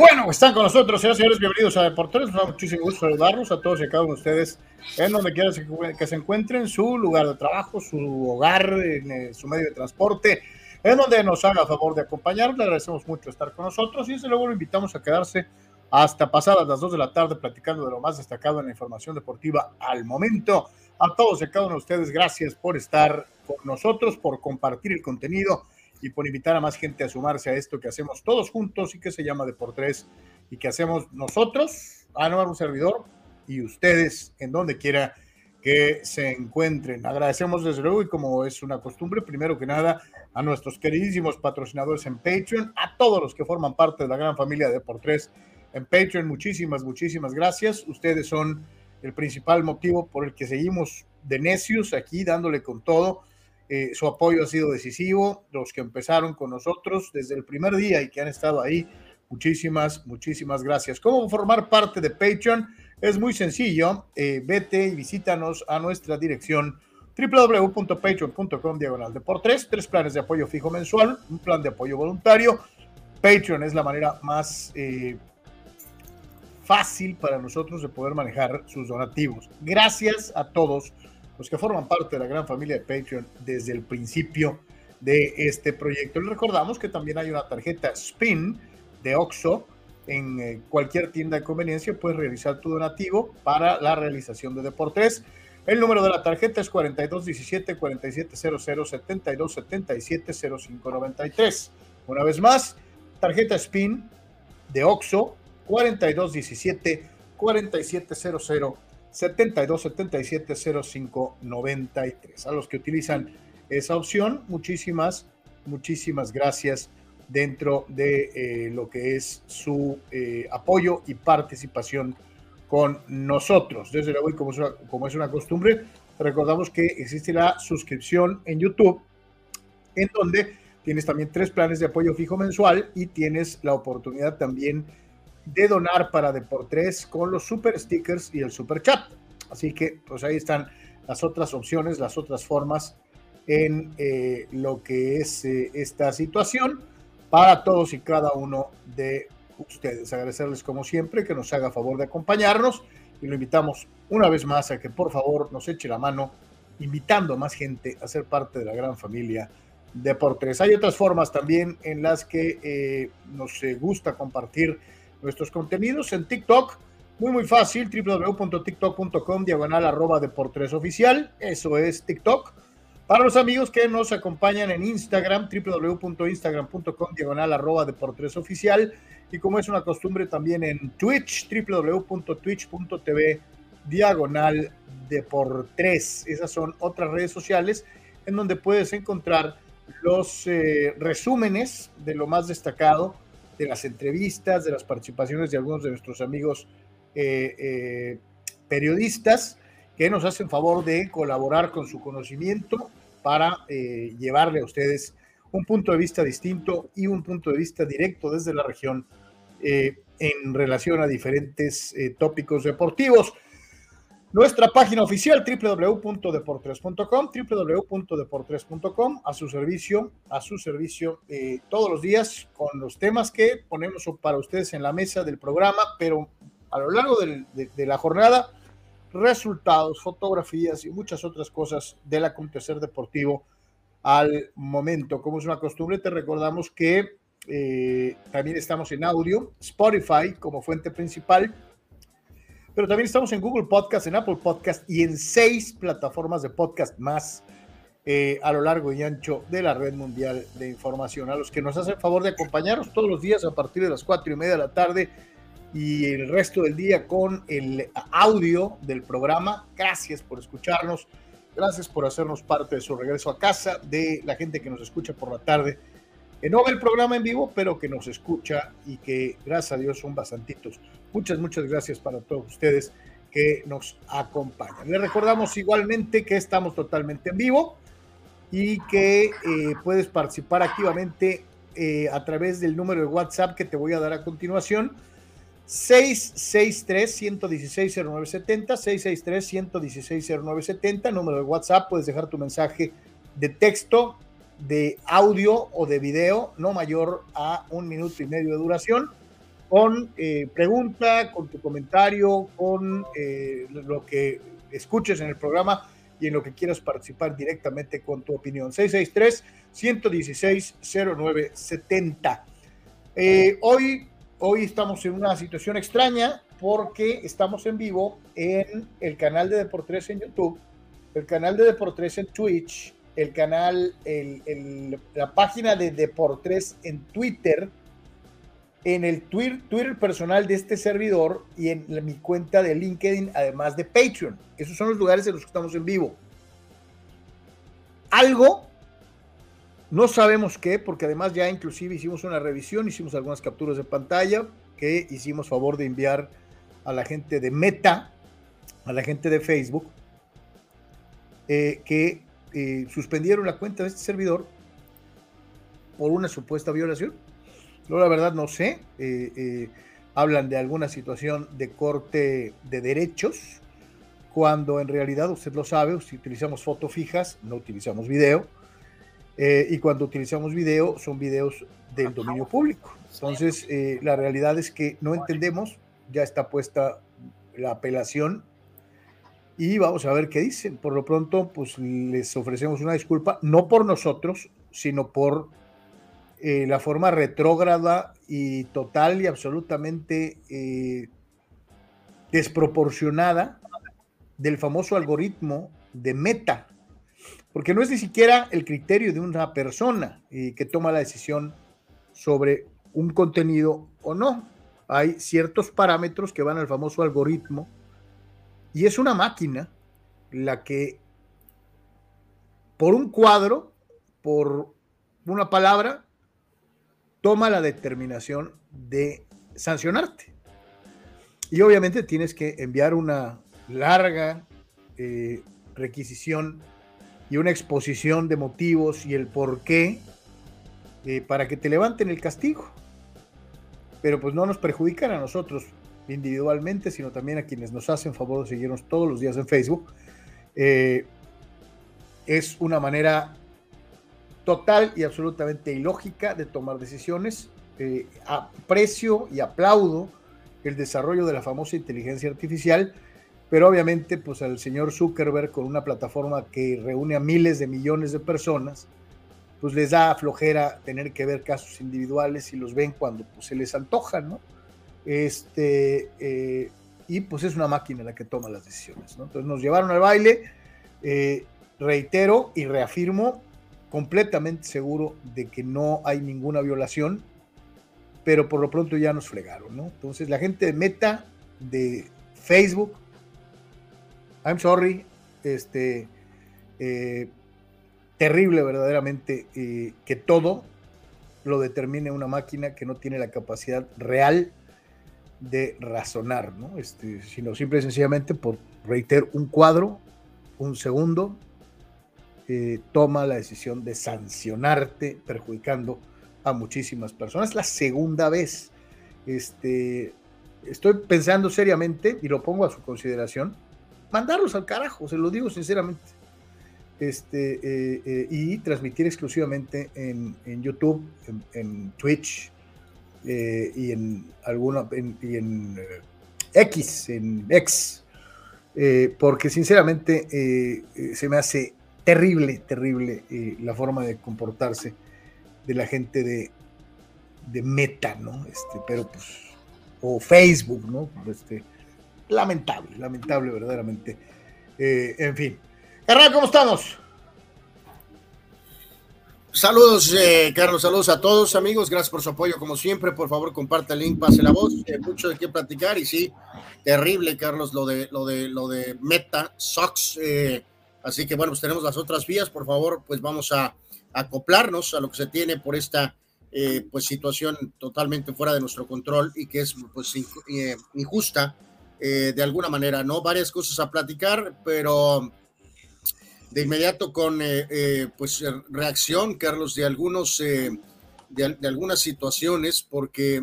Bueno, están con nosotros, señores señores, bienvenidos a Deportes. Nos da muchísimo gusto saludarlos a todos y a cada uno de ustedes en donde quiera que se encuentren, su lugar de trabajo, su hogar, en eh, su medio de transporte, en donde nos haga favor de acompañarnos. Le agradecemos mucho estar con nosotros y desde luego lo invitamos a quedarse hasta pasadas las 2 de la tarde platicando de lo más destacado en la información deportiva al momento. A todos y a cada uno de ustedes, gracias por estar con nosotros, por compartir el contenido y por invitar a más gente a sumarse a esto que hacemos todos juntos y que se llama Deportes y que hacemos nosotros, Anuar, un servidor, y ustedes en donde quiera que se encuentren. Agradecemos desde luego y como es una costumbre, primero que nada, a nuestros queridísimos patrocinadores en Patreon, a todos los que forman parte de la gran familia de Deportes en Patreon, muchísimas, muchísimas gracias. Ustedes son el principal motivo por el que seguimos de necios aquí dándole con todo eh, su apoyo ha sido decisivo, los que empezaron con nosotros desde el primer día y que han estado ahí, muchísimas, muchísimas gracias. ¿Cómo formar parte de Patreon? Es muy sencillo, eh, vete y visítanos a nuestra dirección www.patreon.com diagonal de por tres, tres planes de apoyo fijo mensual, un plan de apoyo voluntario. Patreon es la manera más eh, fácil para nosotros de poder manejar sus donativos. Gracias a todos los que forman parte de la gran familia de Patreon desde el principio de este proyecto. Les recordamos que también hay una tarjeta SPIN de OXO en eh, cualquier tienda de conveniencia. Puedes realizar tu donativo para la realización de Deportes. El número de la tarjeta es 4217 4700 7277 0593. Una vez más, tarjeta SPIN de OXO 4217 4700 72 77 05 93. A los que utilizan esa opción, muchísimas, muchísimas gracias dentro de eh, lo que es su eh, apoyo y participación con nosotros. Desde luego, como como es una costumbre, recordamos que existe la suscripción en YouTube, en donde tienes también tres planes de apoyo fijo mensual y tienes la oportunidad también de donar para Deportes con los super stickers y el super chat. Así que pues ahí están las otras opciones, las otras formas en eh, lo que es eh, esta situación para todos y cada uno de ustedes. Agradecerles como siempre que nos haga favor de acompañarnos y lo invitamos una vez más a que por favor nos eche la mano invitando a más gente a ser parte de la gran familia Deportes. Hay otras formas también en las que eh, nos gusta compartir nuestros contenidos en TikTok. Muy, muy fácil, www.tiktok.com, diagonal arroba oficial. Eso es TikTok. Para los amigos que nos acompañan en Instagram, www.instagram.com, diagonal arroba deportes oficial, y como es una costumbre también en Twitch, www.twitch.tv, diagonal deportes. Esas son otras redes sociales en donde puedes encontrar los eh, resúmenes de lo más destacado de las entrevistas, de las participaciones de algunos de nuestros amigos eh, eh, periodistas que nos hacen favor de colaborar con su conocimiento para llevarle a ustedes un punto de vista distinto y un punto de vista directo desde la región en relación a diferentes tópicos deportivos. Nuestra página oficial www.deportres.com, www.deportres.com, a su servicio, a su servicio eh, todos los días con los temas que ponemos para ustedes en la mesa del programa, pero a lo largo de, la jornada, resultados, fotografías y muchas otras cosas del acontecer deportivo al momento. Como es una costumbre, te recordamos que eh, también estamos en audio, Spotify como fuente principal pero también estamos en Google Podcast, en Apple Podcast y en seis plataformas de podcast más eh, a lo largo y ancho de la red mundial de información. A los que nos hacen favor de acompañarnos todos los días a partir de las cuatro y media de la tarde y el resto del día con el audio del programa. Gracias por escucharnos. Gracias por hacernos parte de su regreso a casa, de la gente que nos escucha por la tarde. Que no ve el programa en vivo, pero que nos escucha y que, gracias a Dios, son bastantitos. Muchas, muchas gracias para todos ustedes que nos acompañan. Les recordamos igualmente que estamos totalmente en vivo y que eh, puedes participar activamente eh, a través del número de WhatsApp que te voy a dar a continuación. 663-116-0970, 663-116-0970, número de WhatsApp, puedes dejar tu mensaje de texto, de audio o de video, no mayor a un minuto y medio de duración con eh, pregunta, con tu comentario, con eh, lo que escuches en el programa y en lo que quieras participar directamente con tu opinión. 663-116-0970. Eh, hoy, hoy estamos en una situación extraña porque estamos en vivo en el canal de Deportes en YouTube, el canal de Deportes en Twitch, el canal, la página de Deportes en Twitter en el Twitter, personal de este servidor y en mi cuenta de LinkedIn, además de Patreon. Esos son los lugares en los que estamos en vivo. Algo, no sabemos qué, porque además ya inclusive hicimos una revisión, hicimos algunas capturas de pantalla que hicimos favor de enviar a la gente de Meta, a la gente de Facebook, eh, que eh, suspendieron la cuenta de este servidor por una supuesta violación yo la verdad no sé. Eh, eh, hablan de alguna situación de corte de derechos, cuando en realidad usted lo sabe, si utilizamos fotos fijas, no utilizamos video. Eh, y cuando utilizamos video, son videos del dominio público. Entonces, la realidad es que no entendemos, ya está puesta la apelación y vamos a ver qué dicen. Por lo pronto, pues les ofrecemos una disculpa, no por nosotros, sino por eh, la forma retrógrada y total y absolutamente eh, desproporcionada del famoso algoritmo de meta, porque no es ni siquiera el criterio de una persona eh, que toma la decisión sobre un contenido o no. Hay ciertos parámetros que van al famoso algoritmo y es una máquina la que por un cuadro, por una palabra, toma la determinación de sancionarte. Y obviamente tienes que enviar una larga eh, requisición y una exposición de motivos y el por qué eh, para que te levanten el castigo. Pero pues no nos perjudican a nosotros individualmente, sino también a quienes nos hacen favor de seguirnos todos los días en Facebook. Eh, es una manera total y absolutamente ilógica de tomar decisiones. Eh, aprecio y aplaudo el desarrollo de la famosa inteligencia artificial, pero obviamente pues al señor Zuckerberg con una plataforma que reúne a miles de millones de personas, pues les da flojera tener que ver casos individuales y los ven cuando pues, se les antoja, ¿no? Este, eh, y pues es una máquina la que toma las decisiones. Entonces nos llevaron al baile, eh, reitero y reafirmo completamente seguro de que no hay ninguna violación, pero por lo pronto ya nos fregaron. Entonces la gente de Meta, de Facebook, I'm sorry, este, eh, terrible verdaderamente que todo lo determine una máquina que no tiene la capacidad real de razonar, ¿no? Este, sino simple y sencillamente por, reiter, un cuadro, un segundo, eh, toma la decisión de sancionarte, perjudicando a muchísimas personas. La segunda vez, este, estoy pensando seriamente, y lo pongo a su consideración, mandarlos al carajo, se lo digo sinceramente. Este, eh, eh, y transmitir exclusivamente en, YouTube, en Twitch, eh, y en alguna y en eh, X, en X, eh, porque sinceramente se me hace terrible, terrible la forma de comportarse de la gente de, de Meta, ¿no? Este, pero pues, o Facebook, ¿no? Este, lamentable, lamentable verdaderamente. en fin. Carnal, ¿cómo estamos? Saludos, eh, Carlos, saludos a todos, amigos. Gracias por su apoyo, como siempre. Por favor, comparte el link, pase la voz. Hay mucho de qué platicar. Y sí, terrible, Carlos, lo de lo de lo de Meta, Sox. Eh, así que bueno, pues tenemos las otras vías. Por favor, pues vamos a, acoplarnos a lo que se tiene por esta eh, pues situación totalmente fuera de nuestro control y que es pues injusta de alguna manera, ¿no? Varias cosas a platicar, pero de inmediato con eh, eh, pues reacción, Carlos, de algunos eh, de, algunas situaciones, porque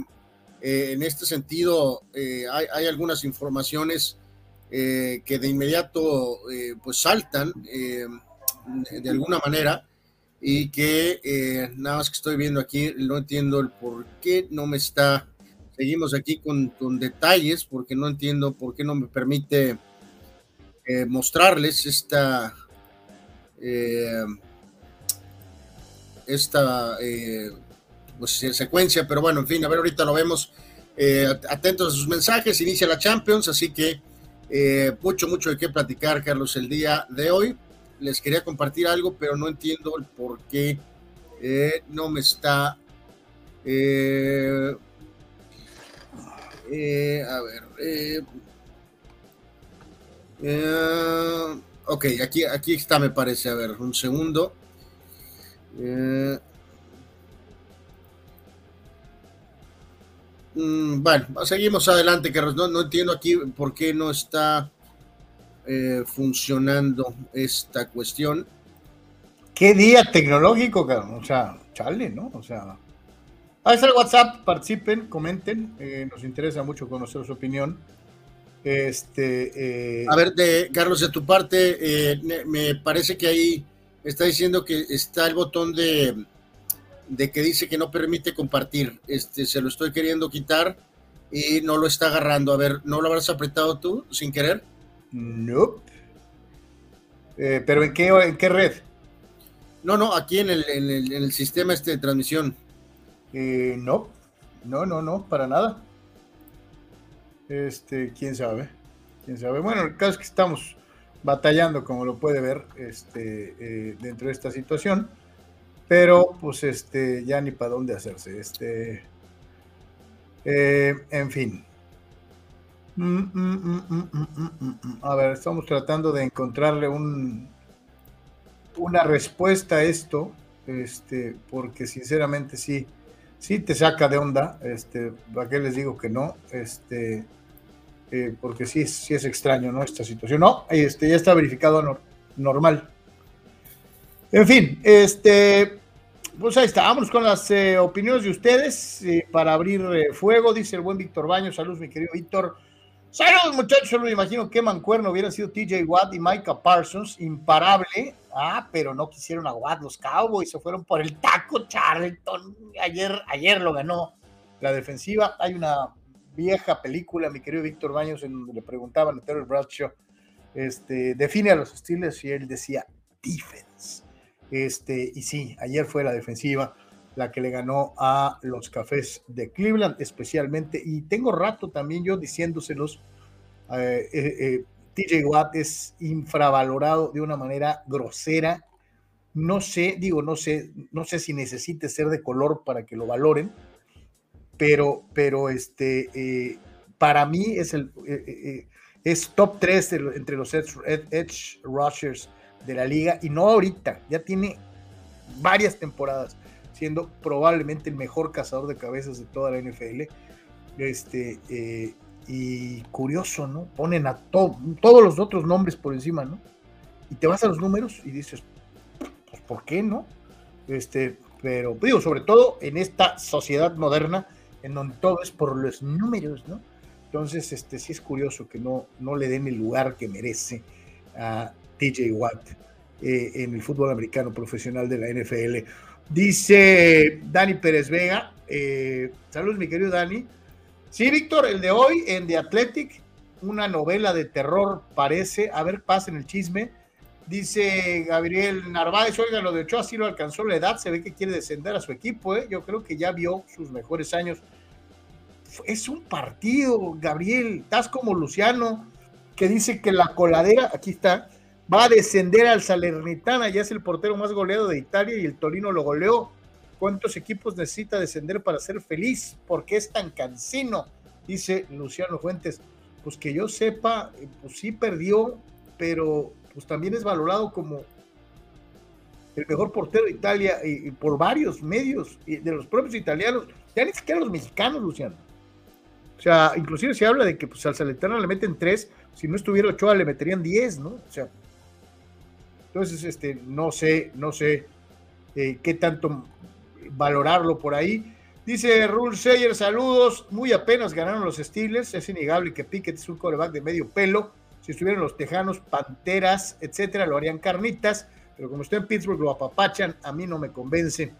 en este sentido hay, algunas informaciones que de inmediato pues saltan de alguna manera y que nada más que estoy viendo aquí, no entiendo el por qué no me está, seguimos aquí con, con detalles, porque no entiendo por qué no me permite mostrarles esta eh, esta eh, pues, secuencia, pero bueno, en fin, a ver, ahorita lo vemos. Eh, atentos a sus mensajes, inicia la Champions, así que mucho, mucho de qué platicar, Carlos, el día de hoy. Les quería compartir algo, pero no entiendo el por qué no me está. a ver. Ok, aquí, aquí está, me parece. A ver, un segundo. Eh, mm, bueno, seguimos adelante, Carlos. No, no entiendo aquí por qué no está eh, funcionando esta cuestión. Qué día tecnológico, Carlos. O sea, chale, ¿no? O sea, ahí está el WhatsApp. Participen, comenten. Eh, nos interesa mucho conocer su opinión. Este, eh, A ver, de, Carlos, de tu parte, eh, me parece que ahí está diciendo que está el botón de, de que dice que no permite compartir. Este, se lo estoy queriendo quitar y no lo está agarrando. A ver, ¿no lo habrás apretado tú sin querer? No. Eh, ¿Pero en qué, en qué red? No, no, aquí en el, en el, en el sistema este de transmisión. no, no, no, no, para nada. Este, quién sabe, quién sabe. Bueno, el caso es que estamos batallando, como lo puede ver, este, eh, dentro de esta situación, pero pues este, ya ni para dónde hacerse. Este, eh, en fin. Mm, mm, mm, a ver, estamos tratando de encontrarle un, una respuesta a esto, este, porque sinceramente sí, sí te saca de onda, este, ¿para qué les digo que no? Este, eh, porque sí, sí es extraño, ¿no? Esta situación. No, este, ya está verificado normal. En fin, este, pues ahí está. Vámonos con las eh, opiniones de ustedes eh, para abrir fuego, dice el buen Víctor Baño. Saludos, mi querido Víctor. Saludos, muchachos. Solo me imagino que Mancuerno hubiera sido TJ Watt y Micah Parsons, imparable. Ah, pero no quisieron a Watt los Cowboys, se fueron por el taco Charlton. Ayer, ayer lo ganó la defensiva. Hay una vieja película, mi querido Víctor Baños, en donde le preguntaban a Terry Bradshaw, este, define a los estilos y él decía defense. Este, y sí, ayer fue la defensiva la que le ganó a los cafés de Cleveland, especialmente, y tengo rato también yo diciéndoselos, eh, eh, eh, TJ Watt es infravalorado de una manera grosera. No sé, digo, no sé, no sé si necesite ser de color para que lo valoren, pero, pero este, eh, para mí es el eh, eh, es top 3 entre los edge, rushers de la liga y no ahorita, ya tiene varias temporadas siendo probablemente el mejor cazador de cabezas de toda la NFL. Este, y curioso, ¿no? Ponen a todos los otros nombres por encima, ¿no? Y te vas a los números y dices, pues, ¿por qué no? Este, pero digo, sobre todo en esta sociedad moderna, en todo es por los números, ¿no? Entonces, este, sí es curioso que no, no le den el lugar que merece a TJ Watt eh, en el fútbol americano profesional de la NFL. Dice Dani Pérez Vega, eh, saludos mi querido Dani, Sí, Víctor, el de hoy en The Athletic, una novela de terror parece. A ver, pasen el chisme. Dice Gabriel Narváez, oiga, lo de Ochoa sí lo alcanzó la edad, se ve que quiere descender a su equipo, ¿eh? yo creo que ya vio sus mejores años. Es un partido, Gabriel, estás como Luciano, que dice que la coladera, aquí está, va a descender al Salernitana, ya es el portero más goleado de Italia y el Torino lo goleó. ¿Cuántos equipos necesita descender para ser feliz? ¿Por qué es tan cansino? Dice Luciano Fuentes. Pues que yo sepa, eh, pues sí perdió, pero pues también es valorado como el mejor portero de Italia y, por varios medios de los propios italianos, ya ni siquiera los mexicanos, Luciano. O sea, inclusive se habla de que pues, al Salentano le meten tres, si no estuviera Ochoa le meterían diez, ¿no? O sea, entonces, este, no sé, no sé eh, qué tanto valorarlo por ahí. Dice Rule Sayer, saludos. Muy apenas ganaron los Steelers. Es innegable que Pickett es un coreback de medio pelo. Si estuvieran los Tejanos, Panteras, etcétera, lo harían carnitas. Pero como está en Pittsburgh, lo apapachan. A mí no me convence.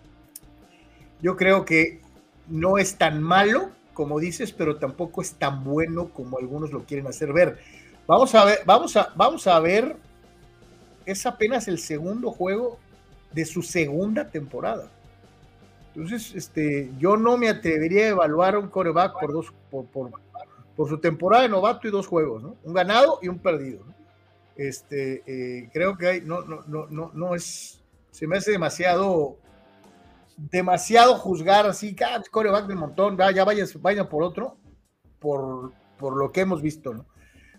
Yo creo que no es tan malo como dices, pero tampoco es tan bueno como algunos lo quieren hacer ver. Vamos a ver, vamos a, vamos a ver. Es apenas el segundo juego de su segunda temporada. Entonces, este, yo no me atrevería a evaluar un coreback por dos, por, por, su temporada de novato y dos juegos, ¿no? Un ganado y un perdido. Este, eh, creo que no, no, no, no, no es, se me hace demasiado, demasiado juzgar así, ah, coreback del montón, ya vayan, vayan por otro, por, por lo que hemos visto, ¿no?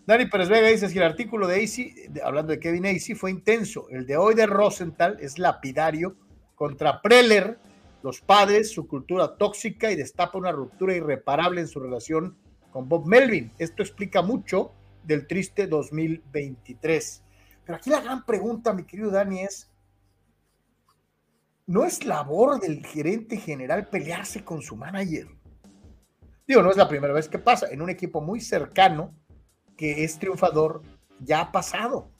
Dani Pérez Vega dice que el artículo de AC, hablando de Kevin AC, fue intenso. El de hoy de Rosenthal es lapidario contra Preller, los padres, su cultura tóxica y destapa una ruptura irreparable en su relación con Bob Melvin. Esto explica mucho del triste 2023. Pero aquí la gran pregunta, mi querido Dani, es, ¿no es labor del gerente general pelearse con su manager? Digo, no es la primera vez que pasa. En un equipo muy cercano, que es triunfador, ya ha pasado.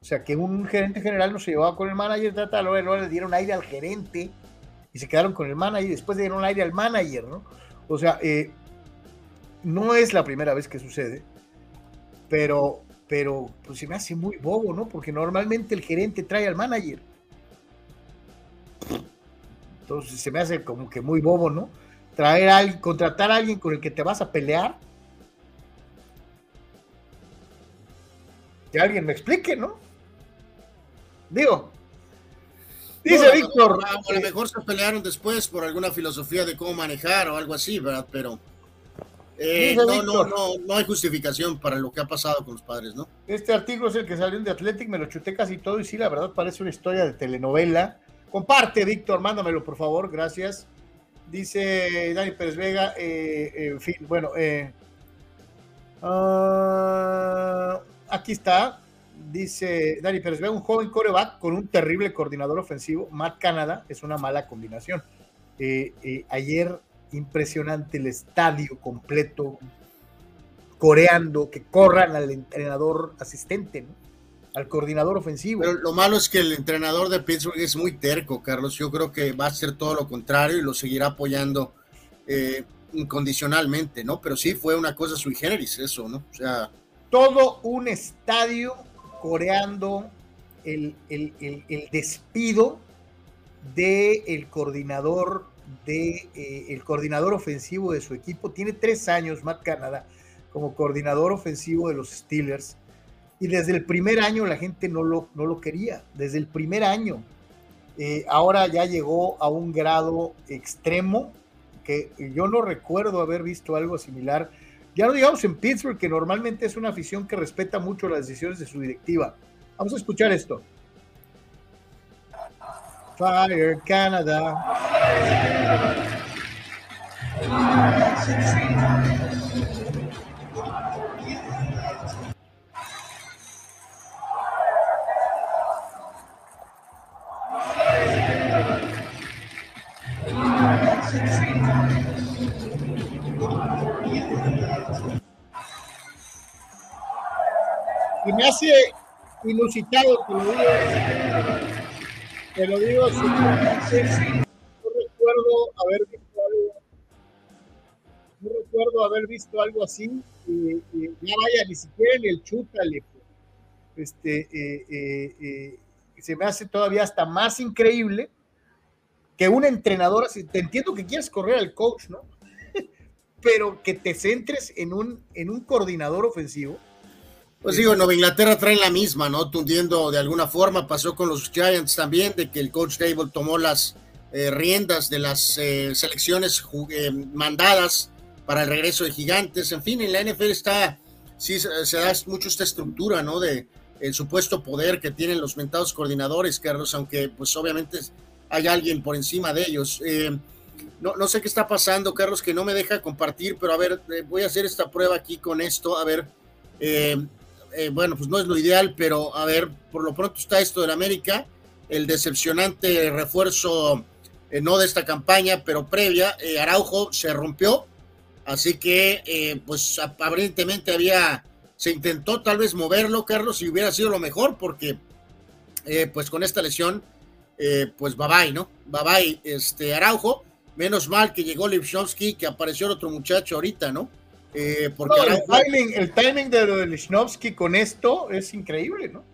O sea, que un gerente general no se llevaba con el manager, luego le dieron aire al gerente y se quedaron con el manager después dieron aire al manager, ¿no? O sea, eh, no es la primera vez que sucede, pero, pero pues se me hace muy bobo, ¿no? Porque normalmente el gerente trae al manager. Entonces se me hace como que muy bobo, ¿no? Traer a alguien, contratar a alguien con el que te vas a pelear. Que alguien me explique, ¿no? Digo, Dice Víctor. A, lo mejor se pelearon después por alguna filosofía de cómo manejar o algo así, ¿verdad? Pero eh, no, no, no, no hay justificación para lo que ha pasado con los padres, ¿no? Este artículo es el que salió de Athletic, me lo chuté casi todo y sí, la verdad parece una historia de telenovela. Comparte, Víctor, mándamelo, por favor, gracias. Dice Dani Pérez Vega, eh, en fin, bueno, eh, ah, aquí está, dice Dani Pérez, ve un joven coreback con un terrible coordinador ofensivo. Matt Canada es una mala combinación. Eh, eh, ayer, impresionante el estadio completo, coreando, que corran al entrenador asistente, al coordinador ofensivo. Pero lo malo es que el entrenador de Pittsburgh es muy terco, Carlos. Yo creo que va a ser todo lo contrario y lo seguirá apoyando eh, incondicionalmente, ¿no? Pero sí fue una cosa sui generis eso, ¿no? O sea. Todo un estadio coreando el, despido del coordinador de eh, el coordinador ofensivo de su equipo. Tiene tres años, Matt Canada, como coordinador ofensivo de los Steelers. Y desde el primer año la gente no lo, no lo quería, desde el primer año. Eh, ahora ya llegó a un grado extremo que yo no recuerdo haber visto algo similar. Ya no digamos en Pittsburgh, que normalmente es una afición que respeta mucho las decisiones de su directiva. Vamos a escuchar esto. Fire Canada. Hace inusitado, que lo digo, te lo digo, no recuerdo haber visto algo, no recuerdo haber visto algo así, y, ya vaya, ni siquiera en el chútale, este, eh, eh, eh, se me hace todavía hasta más increíble que un entrenador, te entiendo que quieres correr al coach, ¿no? Pero que te centres en un, en un coordinador ofensivo. Pues digo, Nueva Inglaterra trae la misma, ¿no? Tundiendo de alguna forma, pasó con los Giants también, de que el coach Dable tomó las eh, riendas de las eh, selecciones eh, mandadas para el regreso de gigantes. En fin, en la NFL está, sí, se da mucho esta estructura, ¿no? De el supuesto poder que tienen los mentados coordinadores, Carlos, aunque pues obviamente hay alguien por encima de ellos. No, no, sé qué está pasando, Carlos, que no me deja compartir, pero a ver, voy a hacer esta prueba aquí con esto, a ver, eh, bueno, pues no es lo ideal, pero a ver, por lo pronto está esto del América, el decepcionante refuerzo, no de esta campaña, pero previa, Araujo se rompió, así que, pues aparentemente había, se intentó tal vez moverlo, Carlos, y hubiera sido lo mejor, porque, pues con esta lesión, eh, pues bye bye, ¿no? Bye bye, este Araujo. Menos mal que llegó Lipshovsky, que apareció el otro muchacho ahorita, ¿no? Eh, porque el, timing, de Lipshovsky con esto es increíble, ¿no?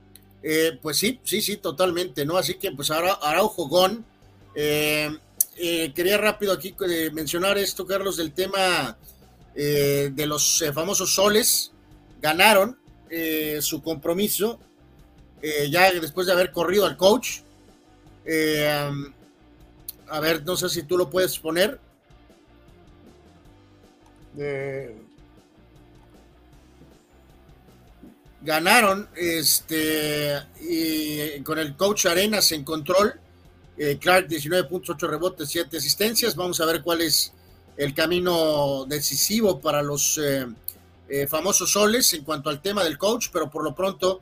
Eh, pues sí, sí, sí, totalmente, ¿no? Así que pues ahora Araujo Gon. quería rápido aquí mencionar esto, Carlos, del tema de los famosos soles. Ganaron su compromiso ya después de haber corrido al coach eh, a ver, no sé si tú lo puedes poner. Ganaron este y con el coach Arenas en control. Eh, Clark 19.8 rebotes, 7 asistencias. Vamos a ver cuál es el camino decisivo para los eh, famosos soles en cuanto al tema del coach, pero por lo pronto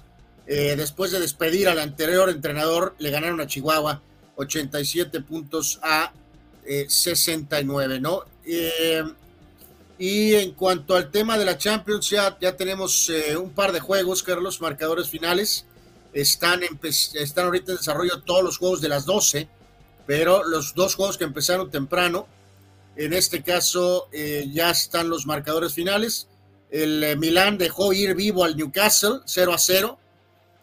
eh, después de despedir al anterior entrenador, le ganaron a Chihuahua 87 puntos a 69, eh, ¿no? Eh, y en cuanto al tema de la Champions, ya, ya tenemos un par de juegos, Carlos, marcadores finales. Están, están ahorita en desarrollo todos los juegos de las 12, pero los dos juegos que empezaron temprano, en este caso ya están los marcadores finales. El Milán dejó ir vivo al Newcastle 0 a 0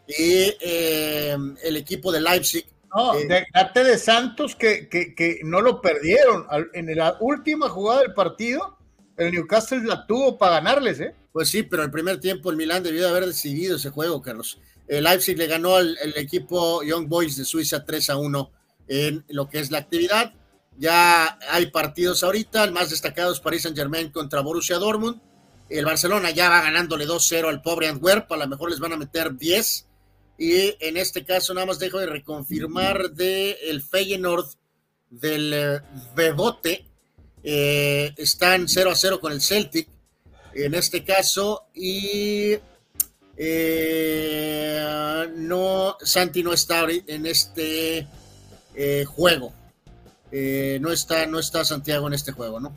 y eh, el equipo de Leipzig. No, eh, de, de Santos que, que, no lo perdieron. En la última jugada del partido, el Newcastle la tuvo para ganarles, ¿eh? Pues sí, pero el primer tiempo el Milán debió de haber decidido ese juego, Carlos. El Leipzig le ganó al, equipo Young Boys de Suiza 3 a 1 en lo que es la actividad. Ya hay partidos ahorita, el más destacado es Paris Saint Germain contra Borussia Dortmund. El Barcelona ya va ganándole 2-0 al pobre Antwerp, a lo mejor les van a meter 10 y en este caso nada más dejo de reconfirmar de el Feyenoord del eh, Bebote. Eh, están 0 a 0 con el Celtic en este caso y eh, no Santi no está en este juego. No está no está Santiago en este juego no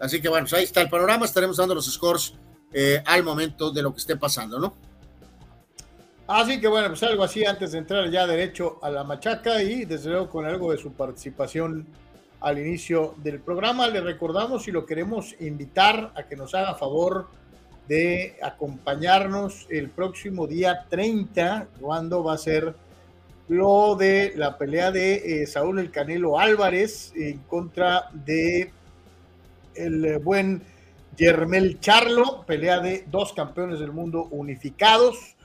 así que bueno pues ahí está el panorama estaremos dando los scores al momento de lo que esté pasando no Así que bueno, pues algo así antes de entrar ya derecho a la machaca y desde luego con algo de su participación al inicio del programa. Le recordamos y lo queremos invitar a que nos haga favor de acompañarnos el próximo día 30, cuando va a ser lo de la pelea de eh, Saúl El Canelo Álvarez en contra de el buen Yermel Charlo, pelea de dos campeones del mundo unificados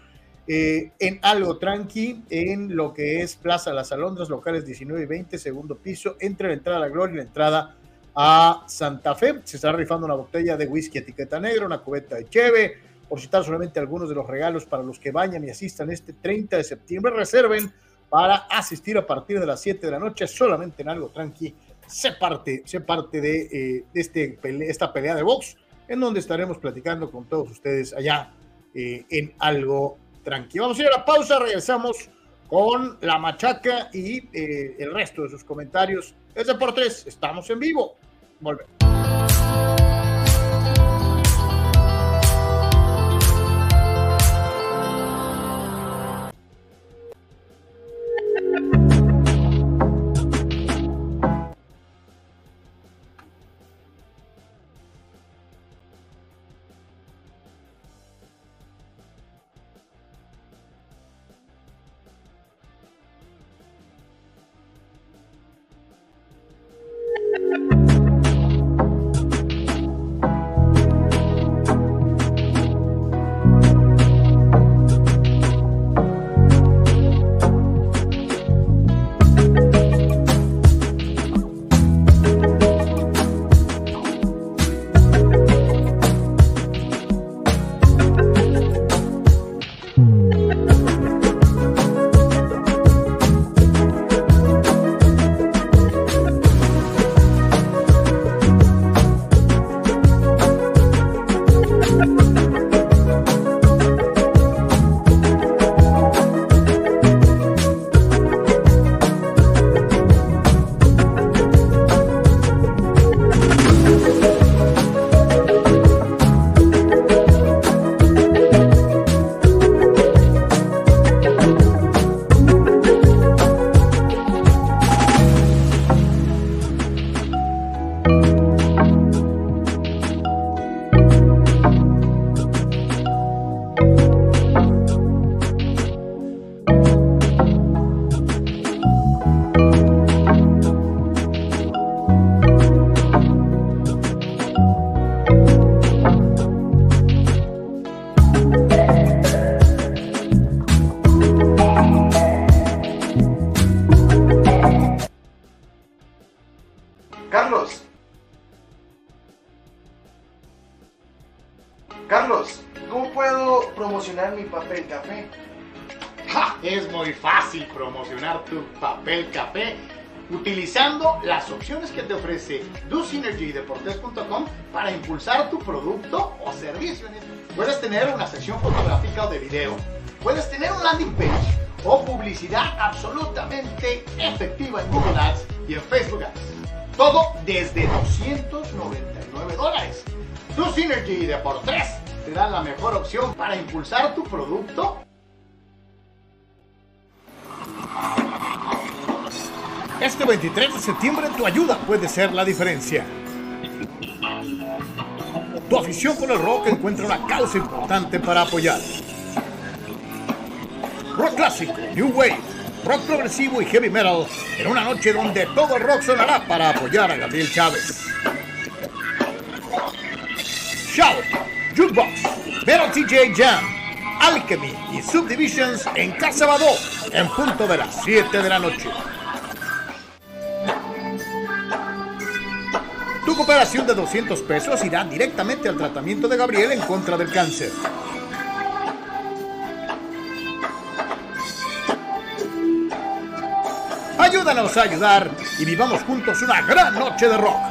eh, en algo tranqui, en lo que es Plaza Las Alondras, locales 19 y 20, segundo piso, entre la entrada a la Gloria y la entrada a Santa Fe. Se estará rifando una botella de whisky etiqueta negra, una cubeta de cheve, por citar solamente algunos de los regalos para los que vayan y asistan este 30 de septiembre. Reserven para asistir a partir de las 7 de la noche, solamente en algo tranqui. Se parte, se parte de, eh, este, esta pelea de box, en donde estaremos platicando con todos ustedes allá eh, en algo tranquilo. Vamos a ir a la pausa, regresamos con la machaca y eh, el resto de sus comentarios. Es de por tres, estamos en vivo. Volvemos. DoSynergyDeportes.com para impulsar tu producto o servicio. Puedes tener una sección fotográfica o de video. Puedes tener un landing page o publicidad absolutamente efectiva en Google Ads y en Facebook Ads. Todo desde 299 dólares. DoSynergy Deportes te da la mejor opción para impulsar tu producto Este 23 de septiembre tu ayuda puede ser la diferencia. Tu afición por el rock encuentra una causa importante para apoyar. Rock clásico, New Wave, rock progresivo y heavy metal en una noche donde todo el rock sonará para apoyar a Gabriel Chávez. Shout, Jukebox, Metal TJ Jam, Alchemy y Subdivisions en Casa Badó en punto de las 7 de la noche. Tu cooperación de 200 pesos irá directamente al tratamiento de Gabriel en contra del cáncer. Ayúdanos a ayudar y vivamos juntos una gran noche de rock.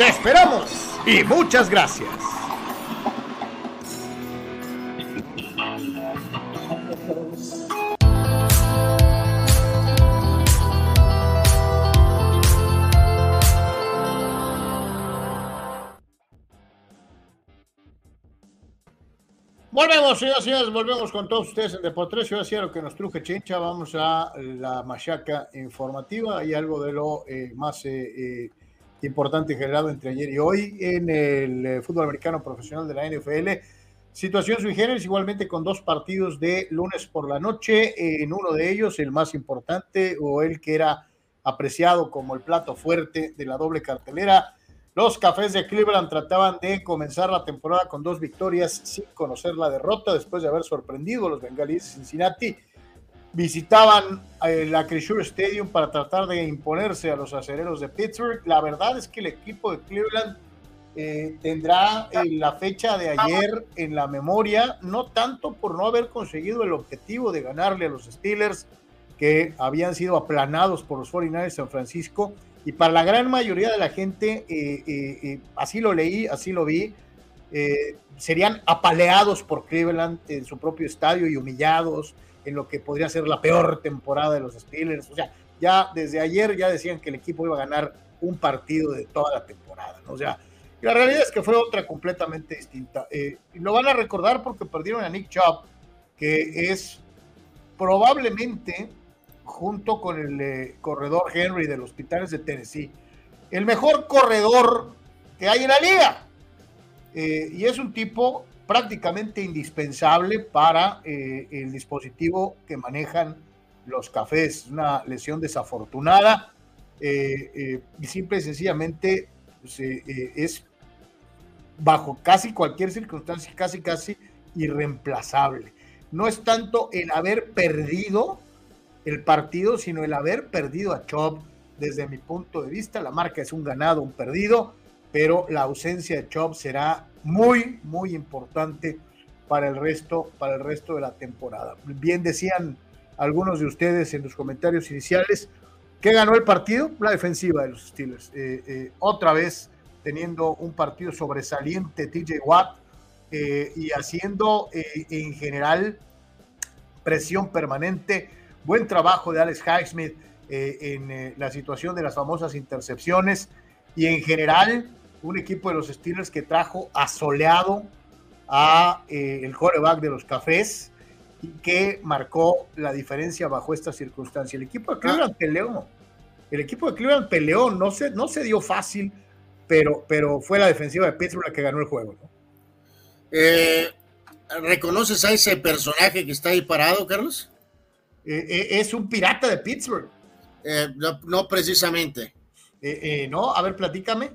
Te esperamos y muchas gracias. Volvemos, señoras y señores, volvemos con todos ustedes en Deportes. Hacía lo que nos truje Chencha. Vamos a la machaca informativa y algo de lo eh, más eh, eh importante generado entre ayer y hoy en el eh, fútbol americano profesional de la NFL. Situación sui generis, igualmente con dos partidos de lunes por la noche, en uno de ellos, el más importante o el que era apreciado como el plato fuerte de la doble cartelera. Los cafés de Cleveland trataban de comenzar la temporada con dos victorias sin conocer la derrota después de haber sorprendido a los bengalíes de Cincinnati. Visitaban eh, la Crisure Stadium para tratar de imponerse a los acereros de Pittsburgh. La verdad es que el equipo de Cleveland eh, tendrá eh, la fecha de ayer en la memoria, no tanto por no haber conseguido el objetivo de ganarle a los Steelers, que habían sido aplanados por los 49ers de San Francisco, y para la gran mayoría de la gente, eh, así lo leí, así lo vi, serían apaleados por Cleveland en su propio estadio y humillados en lo que podría ser la peor temporada de los Steelers. O sea, ya desde ayer ya decían que el equipo iba a ganar un partido de toda la temporada. O sea, la realidad es que fue otra completamente distinta. Eh, lo van a recordar porque perdieron a Nick Chubb, que es probablemente, junto con el eh, corredor Henry de los Titanes de Tennessee, el mejor corredor que hay en la liga. Eh, y es un tipo prácticamente indispensable para el dispositivo que manejan los cafés. Una lesión desafortunada y simple y sencillamente pues, es bajo casi cualquier circunstancia, casi casi irreemplazable. No es tanto el haber perdido el partido, sino el haber perdido a Chop. Desde mi punto de vista, la marca es un ganado, un perdido, pero la ausencia de Chop será muy, muy importante para el resto, para el resto de la temporada. Bien decían algunos de ustedes en los comentarios iniciales, ¿qué ganó el partido? La defensiva de los Steelers. Eh, eh, otra vez teniendo un partido sobresaliente TJ Watt eh, y haciendo eh, en general presión permanente. Buen trabajo de Alex Highsmith eh, en la situación de las famosas intercepciones y en general un equipo de los Steelers que trajo asoleado a el coreback de los Cafés y que marcó la diferencia bajo esta circunstancia. El equipo de Cleveland peleó, el equipo de Cleveland peleó, no se, no se dio fácil, pero, fue la defensiva de Pittsburgh la que ganó el juego. ¿no? Eh, ¿Reconoces a ese personaje que está ahí parado, Carlos? Eh, eh, es un pirata de Pittsburgh. No, precisamente. no, a ver, platícame.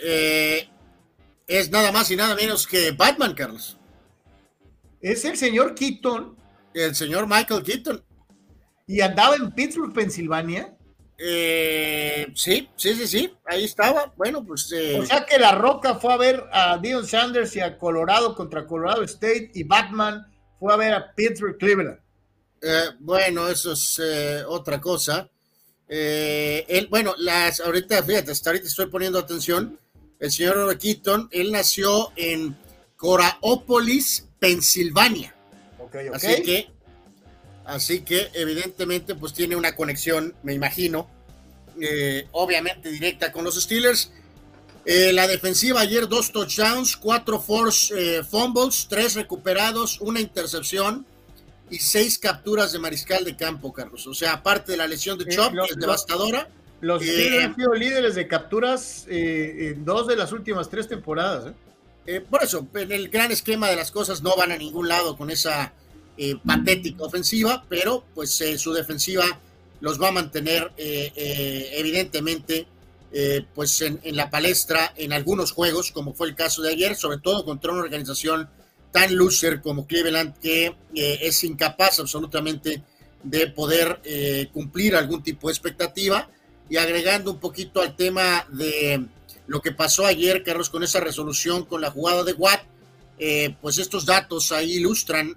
Es nada más y nada menos que Batman, Carlos. Es el señor Keaton. El señor Michael Keaton. Y andaba en Pittsburgh, Pensilvania. Eh, sí, sí, sí, sí, ahí estaba. Bueno, pues. Eh, o sea que La Roca fue a ver a Dion Sanders y a Colorado contra Colorado State y Batman fue a ver a Pittsburgh Cleveland. Eh, bueno, eso es otra cosa. Él, bueno, las, ahorita, fíjate, hasta ahorita estoy poniendo atención. El señor Keaton, él nació en Coraópolis, Pensilvania. Okay, okay. Así que Así que evidentemente pues tiene una conexión, me imagino, eh, obviamente directa con los Steelers. Eh, la defensiva ayer dos touchdowns, cuatro force eh, fumbles, tres recuperados, una intercepción y seis capturas de mariscal de campo, Carlos. O sea, aparte de la lesión de Chop, que es devastadora. Los Steelers han sido líderes de capturas en dos de las últimas tres temporadas. por eso, en el gran esquema de las cosas no van a ningún lado con esa eh, patética ofensiva, pero pues eh, su defensiva los va a mantener eh, evidentemente pues en, la palestra en algunos juegos, como fue el caso de ayer, sobre todo contra una organización tan loser como Cleveland, que es incapaz absolutamente de poder cumplir algún tipo de expectativa. Y agregando un poquito al tema de lo que pasó ayer, Carlos, con esa resolución, con la jugada de Watt, pues estos datos ahí ilustran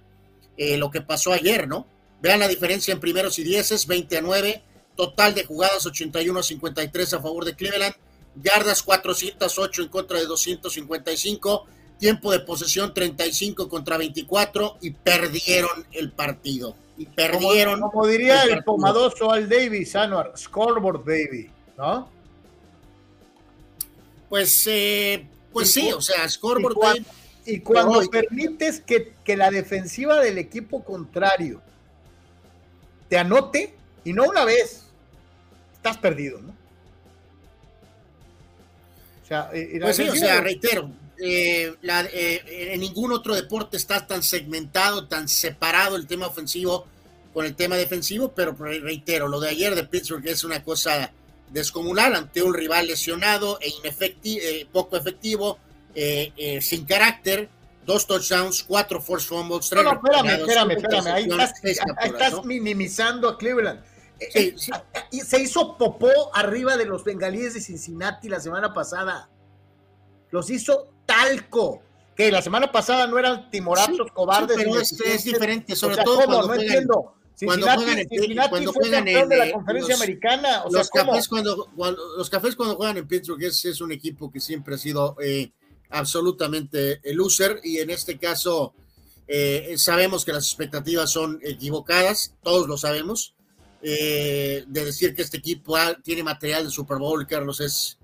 eh, lo que pasó ayer, ¿no? Vean la diferencia en primeros y dieces, 20 a 9, total de jugadas 81 a 53 a favor de Cleveland, yardas 408 en contra de 255, tiempo de posesión 35 contra 24 y perdieron el partido. Y perdieron. Como, diría el, pomadoso Al Davis, Anuar, scoreboard baby, ¿no? Pues, eh, pues sí, o sea, scoreboard baby y cuando permites que, la defensiva del equipo contrario te anote, y no una vez, estás perdido, ¿no? O sea, eh, pues sí, o sea, reitero, eh, en ningún otro deporte está tan segmentado, tan separado el tema ofensivo con el tema defensivo, pero reitero, lo de ayer de Pittsburgh es una cosa descomunal ante un rival lesionado e inefectivo, poco efectivo, sin carácter, dos touchdowns, cuatro force fumbles, tres. No, no, espérame, espérame, espérame. Ahí estás, minimizando a Cleveland. Y se hizo popó arriba de los bengalíes de Cincinnati la semana pasada. Los hizo talco. Que la semana pasada no eran timoratos cobardes. pero es, diferente, sobre todo cuando no entiendo. Cuando juegan, en, cuando juegan en, de la conferencia americana. O los, cafés cuando, los cafés cuando juegan en Pittsburgh es, es un equipo que siempre ha sido eh, absolutamente el loser y en este caso eh, sabemos que las expectativas son equivocadas, todos lo sabemos. Eh, de decir que este equipo tiene material de Super Bowl, Carlos, es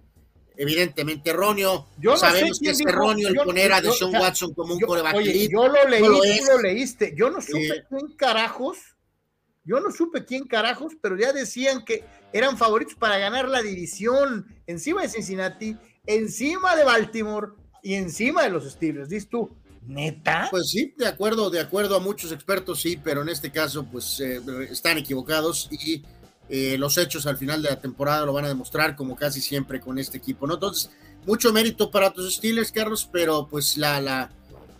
evidentemente erróneo. Yo Sabemos que es erróneo el poner a Deshaun Watson como un coreback Oye, yo lo leí, tú lo leíste. Yo no supe eh, quién carajos, yo no supe quién carajos, pero ya decían que eran favoritos para ganar la división encima de Cincinnati, encima de Baltimore y encima de los Steelers. Dices tú, ¿Neta? Pues sí, de acuerdo, de acuerdo a muchos expertos, sí, pero en este caso, pues eh, están equivocados y eh, los hechos al final de la temporada lo van a demostrar, como casi siempre con este equipo, ¿no? Entonces, mucho mérito para tus Steelers, Carlos, pero pues la, la,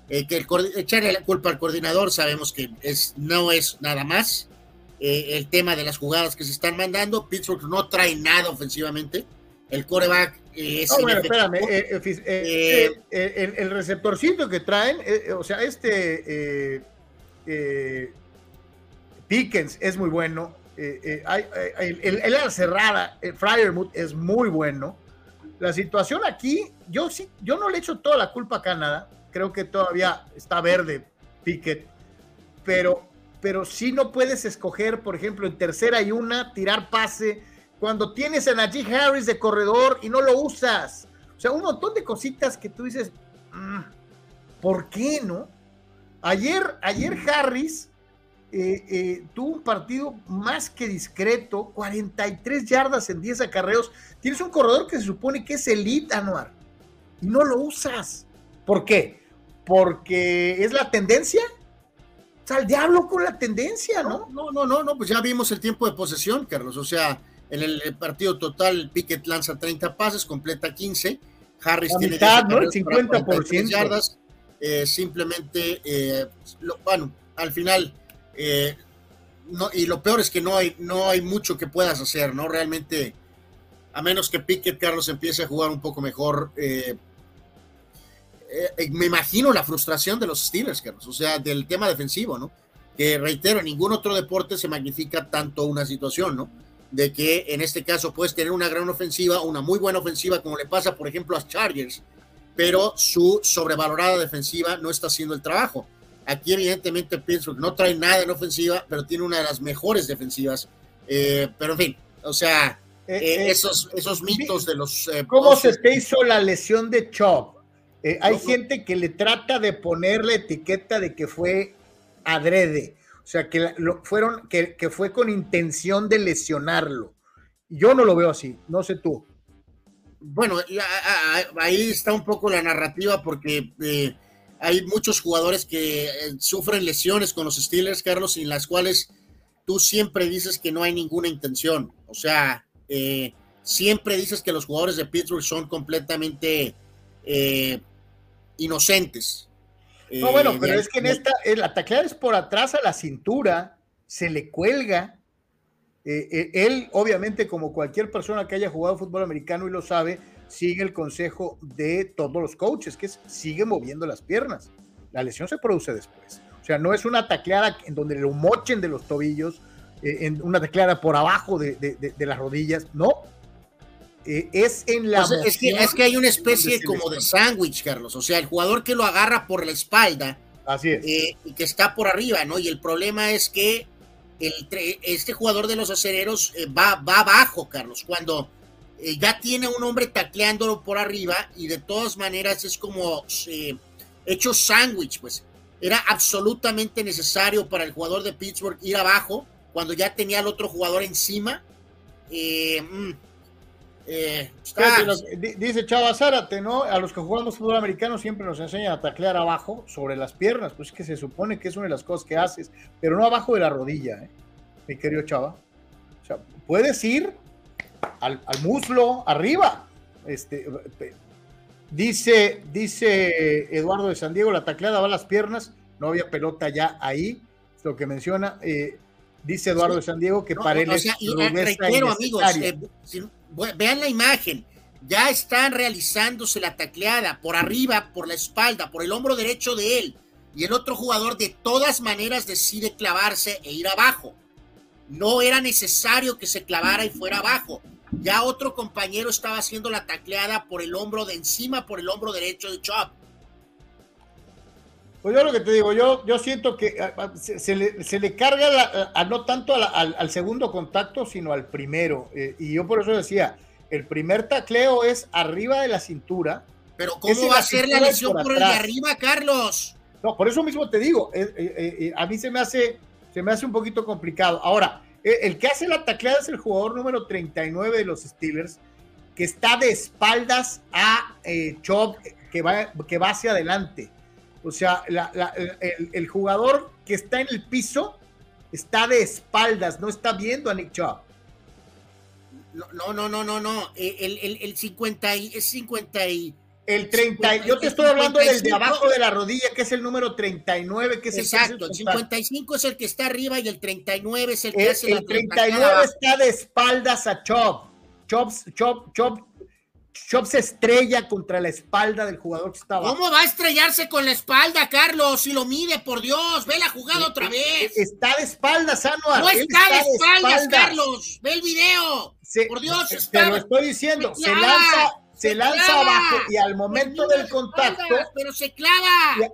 eh, que el, echarle la culpa al coordinador, sabemos que es, no es nada más. el tema de las jugadas que se están mandando, Pittsburgh no trae nada ofensivamente el coreback es. No, bueno, espérame. Eh, eh, eh, el, receptorcito que traen, o sea, este Pickens es muy bueno. El, ala cerrada, Fryermuth es muy bueno. La situación aquí, yo sí, yo no le echo toda la culpa a Canadá. Creo que todavía está verde Pickett, pero, pero no puedes escoger, por ejemplo, en tercera y una, tirar pase cuando tienes a Najee Harris de corredor y no lo usas. O sea, un montón de cositas que tú dices, mm, ¿por qué no? Ayer, ayer Harris eh, eh, tuvo un partido más que discreto, 43 yardas en 10 acarreos. Tienes un corredor que se supone que es elite, Anuar, y no lo usas. ¿Por qué? Porque es la tendencia. O sea, al diablo con la tendencia, ¿no? No, no, no, no, pues ya vimos el tiempo de posesión, Carlos. O sea, en el partido total, Pickett lanza 30 pases, completa 15. Harris tiene mitad, ¿no? El 50%. yardas. Eh, simplemente, bueno, al final, eh, no, y lo peor es que no hay, no hay mucho que puedas hacer, ¿no? Realmente, a menos que Pickett, Carlos, empiece a jugar un poco mejor. me imagino la frustración de los Steelers, Carlos, o sea, del tema defensivo, ¿no? Que reitero, en ningún otro deporte se magnifica tanto una situación, ¿no? de que en este caso puedes tener una gran ofensiva, una muy buena ofensiva, como le pasa, por ejemplo, a Chargers, pero su sobrevalorada defensiva no está haciendo el trabajo. Aquí, evidentemente, Pittsburgh no trae nada en ofensiva, pero tiene una de las mejores defensivas. Eh, pero en fin, o sea, eh, eh, esos, esos mitos de los. ¿Cómo se te hizo la lesión de Chop? hay gente que le trata de poner la etiqueta de que fue adrede o sea, que, lo, fueron, que, fue con intención de lesionarlo. Yo no lo veo así, no sé tú. Bueno, ahí está un poco la narrativa porque eh, hay muchos jugadores que eh, sufren lesiones con los Steelers, Carlos, en las cuales tú siempre dices que no hay ninguna intención. O sea, eh, siempre dices que los jugadores de Pittsburgh son completamente inocentes. No, bueno, eh, pero es que en esta, la tacleada es por atrás a la cintura, se le cuelga. Eh, eh, él, obviamente, como cualquier persona que haya jugado fútbol americano y lo sabe, sigue el consejo de todos los coaches, que es sigue moviendo las piernas. La lesión se produce después. O sea, no es una tacleada en donde lo mochen de los tobillos, en una tacleada por abajo de, de las rodillas. No, eh, es en la. es, que, hay una especie como de sándwich, Carlos. O sea, el jugador que lo agarra por la espalda. Así es. Eh, y que está por arriba, ¿no? Y el problema es que el, este jugador de los acereros eh, va, va abajo, Carlos. Cuando ya tiene un hombre tacleándolo por arriba y de todas maneras es como hecho sándwich, pues. Era absolutamente necesario para el jugador de Pittsburgh ir abajo cuando ya tenía al otro jugador encima. Mm, Eh, dice Chava Zárate, ¿no? A los que jugamos fútbol americano siempre nos enseñan a taclear abajo sobre las piernas, pues es que se supone que es una de las cosas que haces, pero no abajo de la rodilla, ¿eh? mi querido Chava. O sea, puedes ir al, muslo arriba. Este, dice, dice Eduardo de San Diego, la tacleada va a las piernas, no había pelota ya ahí, es lo que menciona. Eh, dice Eduardo de San Diego que para él o sea, amigos, eh, vean la imagen, ya están realizándose la tacleada por arriba, por la espalda, por el hombro derecho de él, y el otro jugador de todas maneras decide clavarse e ir abajo. No era necesario que se clavara y fuera abajo. Ya otro compañero estaba haciendo la tacleada por el hombro de encima, por el hombro derecho de Chop. Pues yo lo que te digo, yo, yo siento que ah, ah, se, le, carga a, no tanto al, segundo contacto, sino al primero. Eh, y yo por eso decía, el primer tacleo es arriba de la cintura. Pero ¿cómo va a ser la lesión por, el de arriba, Carlos? No, por eso mismo te digo, eh, eh, a mí se me hace, se me hace un poquito complicado. Ahora, el que hace la tacleada es el jugador número 39 de los Steelers, que está de espaldas a Chop, que va, que va hacia adelante. O sea, el, jugador que está en el piso está de espaldas, no está viendo a Nick Chubb. No, no, no, no, no. El, el, el 50 y, es 50 y... El 30, yo te estoy hablando del de abajo de la rodilla, que es el número 39, que es Exacto, el, 55 es el que está arriba y el 39 es el que hace el 39 está de espaldas a Chop. Chop, Chop, Chop Chop se estrella contra la espalda del jugador que estaba. ¿Cómo va a estrellarse con la espalda, Carlos? Si lo mide, por Dios, ve la jugada otra vez. Está de espaldas, Anuar. No está, de, espaldas, Carlos. Ve el video. por Dios, está. Te lo estoy diciendo. Se, lanza, se, lanza abajo y al momento del contacto. pero se clava.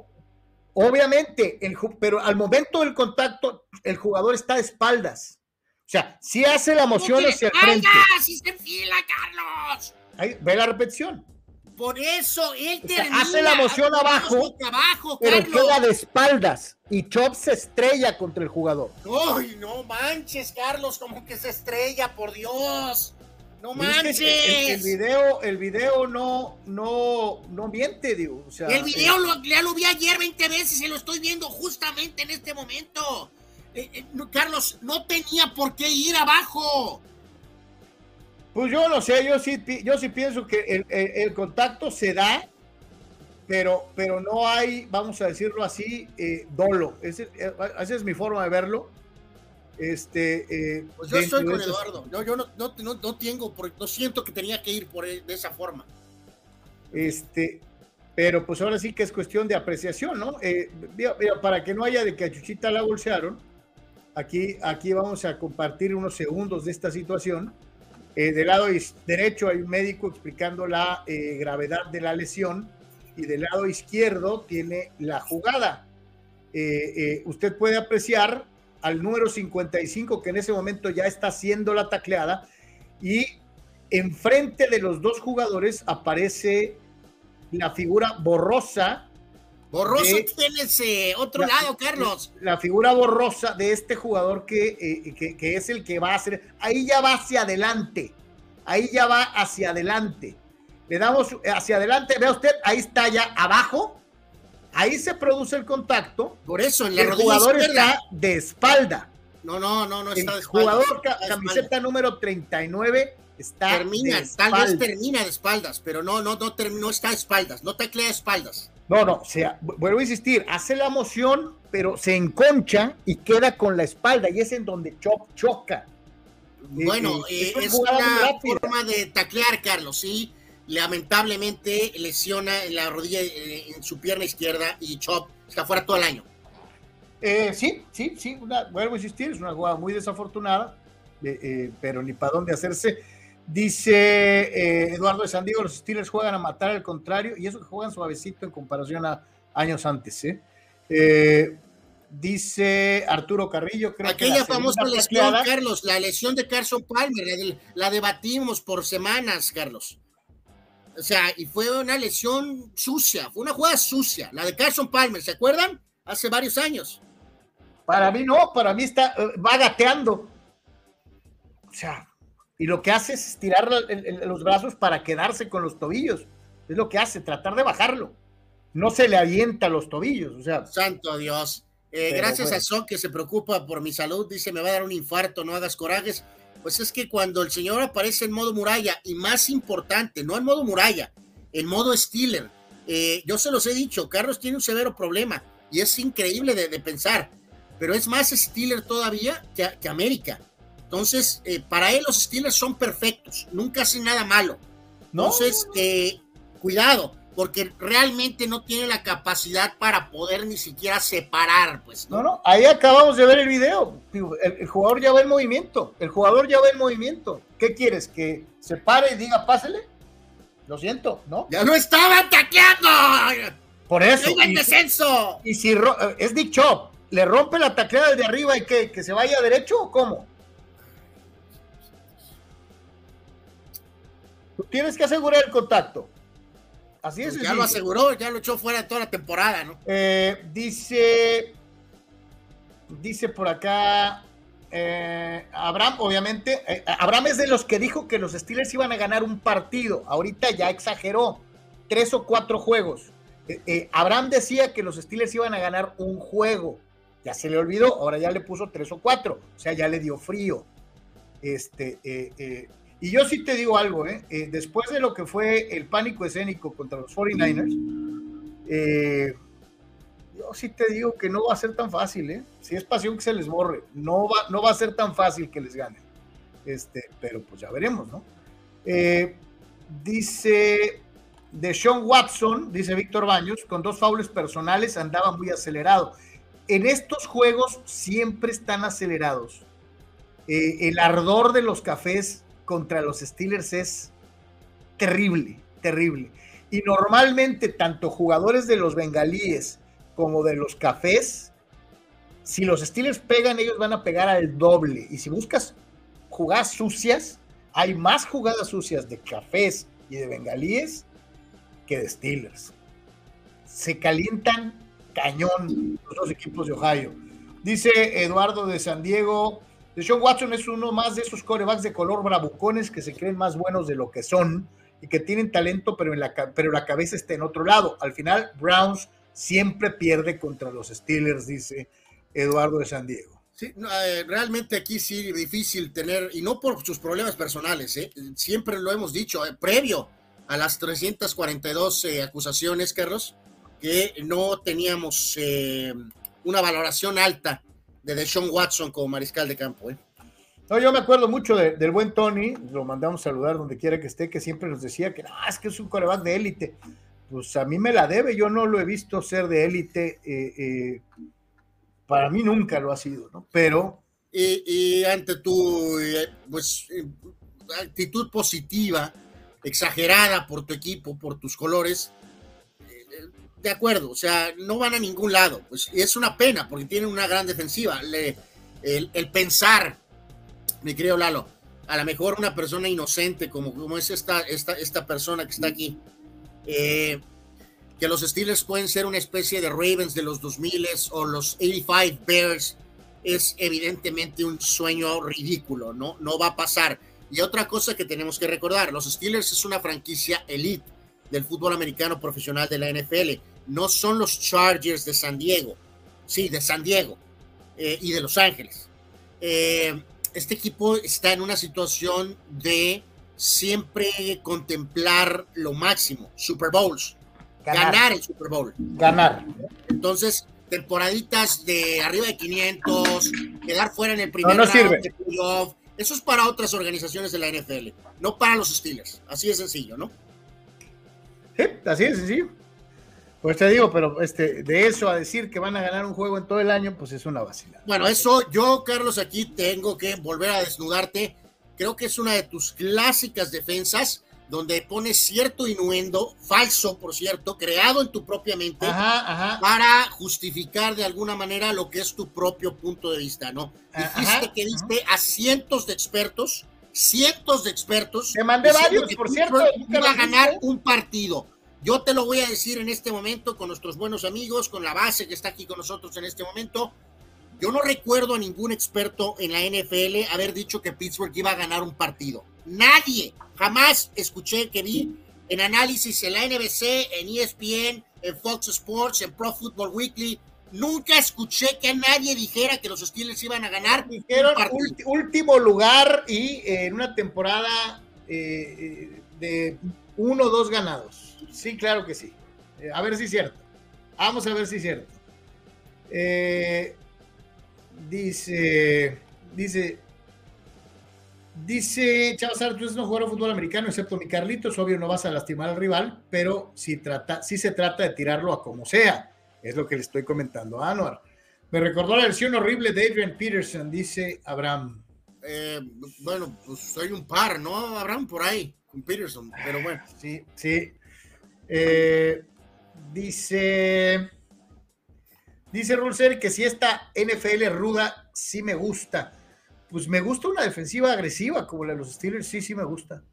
obviamente, pero al momento del contacto, el jugador está de espaldas. O sea, si hace la moción hacia el frente. ¡Si se enfila, Carlos! ve la repetición. Por eso él termina. hace la moción abajo, abajo pero queda de espaldas y Chop se estrella contra el jugador. ¡Ay, no manches, Carlos! Como que se estrella, por Dios. ¡No manches! El, video, el video no, no, no miente, digo. O sea, el video lo, ya lo vi ayer 20 veces y lo estoy viendo justamente en este momento. Eh, eh, Carlos, no tenía por qué ir abajo. Pues yo no sé, yo sí, yo sí pienso que el, contacto se da, pero, pero no hay, vamos a decirlo así, eh, dolo. Ese, eh, esa es mi forma de verlo. Este, eh, pues yo estoy con Eduardo. yo no, no, no, tengo, no siento que tenía que ir por de esa forma. Este, pero pues ahora sí que es cuestión de apreciación, ¿no? para que no haya de que a Chuchita la bolsearon, aquí, aquí vamos a compartir unos segundos de esta situación eh, del lado derecho hay un médico explicando la eh, gravedad de la lesión y del lado izquierdo tiene la jugada. Eh, usted puede apreciar al número 55 que en ese momento ya está haciendo la tacleada y enfrente de los dos jugadores aparece la figura borrosa Borroso tiene ese otro lado, Carlos. La figura borrosa de este jugador eh, que, que, es el que va a hacer. Ahí ya va hacia adelante. Ahí ya va hacia adelante. Le damos hacia adelante. Vea usted, ahí está ya abajo. Ahí se produce el contacto. Por eso, en la el jugador está de espalda. No, no, no, no está de espalda. El jugador, camiseta número 39, está termina, de tal vez termina de espaldas, pero no, no, no, no está de espaldas, no teclea espaldas. No, no, o sea, vuelvo a insistir, hace la moción, pero se enconcha y queda con la espalda, y es en donde choca. Bueno, eh, es, una forma de taclear, Carlos, sí. Lamentablemente lesiona en la rodilla, eh, en su pierna izquierda, y Chop está fuera todo el año. Eh, sí, sí, sí, vuelvo a insistir, es una jugada muy desafortunada, pero ni para dónde hacerse. Dice eh, Eduardo de Sandiego, los Steelers juegan a matar al contrario, y eso que juegan suavecito en comparación a años antes. ¿eh? Eh, dice Arturo Carrillo, creo Aquella famosa lesión, Carlos, la lesión de Carson Palmer, la, debatimos por semanas, Carlos. O sea, y fue una lesión sucia, fue una jugada sucia, la de Carson Palmer, ¿se acuerdan? Hace varios años. Para mí no, para mí está, va gateando. O sea, y lo que hace es estirar los brazos para quedarse con los tobillos. Es lo que hace, tratar de bajarlo. No se le avienta los tobillos, o sea. Santo Dios. Eh, gracias a Son que se preocupa por mi salud, dice me va a dar un infarto, no hagas corajes. Pues es que cuando el señor aparece en modo muralla, y más importante, no en modo muralla, en modo Steeler, eh, yo se los he dicho, Carlos tiene un severo problema y es increíble de, pensar, pero es más Steeler todavía que, América. Entonces, eh, para él los Steelers son perfectos, nunca hacen nada malo. Entonces, eh, cuidado, porque realmente no tiene la capacidad para poder ni siquiera separar, pues. No, no, ahí acabamos de ver el video. El, el, jugador ya va en movimiento, el jugador ya va en movimiento. ¿Qué quieres? ¿Que se pare y diga pásele? Lo siento, ¿no? ¡Ya lo estaban taqueando! Por eso. Y, descenso! Y si es dicho, ¿le rompe la tacleada de arriba y que, que se vaya derecho o cómo? Tú tienes que asegurar el contacto. Así es. Pues ya lo aseguró, ya lo echó fuera toda la temporada, ¿no? Eh, dice, dice por acá, eh, Abraham, obviamente, eh, Abraham es de los que dijo que los Steelers iban a ganar un partido. Ahorita ya exageró, tres o cuatro juegos. Abraham decía que los Steelers iban a ganar un juego. Ya se le olvidó, ahora ya le puso tres o cuatro. O sea, ya le dio frío. Este, y yo sí te digo algo, después de lo que fue el pánico escénico contra los 49ers, yo sí te digo que no va a ser tan fácil, ¿eh? Si es pasión que se les borre, no va, no va a ser tan fácil que les gane. Este, pero pues ya veremos, ¿no? Eh, dice de Sean Watson, dice Víctor Baños, con dos faules personales andaba muy acelerado. En estos juegos siempre están acelerados. Eh, el ardor de los cafés contra los Steelers es terrible, terrible. Y normalmente tanto jugadores de los bengalíes como de los cafés, si los Steelers pegan, ellos van a pegar al doble. Y si buscas jugadas sucias, hay más jugadas sucias de cafés y de bengalíes que de Steelers. Se calientan cañón los dos equipos de Ohio. Dice Eduardo de San Diego, Sean Watson es uno más de esos corebacks de color bravucones que se creen más buenos de lo que son y que tienen talento, pero, en la, pero la cabeza está en otro lado. Al final, Browns siempre pierde contra los Steelers, dice Eduardo de San Diego. Sí, eh, realmente aquí sí difícil tener, y no por sus problemas personales, ¿eh? siempre lo hemos dicho, eh, previo a las 342 acusaciones, Carlos, que no teníamos una valoración alta de Deshaun Watson como mariscal de campo. No, yo me acuerdo mucho del buen Tony, lo mandamos a saludar donde quiera que esté, que siempre nos decía que no, es que es un coreback de élite pues a mí me la debe, yo no lo he visto ser de élite, eh, eh, para mí nunca lo ha sido, ¿no? Pero... Y, ante tu eh, pues, actitud positiva, exagerada por tu equipo, por tus colores, de acuerdo, o sea, no van a ningún lado, pues es una pena porque tienen una gran defensiva. el, pensar, mi querido Lalo, a lo mejor una persona inocente como, como es esta, esta, esta persona que está aquí, eh, que los Steelers pueden ser una especie de Ravens de los 2000 o los 85 Bears, es evidentemente un sueño ridículo, ¿no? No va a pasar. Y otra cosa que tenemos que recordar, los Steelers es una franquicia elite del fútbol americano profesional de la NFL. No son los Chargers de San Diego, sí, de San Diego eh, y de Los Ángeles. Eh, este equipo está en una situación de siempre contemplar lo máximo, Super Bowls, ganar, el Super Bowl. Ganar. Entonces, temporaditas de arriba de 500, quedar fuera en el primer no, no sirve. eso es para otras organizaciones de la NFL, no para los Steelers. Así de sencillo, ¿no? Sí, así de sencillo. Pues te digo, pero este, de eso a decir que van a ganar un juego en todo el año, pues es una vacilada. Bueno, eso yo, Carlos, aquí tengo que volver a desnudarte creo que es una de tus clásicas defensas donde pones cierto inuendo, falso por cierto, creado en tu propia mente, para justificar de alguna manera lo que es tu propio punto de vista, ¿no? Dijiste que diste a cientos de expertos, cientos de expertos. Te mandé varios, por cierto. Iba a ganar un partido. Yo te lo voy a decir en este momento con nuestros buenos amigos, con la base que está aquí con nosotros en este momento. Yo no recuerdo a ningún experto en la NFL haber dicho que Pittsburgh iba a ganar un partido. Nadie, jamás escuché que vi en análisis en la NBC, en ESPN, en Fox Sports, en Pro Football Weekly. Nunca escuché que nadie dijera que los Steelers iban a ganar. Dijeron último lugar y eh, en una temporada eh, eh, de uno o dos ganados. Sí, claro que sí. a ver si es cierto. Vamos a ver si es cierto. dice, dice, Dice Chavos tú no jugar fútbol americano, excepto mi Carlitos. Obvio, no vas a lastimar al rival, pero si, trata, si se trata de tirarlo a como sea. Es lo que le estoy comentando a Anuar. Me recordó la versión horrible de Adrian Peterson, dice Abraham. Eh, bueno, pues hay un par, ¿no? Abraham por ahí, con Peterson, pero bueno. Sí, sí. Eh, dice. Dice Rulser que si esta NFL ruda sí me gusta pues me gusta una defensiva agresiva como la de los Steelers, sí, sí me gusta.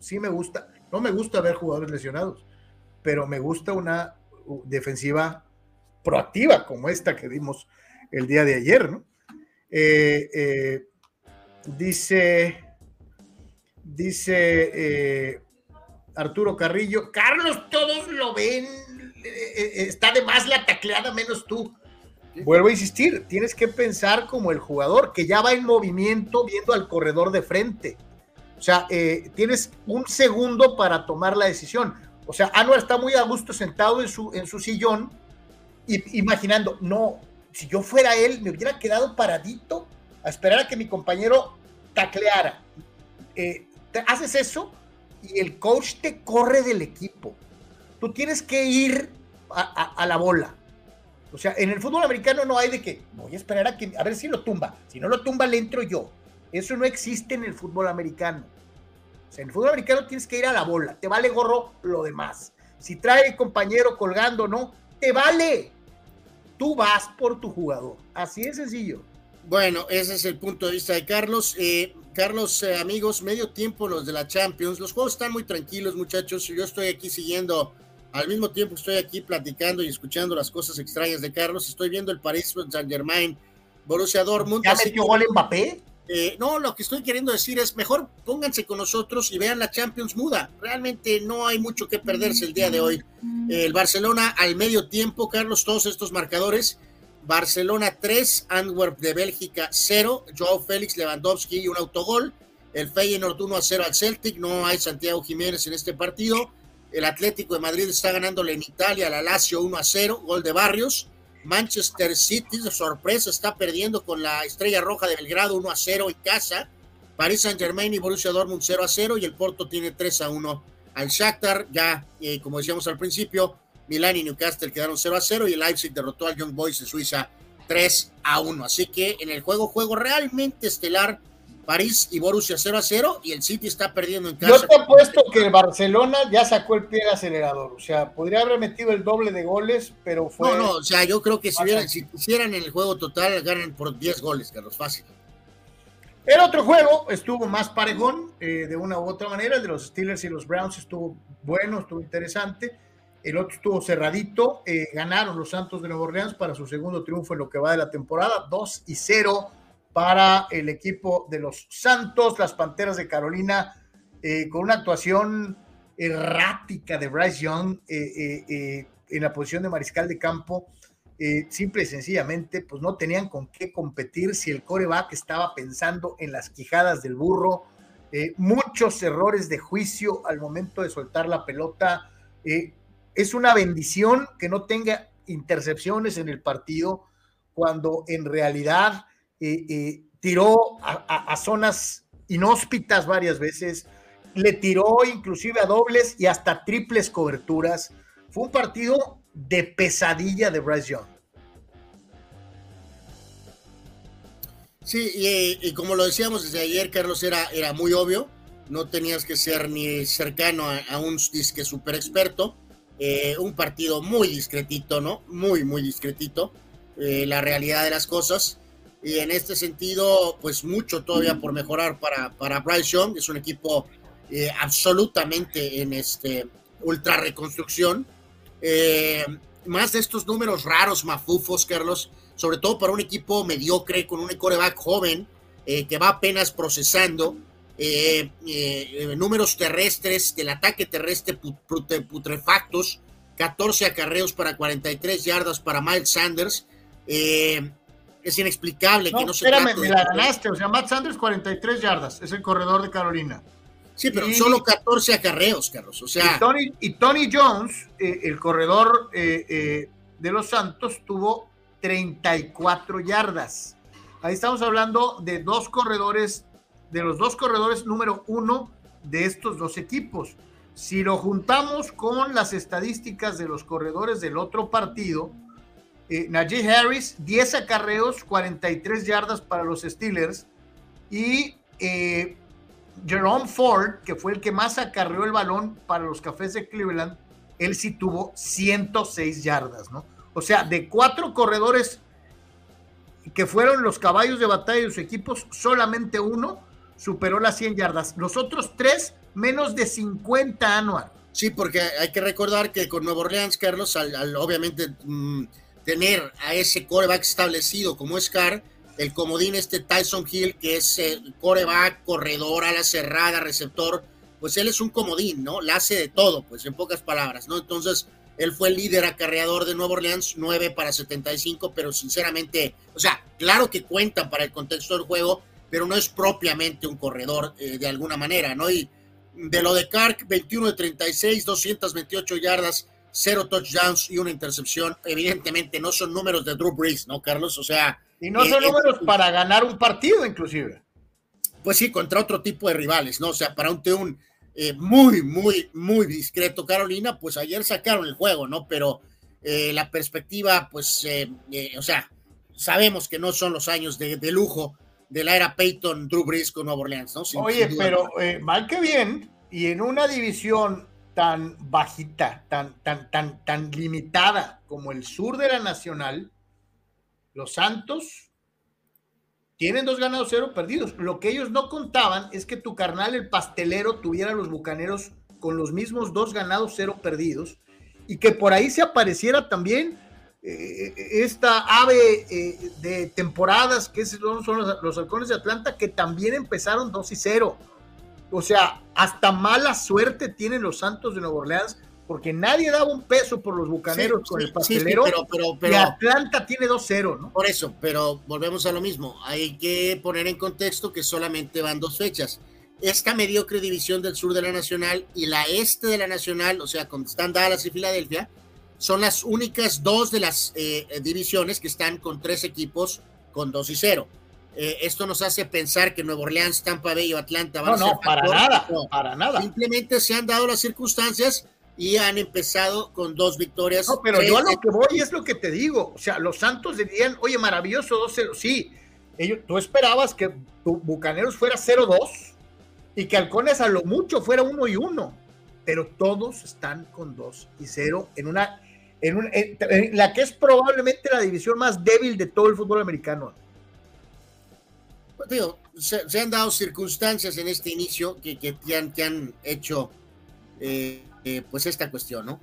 Sí me gusta. No me gusta ver jugadores lesionados, pero me gusta una defensiva proactiva como esta que vimos el día de ayer, ¿no? Eh, eh, dice, dice Arturo Carrillo, Carlos, todos lo ven, está de más la tacleada menos tú. Vuelvo a insistir, tienes que pensar como el jugador que ya va en movimiento viendo al corredor de frente. O sea, eh, tienes un segundo para tomar la decisión. O sea, Anuar está muy a gusto sentado en su, en su sillón, y, imaginando, no, si yo fuera él, me hubiera quedado paradito a esperar a que mi compañero tacleara. Eh, haces eso y el coach te corre del equipo. Tú tienes que ir a la bola. O sea, en el fútbol americano no hay de que voy a esperar a que a ver si lo tumba. Si no lo tumba, le entro yo. Eso no existe en el fútbol americano. O sea, en el fútbol americano tienes que ir a la bola. Te vale gorro lo demás. Si trae el compañero colgando, no, te vale. Tú vas por tu jugador. Así es sencillo. Bueno, ese es el punto de vista de Carlos. Eh, Carlos, eh, amigos, medio tiempo los de la Champions. Los juegos están muy tranquilos, muchachos. Yo estoy aquí siguiendo al mismo tiempo estoy aquí platicando y escuchando las cosas extrañas de Carlos. Estoy viendo el Paris Saint Germain, Borussia Dortmund. ¿Ya metió gol Mbappé? Eh, no, lo que estoy queriendo decir es mejor pónganse con nosotros y vean la Champions muda. Realmente no hay mucho que perderse el día de hoy. el Barcelona al medio tiempo, Carlos, todos estos marcadores. Barcelona 3, Antwerp de Bélgica 0, Joao Félix, Lewandowski y un autogol. El Feyenoord 1 a 0 al Celtic, no hay Santiago Jiménez en este partido. El Atlético de Madrid está ganándole en Italia la Lazio 1 a 0, gol de Barrios. Manchester City, sorpresa, está perdiendo con la Estrella Roja de Belgrado 1 a 0 en casa. París Saint Germain y Borussia Dortmund 0 a 0 y el Porto tiene 3 a 1 al Shakhtar. Ya, eh, como decíamos al principio, Milán y Newcastle quedaron 0 a 0 y el Leipzig derrotó al Young Boys de Suiza 3 a 1. Así que en el juego, juego realmente estelar París y Borussia 0 a 0 y el City está perdiendo en casa. Yo te apuesto que el Barcelona ya sacó el pie del acelerador, o sea, podría haber metido el doble de goles, pero fue... No, no, o sea, yo creo que si, hubieran, si hicieran el juego total, ganan por 10 goles, Carlos, fácil. El otro juego estuvo más parejón, eh, de una u otra manera, el de los Steelers y los Browns estuvo bueno, estuvo interesante. El otro estuvo cerradito, eh, ganaron los Santos de Nueva Orleans para su segundo triunfo en lo que va de la temporada, 2 y 0 para el equipo de los Santos, las Panteras de Carolina, eh, con una actuación errática de Bryce Young eh, eh, en la posición de mariscal de campo. simple y sencillamente, pues no tenían con qué competir si el coreback estaba pensando en las quijadas del burro. muchos errores de juicio al momento de soltar la pelota. Es una bendición que no tenga intercepciones en el partido, cuando en realidad tiró a, zonas inhóspitas varias veces, le tiró inclusive a dobles y hasta triples coberturas. Fue un partido de pesadilla de Bryce Young. Sí, y, como lo decíamos desde ayer, Carlos, era, era muy obvio, no tenías que ser ni cercano a, un disque super experto, eh, un partido muy discretito, ¿no? Muy, muy discretito, eh, la realidad de las cosas y en este sentido, pues mucho todavía por mejorar para, para Bryce Young, es un equipo eh, absolutamente en este ultra reconstrucción. Eh, más de estos números raros, mafufos, Carlos, sobre todo para un equipo mediocre, con un coreback joven, que va apenas procesando. Eh, eh, números terrestres, del ataque terrestre putrefactos, 14 acarreos para 43 yardas para Miles Sanders. es inexplicable que no se espérame, me la ganaste, o sea, Matt Sanders 43 yardas, es el corredor de Carolina. Sí, pero solo 14 acarreos, Carlos. O sea. Y Tony, Jones, el corredor de los Santos, tuvo 34 yardas. Ahí estamos hablando de dos corredores, de los dos corredores número uno de estos dos equipos. Si lo juntamos con las estadísticas de los corredores del otro partido, eh, Najee Harris, 10 acarreos, 43 yardas para los Steelers, y eh, Jerome Ford, que fue el que más acarreó el balón para los Cafés de Cleveland, él sí tuvo 106 yardas, ¿no? O sea, de cuatro corredores que fueron los caballos de batalla de sus equipos, solamente uno superó las 100 yardas. Los otros tres, menos de 50 anual. Sí, porque hay que recordar que con Nuevo Orleans, Carlos, al, obviamente mm, tener a ese coreback establecido como es Carr, el comodín este Tyson Hill, que es el coreback, corredor, a la cerrada, receptor, pues él es un comodín, ¿no? La hace de todo, pues en pocas palabras, ¿no? Entonces, él fue el líder acarreador de Nueva Orleans, 9 para 75, pero sinceramente, o sea, claro que cuentan para el contexto del juego, pero no es propiamente un corredor eh, de alguna manera, ¿no? Y de lo de Kark, 21 de 36, 228 yardas, cero touchdowns y una intercepción. Evidentemente no son números de Drew Brees, ¿no, Carlos? O sea. Y no son eh, números para ganar un partido, inclusive. Pues sí, contra otro tipo de rivales, ¿no? O sea, para un, un eh, muy, muy, muy discreto Carolina, pues ayer sacaron el juego, ¿no? Pero la perspectiva, pues, eh, o sea, sabemos que no son los años de, lujo de la era Peyton, Drew Brees con Nueva Orleans, ¿no? Oye, pero mal que bien, y en una división tan bajita, tan, tan, tan, tan limitada como el sur de la Nacional, los Santos tienen dos ganados, cero perdidos. Lo que ellos no contaban es que tu carnal, el pastelero, tuviera los bucaneros con los mismos dos ganados, cero perdidos. Y que por ahí se apareciera también eh, esta ave eh, de temporadas, que son, los, los, halcones de Atlanta, que también empezaron 2 y 0. O sea, hasta mala suerte tienen los Santos de Nueva Orleans porque nadie daba un peso por los bucaneros con el pastelero. pero, pero, y Atlanta tiene 2-0, ¿no? Por eso, pero volvemos a lo mismo. Hay que poner en contexto que solamente van dos fechas. Esta mediocre división del sur de la Nacional y la este de la Nacional, o sea, con están Dallas y Filadelfia, son las únicas dos de las eh, divisiones que están con tres equipos con 2 y 0. Eh, esto nos hace pensar que Nueva Orleans, Tampa Bay o Atlanta van no, a ser. No, para nada, para nada. Simplemente se han dado las circunstancias y han empezado con dos victorias. No, pero yo a lo que voy es lo que te digo. O sea, los Santos dirían, oye, maravilloso 2-0. Sí, ellos, tú esperabas que tu Bucaneros fuera 0-2 y que Halcones a lo mucho fuera 1 y 1. Pero todos están con 2 y 0 en una. En, en, la que es probablemente la división más débil de todo el fútbol americano. Pues digo, se, han dado circunstancias en este inicio que, que, han, que han hecho eh, eh, pues esta cuestión, ¿no?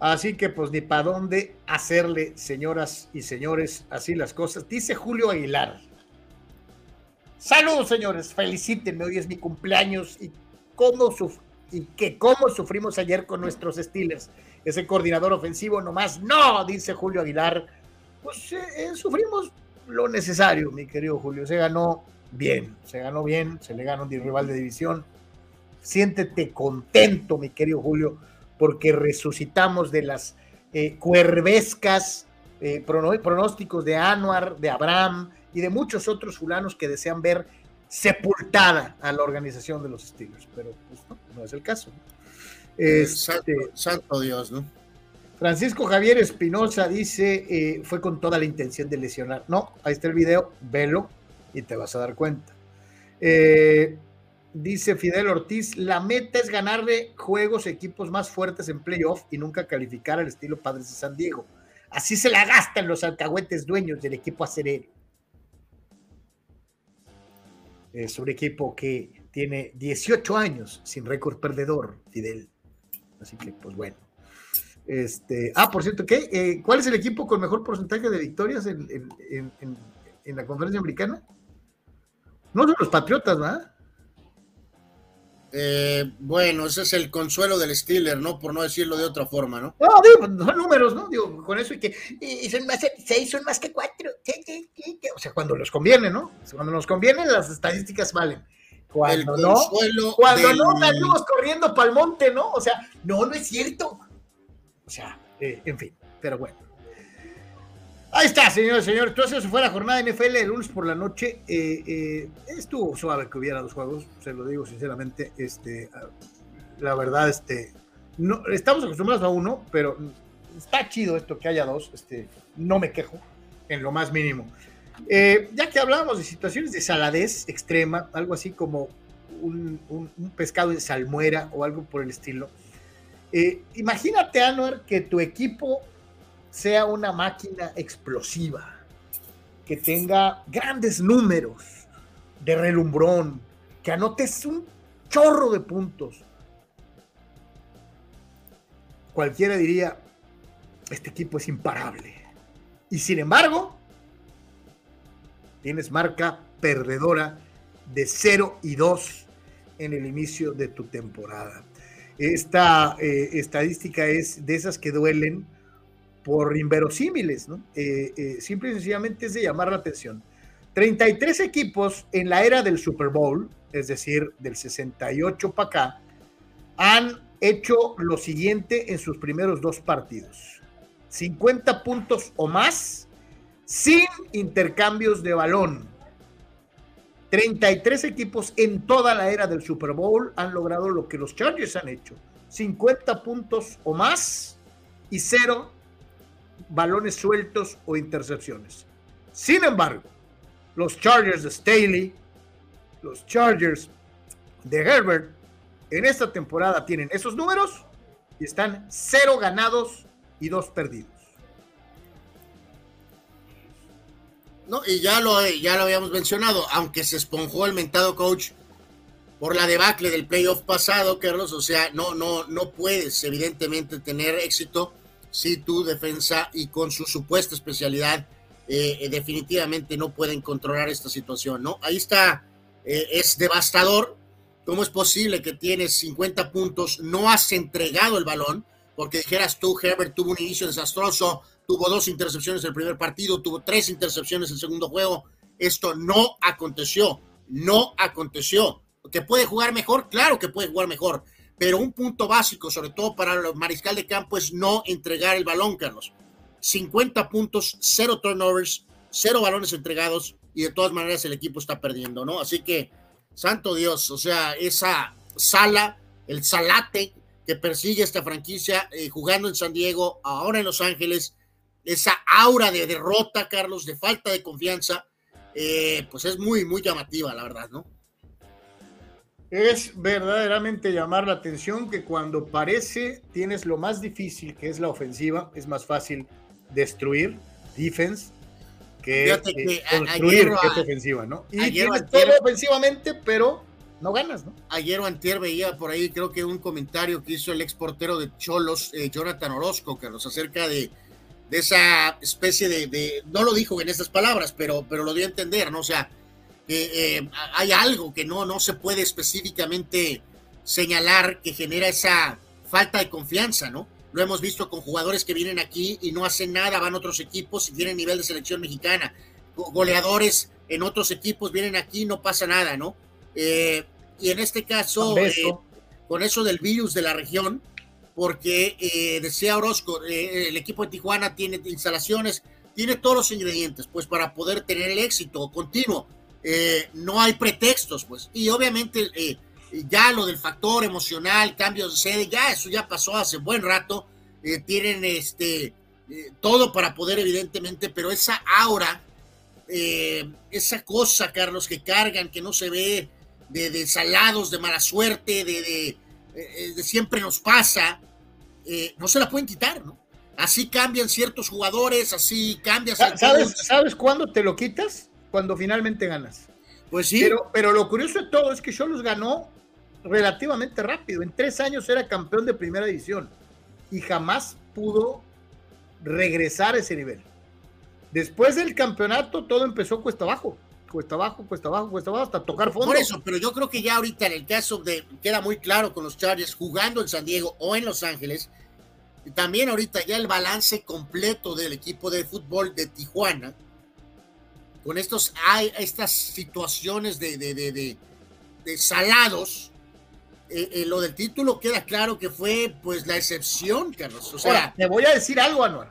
Así que pues ni para dónde hacerle, señoras y señores, así las cosas. Dice Julio Aguilar. Saludos, señores, felicítenme, hoy es mi cumpleaños y cómo y que cómo sufrimos ayer con nuestros Steelers. Ese coordinador ofensivo nomás, no, dice Julio Aguilar. Pues eh, eh, sufrimos lo necesario, mi querido Julio. Se ganó bien, se ganó bien, se le ganó un rival de división Siéntete contento, mi querido Julio, porque resucitamos de las eh, cuervescas eh, pronósticos de Anuar, de Abraham y de muchos otros fulanos que desean ver sepultada a la organización de los Steelers, pero pues, no, es el caso. Este, santo, Dios, ¿no? Francisco Javier Espinosa dice, eh, fue con toda la intención de lesionar. No, ahí está el video, velo y te vas a dar cuenta. Eh, Dice Fidel Ortiz, la meta es ganarle juegos equipos más fuertes en playoff y nunca calificar al estilo Padres de San Diego. Así se la gastan los alcahuetes dueños del equipo acerero. Es un equipo que tiene 18 años sin récord perdedor, Fidel. Así que, pues bueno. Este, ah, por cierto, ¿qué? Eh, ¿cuál es el equipo con mejor porcentaje de victorias en, la conferencia americana? No son los Patriotas, ¿verdad? Eh, bueno, ese es el consuelo del Steeler, ¿no? Por no decirlo de otra forma, ¿no? No, digo, son números, ¿no? Digo, con eso y que y son más seis, son más que cuatro. O sea, cuando los conviene, ¿no? Cuando nos conviene, las estadísticas valen. Cuando no, cuando no salimos corriendo para el monte, ¿no? O sea, no, no es cierto. O sea, eh, en fin, pero bueno. Ahí está, señores, señores. Entonces, eso fue la jornada de NFL el lunes por la noche. Eh, eh, estuvo suave que hubiera dos juegos, se lo digo sinceramente. Este, la verdad, este, no, estamos acostumbrados a uno, pero está chido esto que haya dos. Este, no me quejo en lo más mínimo. Ya que hablábamos de situaciones de saladez extrema, algo así como un, un pescado en salmuera o algo por el estilo eh, imagínate, Anuar, que tu equipo sea una máquina explosiva, que tenga grandes números de relumbrón, que anotes un chorro de puntos. Cualquiera diría, este equipo es imparable. Y sin embargo, tienes marca perdedora de 0 y 2 en el inicio de tu temporada. Esta eh, estadística es de esas que duelen por inverosímiles, ¿no? Eh, eh, simple y sencillamente es de llamar la atención. 33 equipos en la era del Super Bowl, es decir, del 68 para acá, han hecho lo siguiente en sus primeros dos partidos. 50 puntos o más sin intercambios de balón. 33 equipos en toda la era del Super Bowl han logrado lo que los Chargers han hecho. 50 puntos o más y cero balones sueltos o intercepciones. Sin embargo, los Chargers de Staley, los Chargers de Herbert, en esta temporada tienen esos números y están cero ganados y dos perdidos. No, y ya lo, ya lo habíamos mencionado, aunque se esponjó el mentado coach por la debacle del playoff pasado, Carlos, o sea, no, no, no puedes evidentemente tener éxito si tu defensa y con su supuesta especialidad eh, eh, definitivamente no pueden controlar esta situación, ¿no? Ahí está, eh, es devastador. ¿Cómo es posible que tienes 50 puntos, no has entregado el balón? Porque dijeras tú, Herbert tuvo un inicio desastroso, tuvo dos intercepciones en el primer partido, tuvo tres intercepciones el segundo juego. Esto no aconteció, no aconteció. ¿Que puede jugar mejor? Claro que puede jugar mejor, pero un punto básico, sobre todo para el mariscal de campo, es no entregar el balón, Carlos. 50 puntos, cero turnovers, cero balones entregados y de todas maneras el equipo está perdiendo, ¿no? Así que, santo Dios, o sea, esa sala, el salate que persigue esta franquicia eh, jugando en San Diego, ahora en Los Ángeles, esa aura de derrota, Carlos, de falta de confianza, eh, pues es muy, muy llamativa, la verdad, ¿no? Es verdaderamente llamar la atención que cuando parece tienes lo más difícil, que es la ofensiva, es más fácil destruir, defense, que, construir, que es ofensiva, ¿no? Y tienes todo ofensivamente, pero no ganas, ¿no? Ayer o antier veía por ahí, creo que un comentario que hizo el ex portero de Cholos, eh, Jonathan Orozco, que nos acerca de de esa especie de, no lo dijo en estas palabras, pero, pero lo dio a entender, ¿no? O sea, eh, hay algo que no, no se puede específicamente señalar que genera esa falta de confianza, ¿no? Lo hemos visto con jugadores que vienen aquí y no hacen nada, van a otros equipos y tienen nivel de selección mexicana. Goleadores en otros equipos vienen aquí y no pasa nada, ¿no? Eh, y en este caso, eh, con eso del virus de la región, porque eh, decía Orozco, eh, el equipo de Tijuana tiene instalaciones, tiene todos los ingredientes, pues para poder tener el éxito continuo. Eh, no hay pretextos, pues. Y obviamente ya lo del factor emocional, cambios de sede, ya eso ya pasó hace buen rato. tienen este todo para poder, evidentemente, pero esa aura, esa cosa, Carlos, que cargan, que no se ve, de, de salados, de mala suerte, de siempre nos pasa, eh, no se la pueden quitar, ¿no? Así cambian ciertos jugadores, así cambias. ¿Sabes, ¿Sabes cuándo te lo quitas? Cuando finalmente ganas. Pues sí. Pero, pero lo curioso de todo es que Cholos ganó relativamente rápido. En tres años era campeón de primera división y jamás pudo regresar a ese nivel. Después del campeonato todo empezó cuesta abajo, cuesta abajo, cuesta abajo, cuesta abajo, hasta tocar fondo. Por eso, pero yo creo que ya ahorita en el caso de, queda muy claro con los Chargers jugando en San Diego o en Los Ángeles, y también ahorita ya el balance completo del equipo de fútbol de Tijuana, con estos, hay estas situaciones de, de, de, de salados, eh, eh, lo del título queda claro que fue pues la excepción, Carlos. O sea, te voy a decir algo, Anuar.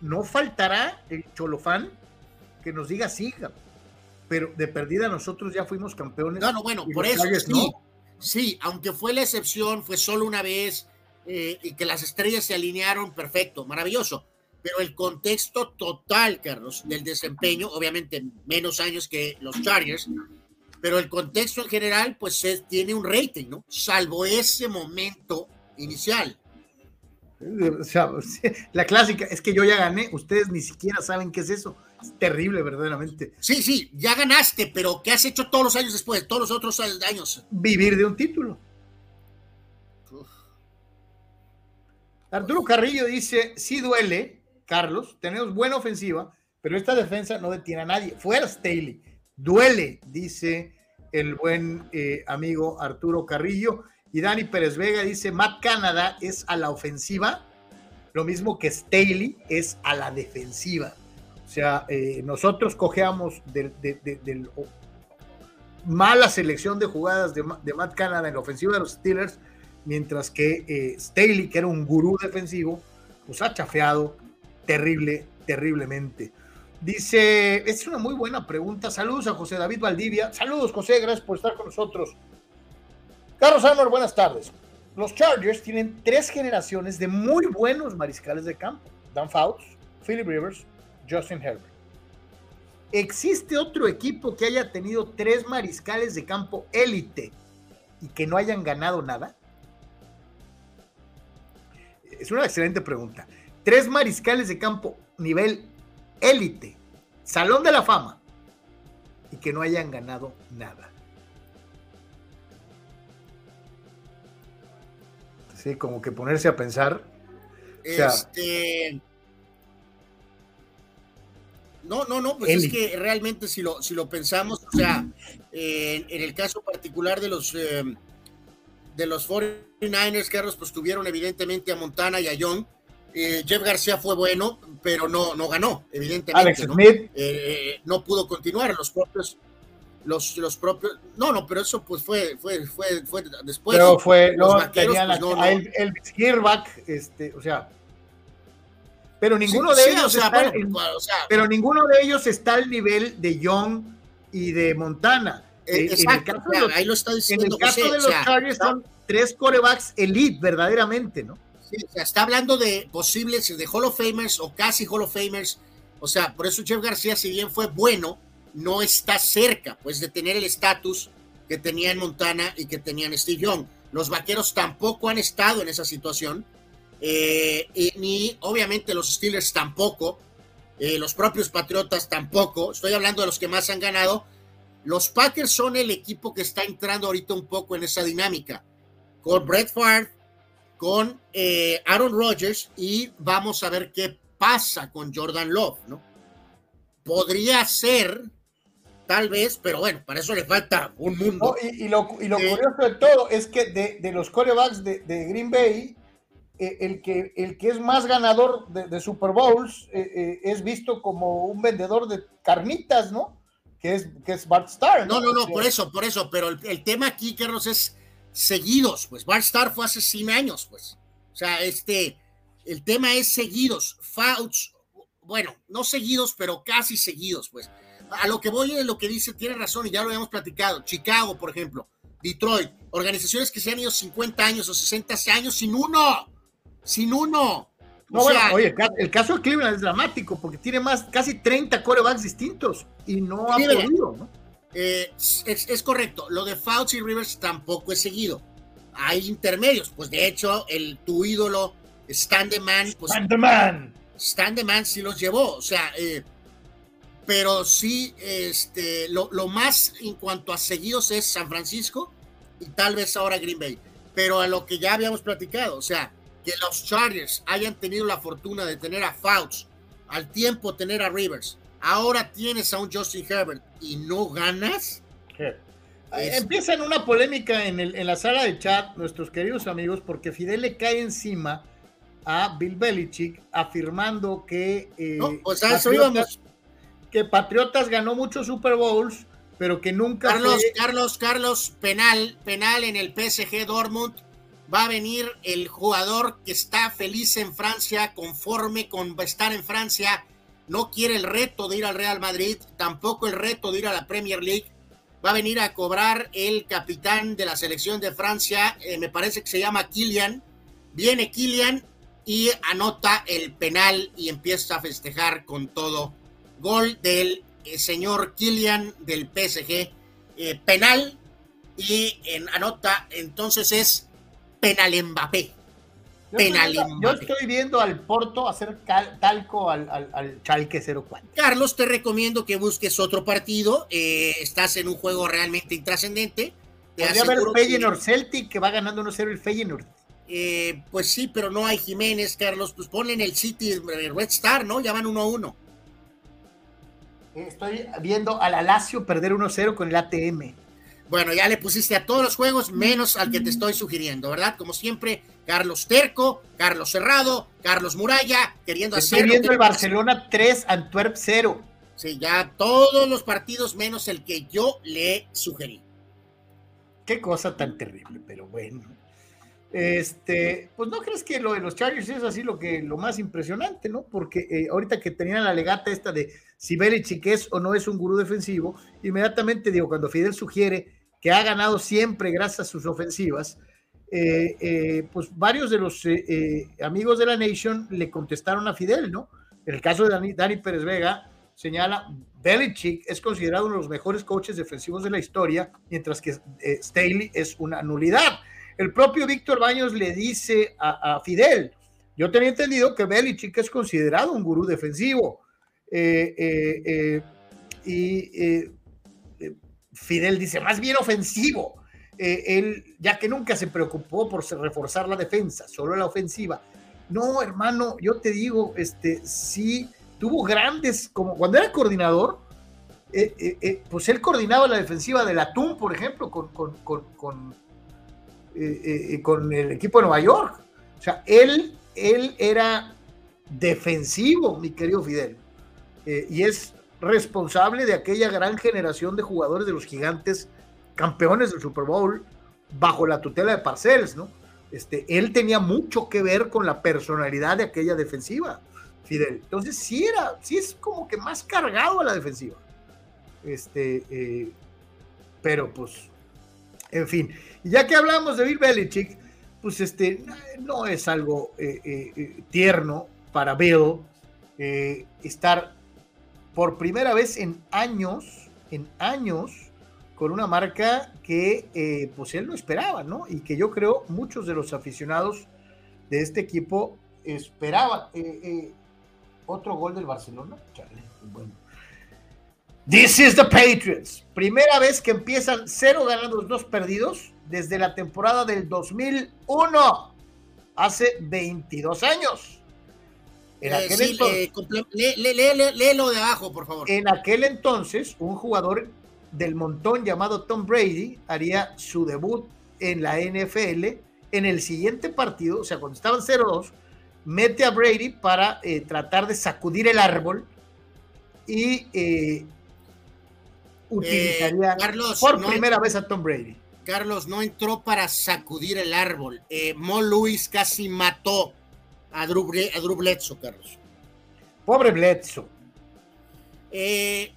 No faltará el cholofán que nos diga sí, pero de perdida nosotros ya fuimos campeones. No, no, bueno, por eso sí, sí, aunque fue la excepción, fue solo una vez eh, y que las estrellas se alinearon, perfecto, maravilloso. Pero el contexto total, Carlos, del desempeño, obviamente menos años que los Chargers, pero el contexto en general, pues tiene un rating, ¿no? Salvo ese momento inicial. O sea, la clásica es que yo ya gané, ustedes ni siquiera saben qué es eso. Es terrible, verdaderamente. Sí, sí, ya ganaste, pero ¿qué has hecho todos los años después, todos los otros años? Vivir de un título. Arturo Carrillo dice, sí duele, Carlos, tenemos buena ofensiva, pero esta defensa no detiene a nadie. Fuera Staley. Duele, dice el buen eh, amigo Arturo Carrillo. Y Dani Pérez Vega dice, Matt Canada es a la ofensiva, lo mismo que Staley es a la defensiva. O sea, eh, nosotros cojeamos de, mala selección de jugadas de, Matt Canada en la ofensiva de los Steelers, mientras que eh, Staley, que era un gurú defensivo, pues ha chafeado terrible, terriblemente. Dice, es una muy buena pregunta. Saludos a José David Valdivia. Saludos, José, gracias por estar con nosotros. Carlos Arnold, buenas tardes. Los Chargers tienen tres generaciones de muy buenos mariscales de campo. Dan Fouts, Philip Rivers, Justin Herbert. ¿Existe otro equipo que haya tenido tres mariscales de campo élite y que no hayan ganado nada? Es una excelente pregunta. Tres mariscales de campo nivel élite, Salón de la Fama, y que no hayan ganado nada. Sí, como que ponerse a pensar. este. No, no, no, pues es que realmente si lo, si lo pensamos, o sea, en el caso particular de los eh, de los 49ers, Carlos, pues tuvieron evidentemente a Montana y a Young, eh, Jeff García fue bueno, pero no, no ganó, evidentemente. Alex ¿no? Smith. Eh, no pudo continuar. Los propios, los, los propios. No, no, pero eso pues fue, fue, fue, fue después. Pero fue, los vaqueros, pues, no, el, el este, o sea. Pero ninguno de ellos está, pero ninguno de ellos está al nivel de Young y de Montana. Eh, exacto, en el caso, ahí lo está diciendo En el caso de los Chargers son tres corebacks elite, verdaderamente, ¿no? está hablando de posibles, de Hall of Famers o casi Hall of Famers. O sea, por eso Jeff García, si bien fue bueno, no está cerca, pues, de tener el estatus que tenía en Montana y que tenían Steve Young. Los vaqueros tampoco han estado en esa situación, eh, ni obviamente los Steelers tampoco, eh, los propios Patriotas tampoco. Estoy hablando de los que más han ganado. Los Packers son el equipo que está entrando ahorita un poco en esa dinámica. Con Brett Favre, con eh, Aaron Rodgers y vamos a ver qué pasa con Jordan Love, ¿no? Podría ser, tal vez, pero bueno, para eso le falta un mundo. y, lo, curioso de todo es que de, los corebacks de, Green Bay, eh, el, que, el que es más ganador de, Super Bowls eh, es visto como un vendedor de carnitas, ¿no? Que es, que es Bart Starr. No, no, no, por eso, por eso, pero el, el tema aquí, Carlos, es seguidos, pues Bart Starr fue hace 100 años, pues. O sea, este, el tema es seguidos. Fauch, bueno, no seguidos, pero casi seguidos, pues. A lo que voy es lo que dice, tiene razón y ya lo habíamos platicado. Chicago, por ejemplo, Detroit, organizaciones que se han ido 50 años o 60 años sin uno, sin uno. No, bueno, oye, el caso de Cleveland es dramático porque tiene más, casi 30 corebacks distintos y no ha podido, ¿no? Eh, es, correcto. Lo de Fauci y Rivers tampoco es seguido. Hay intermedios. Pues de hecho, el tu ídolo, Standeman, pues. Standeman. Standeman sí los llevó. O sea, eh, pero sí, este, lo, lo, más en cuanto a seguidos es San Francisco y tal vez ahora Green Bay. Pero a lo que ya habíamos platicado, o sea, que los Chargers hayan tenido la fortuna de tener a Fouts, al tiempo tener a Rivers, ahora tienes a un Justin Herbert y no ganas. Empiezan una polémica en, el, en la sala de chat, nuestros queridos amigos, porque Fidel le cae encima a Bill Belichick afirmando que, eh, pues Patriotas, que Patriotas ganó muchos Super Bowls, pero que nunca. Carlos, Carlos, Carlos, penal, penal en el PSG Dortmund. Va a venir el jugador que está feliz en Francia, conforme con estar en Francia, no quiere el reto de ir al Real Madrid, tampoco el reto de ir a la Premier League. Va a venir a cobrar el capitán de la selección de Francia, eh, me parece que se llama Kylian. Viene Kylian y anota el penal y empieza a festejar con todo. Gol del eh, señor Kylian del PSG. Eh, penal y anota, entonces es penal Mbappé. Penal yo estoy viendo al Porto hacer talco al, al, Chalque 04. Carlos, te recomiendo que busques otro partido. Eh, estás en un juego realmente intrascendente. Podría haber Feyenoord Celtic que va ganando 1-0 el Feyenoord. Eh, pues sí, pero no hay Jiménez, Carlos. Pues ponle en el City eh, Red Star, ¿no? Ya van 1-1. Estoy viendo al Alacio perder 1-0 con el ATM. Bueno, ya le pusiste a todos los juegos, menos al que te estoy sugiriendo, ¿verdad? Como siempre, Carlos Terco, Carlos Cerrado, Carlos Muralla, queriendo hacer. Estoy viendo el Barcelona 3, Antwerp 0. Sí, ya todos los partidos menos el que yo le sugerí. Qué cosa tan terrible, pero bueno. Este, pues no crees que lo de los Chargers es así lo que lo más impresionante, ¿no? Porque eh, ahorita que tenían la legata esta de si Belichick es o no es un gurú defensivo, inmediatamente digo, cuando Fidel sugiere que ha ganado siempre gracias a sus ofensivas, eh, eh, pues varios de los amigos de la Nation le contestaron a Fidel, ¿no? En el caso de Dani, Pérez Vega, señala, Belichick es considerado uno de los mejores coaches defensivos de la historia, mientras que Staley es una nulidad. El propio Víctor Baños le dice a, Fidel, yo tenía entendido que Belichick es considerado un gurú defensivo. Eh, eh, eh, y Fidel dice, más bien ofensivo. él, ya que nunca se preocupó por reforzar la defensa, solo la ofensiva. No, hermano, yo te digo, este, sí, tuvo grandes, como cuando era coordinador, pues él coordinaba la defensiva del Atún, por ejemplo, con, con eh, eh, con el equipo de Nueva York. O sea, él, él era defensivo, mi querido Fidel, eh, y es responsable de aquella gran generación de jugadores de los gigantes, campeones del Super Bowl, bajo la tutela de Parcells, ¿no? Este, él tenía mucho que ver con la personalidad de aquella defensiva, Fidel. Entonces, sí era, sí es como que más cargado a la defensiva. Este, pero pues, en fin. Y ya que hablamos de Bill Belichick, pues este, no es algo eh, eh, eh, tierno para Bill estar por primera vez en años, en años, con una marca que pues él no esperaba, ¿no? Y que yo creo muchos de los aficionados de este equipo esperaban. otro gol del Barcelona, bueno. This is the Patriots. Primera vez que empiezan cero ganados, dos perdidos desde la temporada del 2001, hace 22 años. En aquel entonces, léelo de abajo, por favor. En aquel entonces, un jugador del montón llamado Tom Brady haría su debut en la NFL en el siguiente partido, o sea, cuando estaban 0-2, mete a Brady para eh, tratar de sacudir el árbol y eh, utilizaría por primera vez a Tom Brady. Carlos no entró para sacudir el árbol. Eh, Mo Luis casi mató a Drew, Bledsoe, Carlos. Pobre Bledsoe. Eh,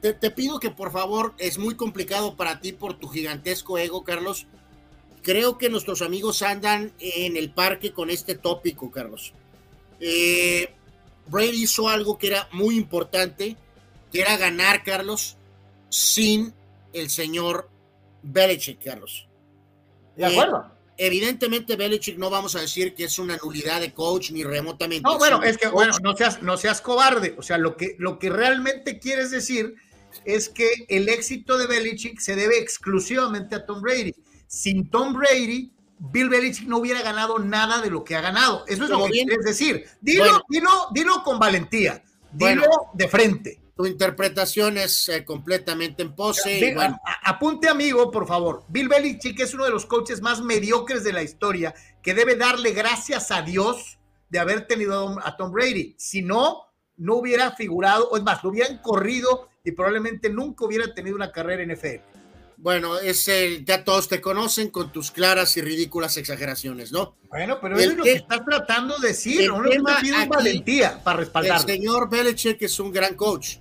te, pido que por favor, es muy complicado para ti por tu gigantesco ego, Carlos. Creo que nuestros amigos andan en el parque con este tópico, Carlos. Eh, Brady hizo algo que era muy importante, que era ganar, Carlos, sin el señor Belichick, Carlos. De acuerdo. Eh, evidentemente, Belichick no vamos a decir que es una nulidad de coach ni remotamente. No, bueno, es que, bueno, no seas, no seas cobarde. O sea, lo que, lo que realmente quieres decir es que el éxito de Belichick se debe exclusivamente a Tom Brady. Sin Tom Brady, Bill Belichick no hubiera ganado nada de lo que ha ganado. Eso es lo que quieres decir. Dilo, dilo, dilo con valentía. Dilo de frente. Tu interpretación es eh, completamente en pose. apunte, amigo, por favor. Bill Belichick es uno de los coaches más mediocres de la historia que debe darle gracias a Dios de haber tenido a Tom Brady. Si no, no hubiera figurado, o es más, lo hubieran corrido y probablemente nunca hubiera tenido una carrera en NFL. Bueno, es el, ya todos te conocen con tus claras y ridículas exageraciones, ¿no? Bueno, pero eso es lo que estás tratando de decir, no tema valentía para respaldar. El señor Belichick es un gran coach.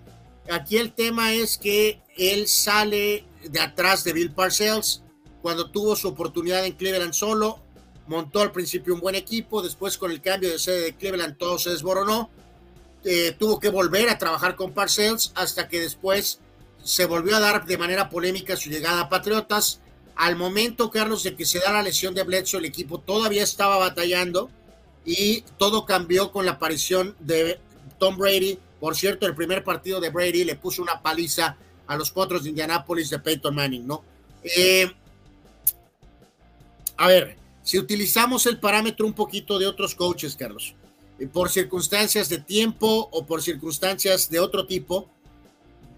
Aquí el tema es que él sale de atrás de Bill Parcells cuando tuvo su oportunidad en Cleveland solo, montó al principio un buen equipo, después con el cambio de sede de Cleveland todo se desboronó, eh, tuvo que volver a trabajar con Parcells hasta que después se volvió a dar de manera polémica su llegada a Patriotas. Al momento, Carlos, de que se da la lesión de Bledsoe, el equipo todavía estaba batallando y todo cambió con la aparición de Tom Brady. Por cierto, el primer partido de Brady le puso una paliza a los Potros de Indianápolis de Peyton Manning, ¿no? Eh, a ver, si utilizamos el parámetro un poquito de otros coaches, Carlos, eh, por circunstancias de tiempo o por circunstancias de otro tipo,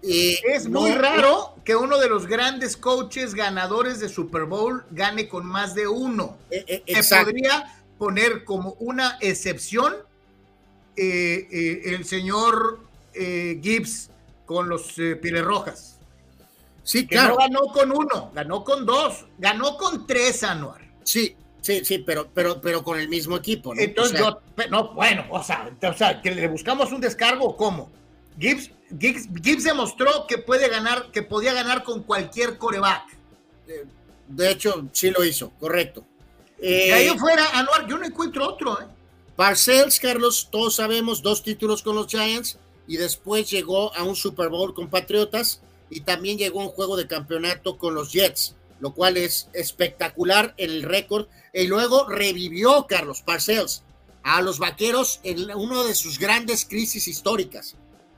es muy raro que uno de los grandes coaches ganadores de Super Bowl gane con más de uno. Eh, eh, Se podría poner como una excepción eh, el señor Gibbs con los Pires Rojas. Sí, claro. no ganó con uno, ganó con dos, ganó con tres, Anuar. Sí, sí, sí, pero, pero, pero con el mismo equipo. ¿no? Entonces yo, no, bueno, o sea, o sea, que le buscamos un descargo, ¿cómo? Gibbs, Gibbs, demostró que puede ganar, que podía ganar con cualquier coreback. De hecho, sí lo hizo, correcto. Eh, ahí fuera, Anuar, yo no encuentro otro. ¿eh? Parcells, Carlos, todos sabemos, dos títulos con los Giants y después llegó a un Super Bowl con Patriotas y también llegó a un juego de campeonato con los Jets, lo cual es espectacular en el récord. Y luego revivió Carlos Parcells a los Vaqueros en una de sus grandes crisis históricas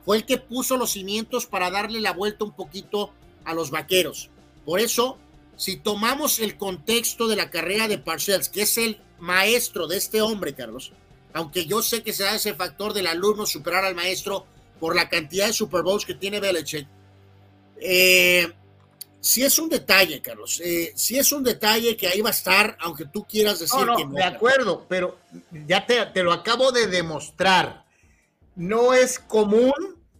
fue el que puso los cimientos para darle la vuelta un poquito a los vaqueros. Por eso, si tomamos el contexto de la carrera de Parcells, que es el maestro de este hombre, Carlos, aunque yo sé que se da ese factor del alumno superar al maestro por la cantidad de Super Bowls que tiene Belichick, eh, si es un detalle, Carlos, eh, si es un detalle que ahí va a estar, aunque tú quieras decir que no. De acuerdo, pero ya te, te lo acabo de demostrar no es común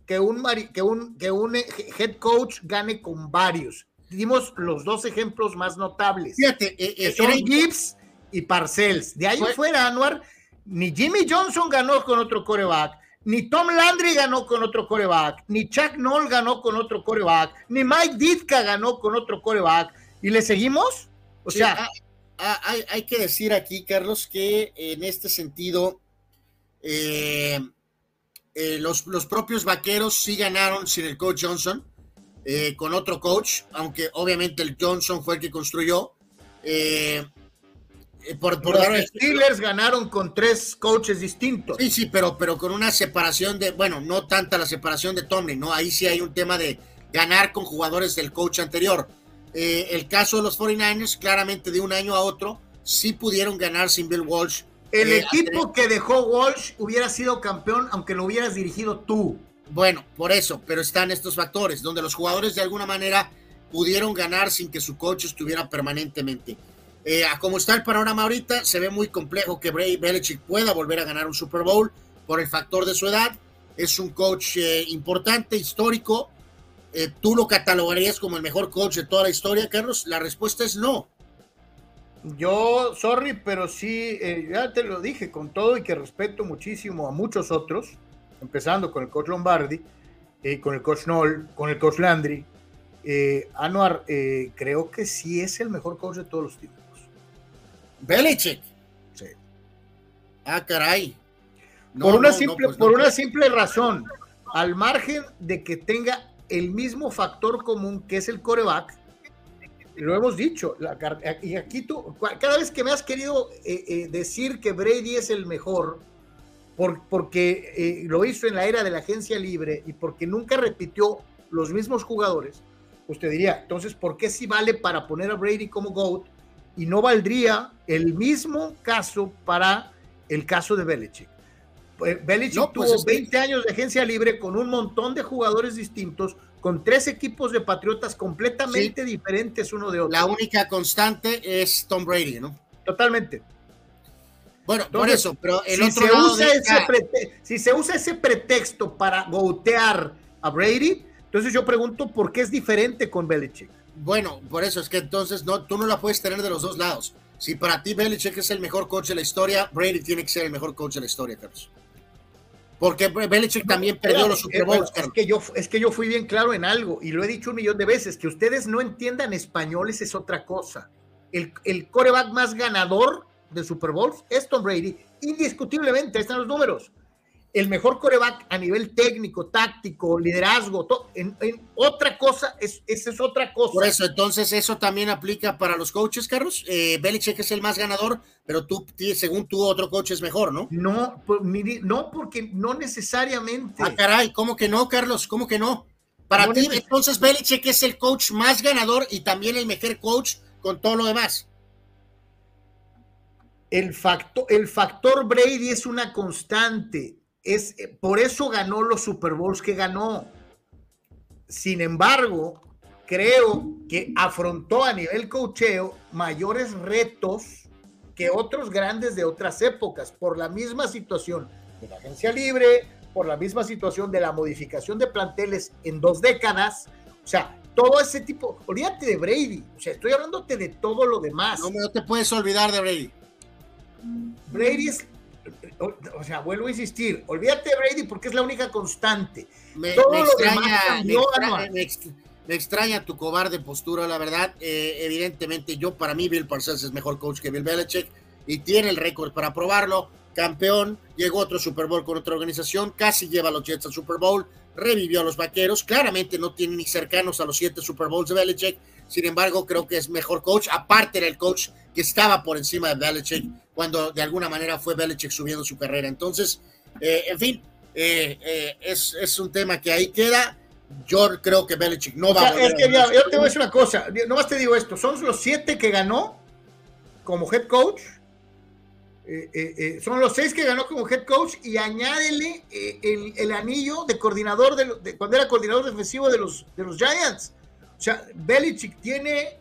que un, que un, que un head coach gane con varios. Dimos los dos ejemplos más notables. Fíjate, eh, eh, son Gibbs y Parcells. De ahí fuera, Anuar, ni Jimmy Johnson ganó con otro coreback, ni Tom Landry ganó con otro coreback, ni Chuck Noll ganó con otro coreback, ni Mike Ditka ganó con otro coreback. ¿Y le seguimos? O sea, ah, ah, hay, hay, que decir aquí, Carlos, que en este sentido, eh, eh, los, los, propios vaqueros sí ganaron sin el coach Johnson, eh, con otro coach, aunque obviamente el Johnson fue el que construyó. Eh, por, por los Steelers ganaron con tres coaches distintos. Sí, sí, pero, pero con una separación de, bueno, no tanta la separación de Tomlin, ¿no? Ahí sí hay un tema de ganar con jugadores del coach anterior. el caso de los 49ers, claramente de un año a otro, sí pudieron ganar sin Bill Walsh el eh, equipo que dejó Walsh hubiera sido campeón aunque lo hubieras dirigido tú. Bueno, por eso, pero están estos factores donde los jugadores de alguna manera pudieron ganar sin que su coach estuviera permanentemente. Eh, como está el panorama ahorita, se ve muy complejo que Bray Belichick pueda volver a ganar un Super Bowl por el factor de su edad. Es un coach eh, importante, histórico. ¿Tú lo catalogarías como el mejor coach de toda la historia, Carlos? La respuesta es no. Yo, sorry, pero sí, eh, ya te lo dije con todo y que respeto muchísimo a muchos otros, empezando con el coach Lombardi, eh, con el coach Noll, con el coach Landry. Eh, Anuar, creo que sí es el mejor coach de todos los tiempos. Belichick. Sí. Ah, caray. por una, simple, pues por una simple razón, al margen de que tenga el mismo factor común que es el coreback, lo hemos dicho, y aquí tú, cada vez que me has querido eh, eh, decir que Brady es el mejor, por, porque eh, lo hizo en la era de la agencia libre y porque nunca repitió los mismos jugadores, usted diría, entonces, ¿por qué si vale para poner a Brady como GOAT y no valdría el mismo caso para el caso de Belichick. Pues, Belichick pues tuvo 20 años de agencia libre con un montón de jugadores distintos, con tres equipos de Patriotas completamente diferentes uno de otro. La única constante es Tom Brady, ¿no? Totalmente. Bueno, por eso, pero el si otro se lado usa ese si se usa ese pretexto para gotear a Brady, entonces yo pregunto por qué es diferente con Belichick. Bueno, por eso es que entonces no, tú no la puedes tener de los dos lados. Si para ti Belichick es el mejor coach de la historia, Brady tiene que ser el mejor coach de la historia, Carlos. Porque Belichick también perdió los Super Bowls. es, que yo, es que yo fui bien claro en algo y lo he dicho un millón de veces, que ustedes no entiendan españoles es otra cosa. El, el coreback más ganador de Super Bowls es Tom Brady, indiscutiblemente, están los números el mejor coreback a nivel técnico, táctico, liderazgo, en, otra cosa, es, esa es otra cosa. Por eso, entonces, eso también aplica para los coaches, Carlos. Eh, Belichick es el más ganador, pero tú, según tú, otro coach es mejor, ¿no? No, no, porque no necesariamente. Ah, caray, ¿cómo que no, Carlos? ¿Cómo que no? Para ti, entonces, Belichick es el coach más ganador y también el mejor coach con todo lo demás. El factor, el factor Brady es una constante es, eh, por eso ganó los Super Bowls que ganó. Sin embargo, creo que afrontó a nivel cocheo mayores retos que otros grandes de otras épocas, por la misma situación de la agencia libre, por la misma situación de la modificación de planteles en dos décadas. O sea, todo ese tipo, olvídate de Brady, o sea, estoy hablándote de todo lo demás. No, no te puedes olvidar de Brady. Brady es o sea, vuelvo a insistir, olvídate de Brady porque es la única constante. Me, extraña, me, extraña, tu cobarde postura, la verdad. Eh, evidentemente, yo para mí Bill Parcells es mejor coach que Bill Belichick y tiene el récord para probarlo. Campeón, llegó otro Super Bowl con otra organización, casi lleva a los Jets al Super Bowl, revivió a los Vaqueros. Claramente no tiene ni cercanos a los siete Super Bowls de Belichick. Sin embargo, creo que es mejor coach. Aparte era el coach que estaba por encima de Belichick cuando de alguna manera fue Belichick subiendo su carrera. Entonces, eh, en fin, eh, eh, es, un tema que ahí queda. Yo creo que Belichick no va a volver. Es que yo te voy a decir una cosa, nomás te digo esto, son los siete que ganó como head coach, son los seis que ganó como head coach y añádele el, anillo de coordinador de, cuando era coordinador defensivo de los, de los Giants. O sea, Belichick tiene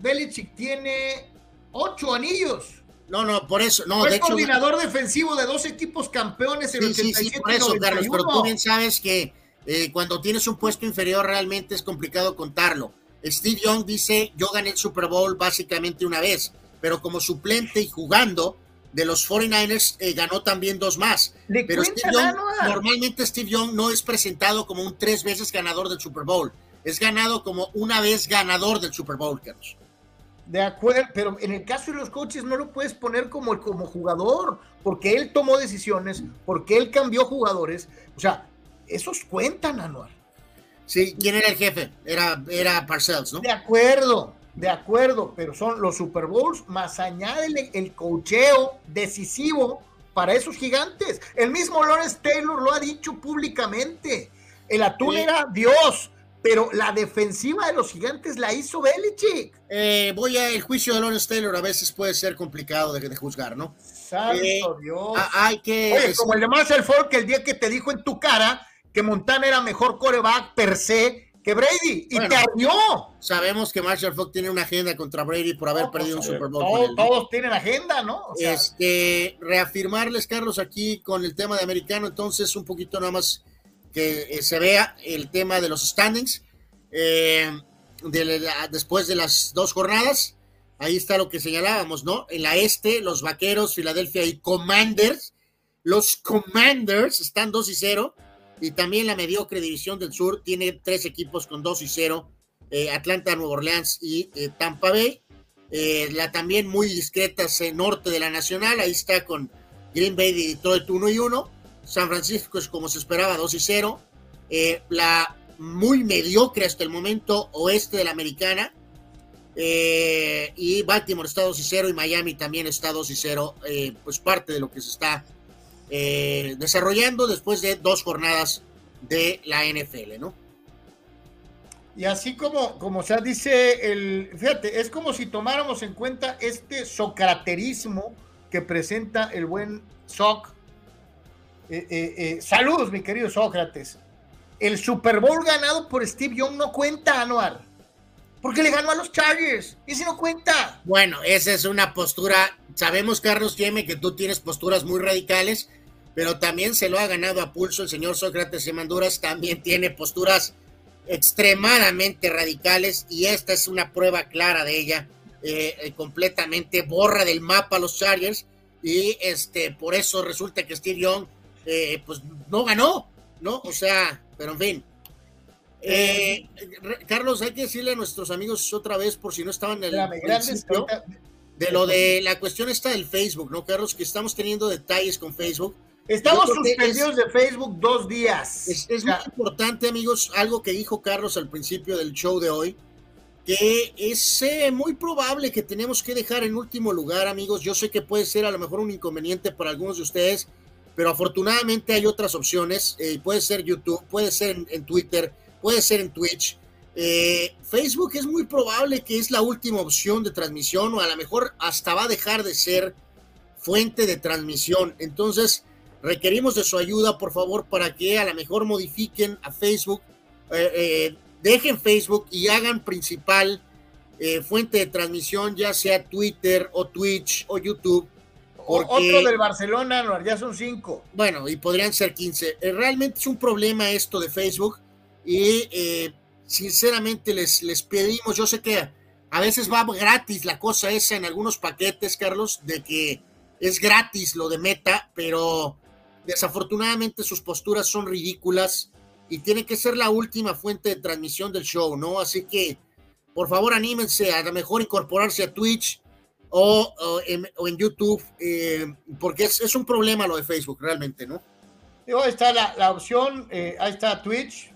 Belichick tiene ocho anillos. No, no, por eso. No, Fue coordinador defensivo de dos equipos campeones en sí, 87 sí, por eso, Carlos, pero tú bien sabes que eh, cuando tienes un puesto inferior realmente es complicado contarlo. Steve Young dice, yo gané el Super Bowl básicamente una vez, pero como suplente y jugando de los 49ers eh, ganó también dos más. pero Steve Young, normalmente Steve Young no es presentado como un tres veces ganador del Super Bowl, es ganado como una vez ganador del Super Bowl, Carlos. De acuerdo, pero en el caso de los coaches no lo puedes poner como, como jugador, porque él tomó decisiones, porque él cambió jugadores. O sea, esos cuentan, Anual. Sí, ¿quién era el jefe? Era, era Parcells, ¿no? De acuerdo, de acuerdo, pero son los Super Bowls, más añádele el cocheo decisivo para esos gigantes. El mismo Lawrence Taylor lo ha dicho públicamente. El atún era Dios pero la defensiva de los gigantes la hizo Belichick. Eh, voy a el juicio de Lawrence Taylor a veces puede ser complicado de, juzgar, ¿no? Santo eh, Dios. hay que. Oye, como el de Marcel Falk el día que te dijo en tu cara que Montana era mejor coreback per se que Brady y te ardió. Sabemos que Marshall Falk tiene una agenda contra Brady por haber perdido un Super Bowl. Todos, tienen agenda, ¿no? este, reafirmarles, Carlos, aquí con el tema de americano, entonces un poquito nada más que eh, se vea el tema de los standings eh, después de las dos jornadas. Ahí está lo que señalábamos, ¿no? En la este, los Vaqueros, Filadelfia y Commanders. Los Commanders están 2 y 0. Y también la mediocre división del sur tiene tres equipos con 2 y 0. Eh, Atlanta, Nueva Orleans y Tampa Bay. la también muy discreta norte de la nacional. Ahí está con Green Bay y Detroit 1 y 1. San Francisco es como se esperaba, 2 y 0. Eh, la muy mediocre hasta el momento oeste de la americana. Eh, y Baltimore está 2 y 0 y Miami también está 2 y 0. Eh, pues parte de lo que se está desarrollando después de dos jornadas de la NFL, ¿no? Y así como, como se dice el, fíjate, es como si tomáramos en cuenta este socraterismo que presenta el buen Soc. Eh, eh, eh, saludos, mi querido Sócrates. El Super Bowl ganado por Steve Young no cuenta, Anuar. Porque le ganó a los Chargers. Ese no cuenta. Bueno, esa es una postura. Sabemos, Carlos Tieme, que tú tienes posturas muy radicales, pero también se lo ha ganado a pulso el señor Sócrates de Manduras. También tiene posturas extremadamente radicales y esta es una prueba clara de ella. Completamente borra del mapa a los Chargers y este por eso resulta que Steve Young eh, pues no ganó, ¿no? O sea, pero en fin. Carlos, hay que decirle a nuestros amigos otra vez, por si no estaban en el de lo de la cuestión esta del Facebook, ¿no, Carlos? Que estamos teniendo detalles con Facebook Estamos suspendidos de Facebook dos días. Es, muy importante, amigos, algo que dijo Carlos al principio del show de hoy, que es eh, muy probable que tenemos que dejar en último lugar, amigos. Yo sé que puede ser a lo mejor un inconveniente para algunos de ustedes, pero afortunadamente hay otras opciones. Eh, puede ser YouTube, puede ser en, Twitter, puede ser en Twitch. Eh, Facebook es muy probable que es la última opción de transmisión o a lo mejor hasta va a dejar de ser fuente de transmisión. Entonces, Requerimos de su ayuda, por favor, para que a lo mejor modifiquen a Facebook, eh, eh, dejen Facebook y hagan principal fuente de transmisión, ya sea Twitter o Twitch o YouTube. Otro del Barcelona, ya son cinco. Bueno, y podrían ser 15. realmente es un problema esto de Facebook y sinceramente les, les pedimos, yo sé que a veces va gratis la cosa esa en algunos paquetes, Carlos, de que es gratis lo de Meta, pero Desafortunadamente sus posturas son ridículas y tiene que ser la última fuente de transmisión del show, ¿no? Así que, por favor, anímense a lo mejor incorporarse a Twitch o, en, YouTube, eh, porque es, un problema lo de Facebook, realmente, ¿no? ahí está la, opción, eh, ahí está Twitch,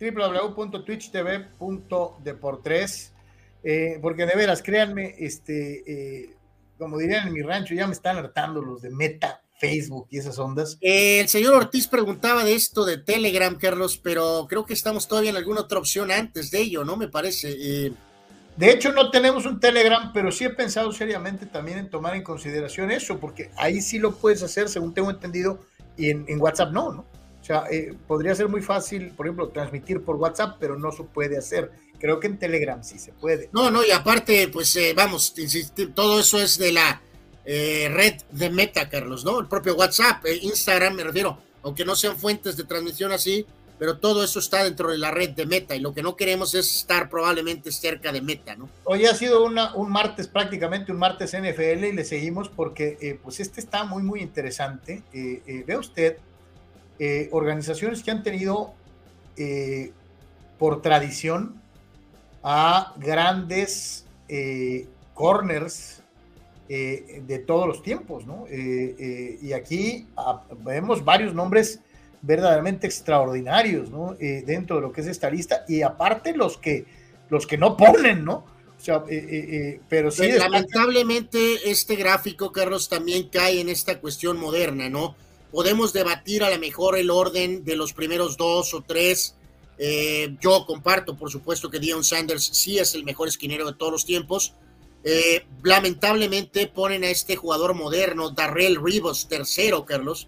www.twitchtv.deportres, eh, porque de veras, créanme, este, eh, como dirían en mi rancho, ya me están hartando los de Meta Facebook y esas ondas. Eh, el señor Ortiz preguntaba de esto de Telegram, Carlos, pero creo que estamos todavía en alguna otra opción antes de ello, ¿no? Me parece. Eh. De hecho, no tenemos un Telegram, pero sí he pensado seriamente también en tomar en consideración eso, porque ahí sí lo puedes hacer, según tengo entendido, y en, WhatsApp no, ¿no? O sea, eh, podría ser muy fácil, por ejemplo, transmitir por WhatsApp, pero no se puede hacer. Creo que en Telegram sí se puede. No, no, y aparte, pues vamos, todo eso es de la eh, red de Meta, Carlos, ¿no? El propio WhatsApp, eh, Instagram, me refiero, aunque no sean fuentes de transmisión así, pero todo eso está dentro de la red de Meta y lo que no queremos es estar probablemente cerca de Meta, ¿no? Hoy ha sido una, un martes, prácticamente un martes NFL y le seguimos porque eh, pues este está muy, muy interesante. ve usted organizaciones que han tenido por tradición a grandes corners eh, de todos los tiempos, ¿no? Eh, eh, y aquí ah, vemos varios nombres verdaderamente extraordinarios, ¿no? dentro de lo que es esta lista, y aparte los que, los que no ponen, ¿no? O sea, pero sí. Pues, lamentablemente, este gráfico, Carlos, también cae en esta cuestión moderna, ¿no? Podemos debatir a lo mejor el orden de los primeros dos o tres. yo comparto, por supuesto, que Dion Sanders sí es el mejor esquinero de todos los tiempos eh, lamentablemente ponen a este jugador moderno, Darrell Rivas, tercero, Carlos.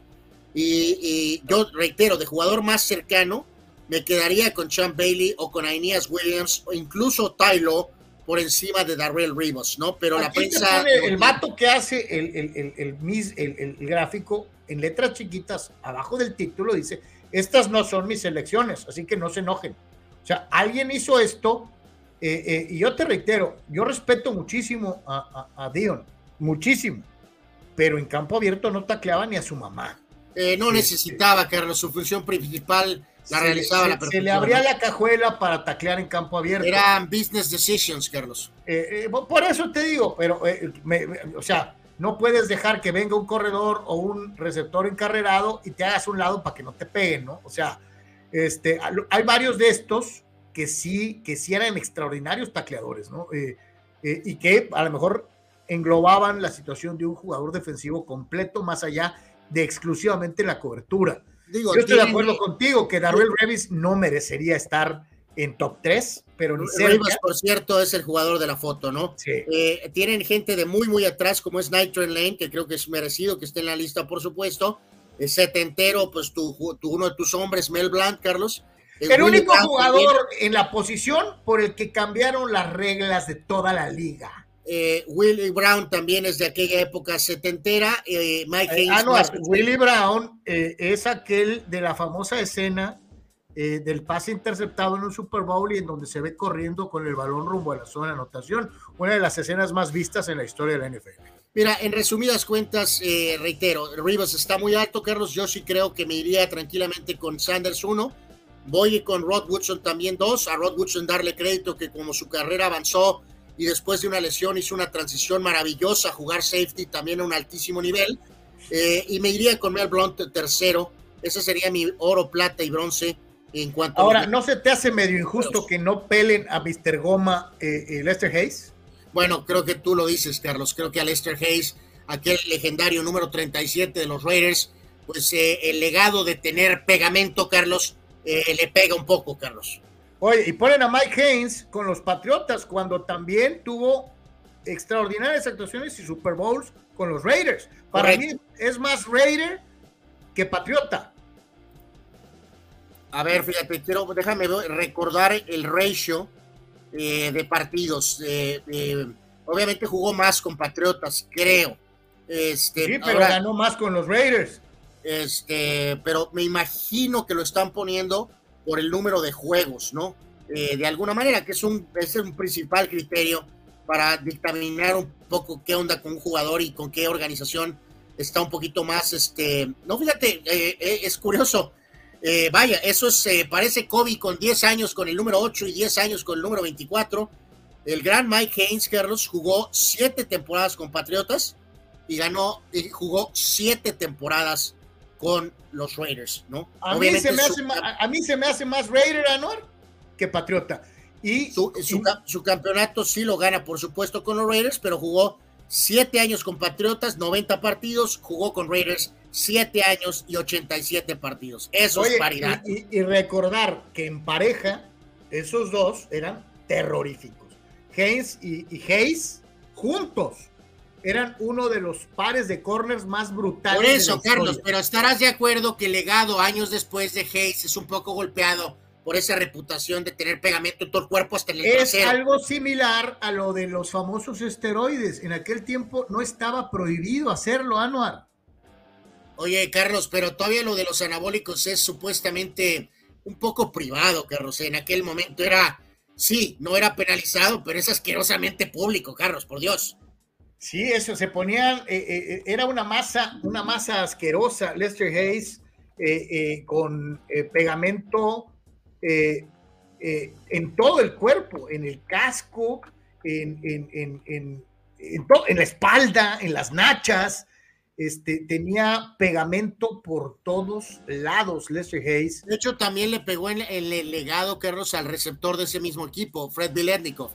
Y, yo reitero, de jugador más cercano, me quedaría con Champ Bailey o con Aeneas Williams o incluso Tylo por encima de Darrell Rivas, ¿no? Pero la prensa. el vato que hace el, el, el, el, gráfico en letras chiquitas, abajo del título, dice: Estas no son mis elecciones, así que no se enojen. O sea, alguien hizo esto eh, eh, y yo te reitero, yo respeto muchísimo a, Dion, muchísimo, pero en campo abierto no tacleaba ni a su mamá. Eh, no necesitaba, Carlos, su función principal la realizaba la persona. Se le abría la cajuela para taclear en campo abierto. Eran business decisions, Carlos. por eso te digo, pero, o sea, no puedes dejar que venga un corredor o un receptor encarrerado y te hagas un lado para que no te peguen, ¿no? O sea, este, hay varios de estos que sí, que sí eran extraordinarios tacleadores, ¿no? Eh, eh, y que a lo mejor englobaban la situación de un jugador defensivo completo más allá de exclusivamente la cobertura. Yo estoy de acuerdo contigo que Darrell Revis no merecería estar en top 3, pero ni Rivas, por cierto, es el jugador de la foto, ¿no? Sí. Eh, tienen gente de muy, muy atrás, como es Nitro Lane, que creo que es merecido que esté en la lista, por supuesto. El setentero, pues tu, uno de tus hombres, Mel Blanc, Carlos. El, único jugador en la posición por el que cambiaron las reglas de toda la liga. Eh, Willie Brown también es de aquella época setentera. Eh, Mike eh, ah, no, Willie Brown es aquel de la famosa escena del pase interceptado en un Super Bowl y en donde se ve corriendo con el balón rumbo a la zona de anotación. Una de las escenas más vistas en la historia de la NFL. Mira, en resumidas cuentas, reitero, Rivas está muy alto, Carlos. Yo sí creo que me iría tranquilamente con Sanders 1. Voy con Rod Woodson también 2. A Rod Woodson darle crédito que como su carrera avanzó y después de una lesión hizo una transición maravillosa, jugar safety también a un altísimo nivel. Eh, y me iría con Mel Blunt tercero. Ese sería mi oro, plata y bronce en cuanto Ahora, ¿no se te hace medio injusto que no pelen a Mr. Goma eh, eh, Lester Hayes? Bueno, creo que tú lo dices, Carlos. Creo que a Lester Hayes, aquel legendario número 37 de los Raiders, pues el legado de tener pegamento, Carlos, le pega un poco, Carlos. Oye, y ponen a Mike Haynes con los Patriotas cuando también tuvo extraordinarias actuaciones y Super Bowls con los Raiders. Para mí es más Raider que Patriota. A ver, fíjate, quiero, déjame recordar el ratio eh, de partidos. Eh, eh, obviamente jugó más con Patriotas, creo. Este, sí, pero ganó más con los Raiders. Este, pero me imagino que lo están poniendo por el número de juegos, ¿no? Eh, de alguna manera, que es un, un principal criterio para dictaminar un poco qué onda con un jugador y con qué organización está un poquito más, este, no, fíjate, eh, eh, es curioso, vaya, eso es, parece Kobe con 10 años con el número 8 y 10 años con el número 24. El gran Mike Haynes, Carlos, jugó 7 temporadas con Patriotas y ganó, y jugó 7 temporadas con los Raiders, ¿no? A mí, se me, hace más, a mí se me hace más Raider, Anuar, que Patriota. Y su, su, campeonato sí lo gana, por supuesto, con los Raiders, pero jugó siete años con Patriotas, 90 partidos, jugó con Raiders siete años y 87 partidos. Eso es paridad. Y, recordar que en pareja, esos dos eran terroríficos. Hayes y, y Hayes juntos eran uno de los pares de corners más brutales. Por eso, Carlos, pero estarás de acuerdo que el legado años después de Hayes es un poco golpeado por esa reputación de tener pegamento en todo el cuerpo hasta el Es algo similar a lo de los famosos esteroides. En aquel tiempo no estaba prohibido hacerlo, Anuar. Oye, Carlos, pero todavía lo de los anabólicos es supuestamente un poco privado, Carlos. En aquel momento era, sí, no era penalizado, pero es asquerosamente público, Carlos, por Dios. Sí, eso, se ponían, eh, eh, eh, era una masa, una masa asquerosa, Lester Hayes, con pegamento en todo el cuerpo, en el casco, en, en, en, en, la espalda, en las nachas, este, tenía pegamento por todos lados, Lester Hayes. De hecho, también le pegó en el legado, Carlos, al receptor de ese mismo equipo, Fred Biletnikov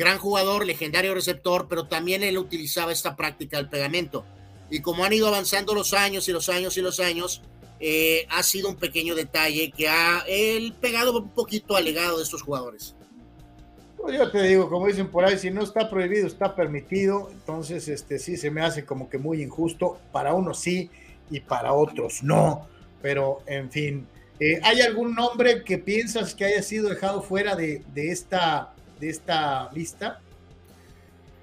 gran jugador, legendario receptor, pero también él utilizaba esta práctica del pegamento. Y como han ido avanzando los años y los años y los años, eh, ha sido un pequeño detalle que ha el pegado un poquito al legado de estos jugadores. Pues yo te digo, como dicen por ahí, si no está prohibido, está permitido. Entonces, este sí se me hace como que muy injusto. Para unos sí y para otros no. Pero, en fin, eh, ¿hay algún nombre que piensas que haya sido dejado fuera de, de esta de esta lista?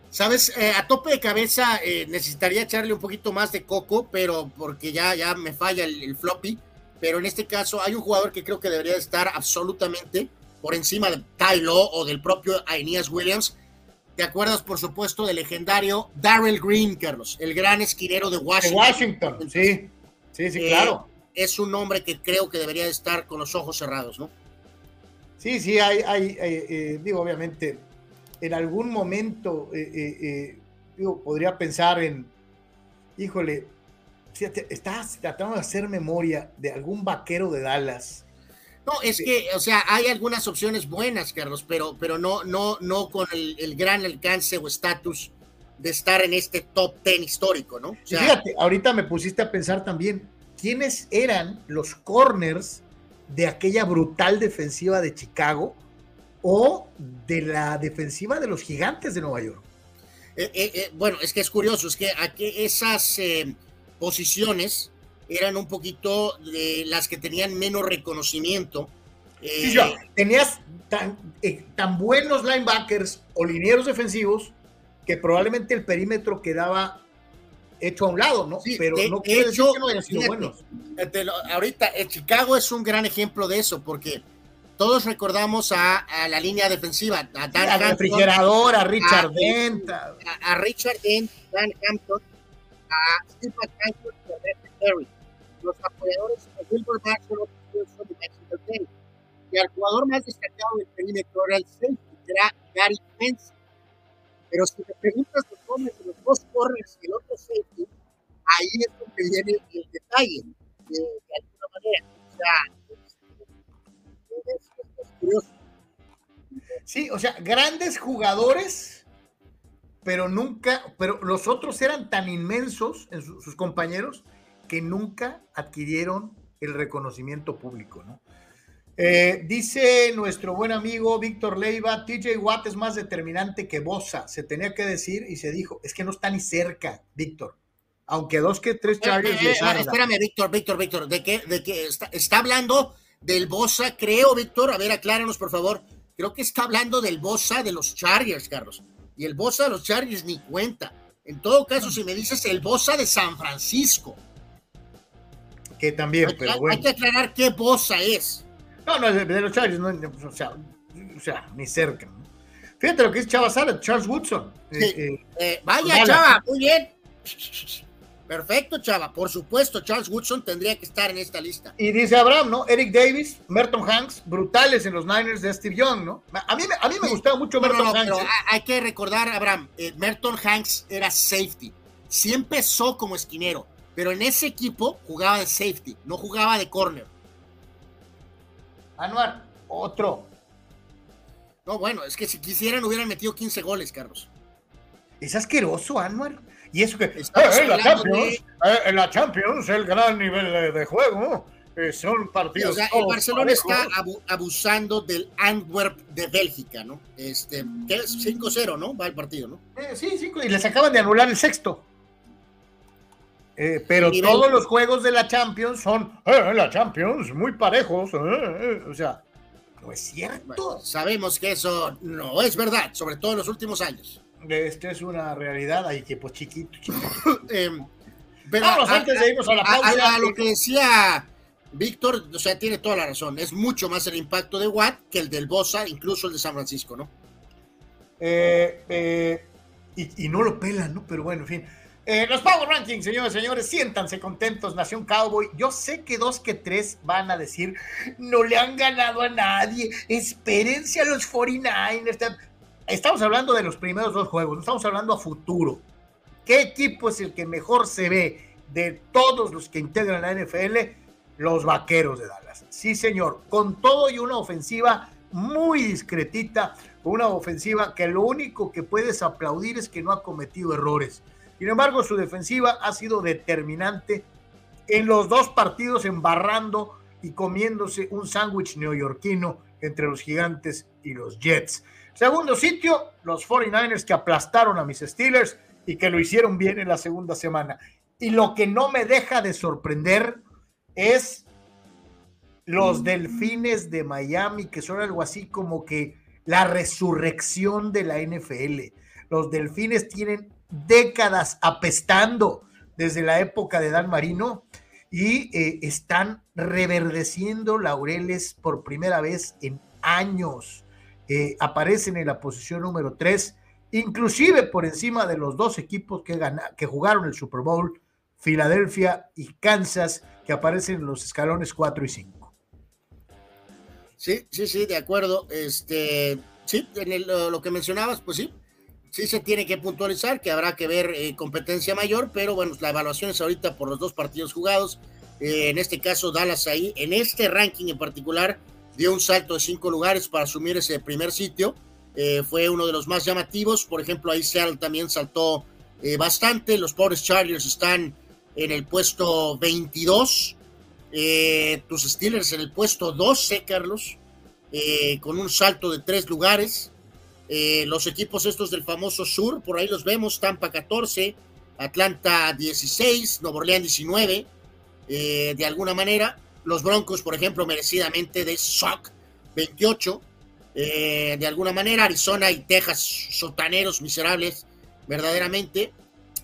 Sabes, eh, a tope de cabeza eh, necesitaría echarle un poquito más de coco, pero porque ya, ya me falla el, floppy. Pero en este caso hay un jugador que creo que debería estar absolutamente por encima de Tylo o del propio Aeneas Williams. ¿Te acuerdas, por supuesto, del legendario Darrell Green, Carlos? El gran esquinero de Washington. Washington, sí. Sí, sí, claro. Eh, es un hombre que creo que debería estar con los ojos cerrados, ¿no? Sí, sí, hay, hay, eh, digo, obviamente, en algún momento, eh, eh, digo, podría pensar en, híjole, estás tratando de hacer memoria de algún vaquero de Dallas. No, es que, o sea, hay algunas opciones buenas, Carlos, pero, pero no, no, no con el, gran alcance o estatus de estar en este top ten histórico, ¿no? fíjate, ahorita me pusiste a pensar también, ¿quiénes eran los corners de aquella brutal defensiva de Chicago o de la defensiva de los gigantes de Nueva York. Eh, eh, eh, bueno, es que es curioso, es que aquí esas posiciones eran un poquito de las que tenían menos reconocimiento. Sí, tenías tan, tan buenos linebackers o linieros defensivos que probablemente el perímetro quedaba hecho a un lado, ¿no? Pero no quiere decir que no hayan sido buenos. ahorita, Chicago es un gran ejemplo de eso, porque todos recordamos a, la línea defensiva, a Dan refrigerador, a Richard Dent, a, Richard Dent, Dan Hampton, a Steve McCain y a Red Terry. Los apoyadores de Wilbur Barcelona de Mexico Day. Y el jugador más destacado del perímetro era el safety, era Gary Pence. Pero si te preguntas los nombres los dos corners y el otro safety, ahí es donde viene el detalle, de, de alguna manera. O sea, Sí, o sea, grandes jugadores, pero nunca, pero los otros eran tan inmensos en sus compañeros que nunca adquirieron el reconocimiento público, ¿no? Eh, dice nuestro buen amigo Víctor Leiva, TJ Watt es más determinante que Bosa, se tenía que decir y se dijo, es que no está ni cerca, Víctor. Aunque dos que tres Chargers. Eh, eh, espérame, Víctor, Víctor, Víctor, ¿de qué, de qué está, está hablando del Bosa, creo, Víctor. A ver, acláranos, por favor. Creo que está hablando del Bosa de los Chargers, Carlos. Y el Bosa de los Chargers ni cuenta. En todo caso, si me dices el Bosa de San Francisco. Que también, pero bueno. Hay que aclarar qué Bosa es. No, no, de los Chargers, no, o, sea, o sea, ni cerca. Fíjate lo que es Chava Sala, Charles Woodson. Eh, eh, eh, vaya, Chava, muy bien. Perfecto, chava. Por supuesto, Charles Woodson tendría que estar en esta lista. Y dice Abraham, ¿no? Eric Davis, Merton Hanks, brutales en los Niners de Steve Young, ¿no? A mí, a mí me gustaba mucho Merton Hanks. Pero ¿eh? hay que recordar, Abraham, eh, Merton Hanks era safety. Sí empezó como esquinero, pero en ese equipo jugaba de safety, no jugaba de corner. Anuar, otro. No, bueno, es que si quisieran hubieran metido 15 goles, Carlos. Es asqueroso, Anuar. Y eso que eh, en, la Champions, eh, en la Champions, el gran nivel de, juego, eh, son partidos. el Barcelona está abusando del Antwerp de Bélgica, ¿no? Este, que es 5-0, ¿no? Va el partido, ¿no? sí, 5 y les acaban de anular el sexto. Pero todos los juegos de la Champions son en la Champions muy parejos. o sea, no es cierto. sabemos que eso no es verdad, sobre todo en los últimos años. Esto es una realidad, hay que pues chiquito, chiquito. Em, Vamos, antes de irnos a la pausa. A, lo que decía Víctor, o sea, tiene toda la razón. Es mucho más el impacto de Watt que el del Bosa, incluso el de San Francisco, ¿no? Eh, eh, y, no lo pelan, ¿no? Pero bueno, en fin. Eh, los Power Rankings, señores señores, siéntanse contentos, Nación Cowboy. Yo sé que dos que tres van a decir, no le han ganado a nadie, espérense a los 49ers estamos hablando de los primeros dos juegos, no estamos hablando a futuro. ¿Qué equipo es el que mejor se ve de todos los que integran la NFL? Los vaqueros de Dallas. Sí, señor, con todo y una ofensiva muy discretita, una ofensiva que lo único que puedes aplaudir es que no ha cometido errores. Sin embargo, su defensiva ha sido determinante en los dos partidos, embarrando y comiéndose un sándwich neoyorquino entre los gigantes y los Jets. Segundo sitio, los 49ers que aplastaron a mis Steelers y que lo hicieron bien en la segunda semana. Y lo que no me deja de sorprender es los Delfines de Miami, que son algo así como que la resurrección de la NFL. Los Delfines tienen décadas apestando desde la época de Dan Marino y eh, están reverdeciendo laureles por primera vez en años. Eh, aparecen en la posición número 3, inclusive por encima de los dos equipos que, que jugaron el Super Bowl, Filadelfia y Kansas, que aparecen en los escalones 4 y 5. Sí, sí, sí, de acuerdo. Este, sí, en lo que mencionabas, pues sí, sí se tiene que puntualizar que habrá que ver eh, competencia mayor, pero bueno, la evaluación es ahorita por los dos partidos jugados. Eh, en este caso, Dallas ahí, en este ranking en particular, dio un salto de cinco lugares para asumir ese primer sitio. Eh, fue uno de los más llamativos. Por ejemplo, ahí Seattle también saltó bastante. Los pobres Chargers están en el puesto 22. Eh, tus Steelers en el puesto 12, Carlos. con un salto de tres lugares. Eh, los equipos estos del famoso sur, por ahí los vemos, Tampa 14, Atlanta 16, Nuevo Orleans 19, de alguna manera. Los Broncos, por ejemplo, merecidamente de SOC 28. de alguna manera, Arizona y Texas, sotaneros miserables, verdaderamente.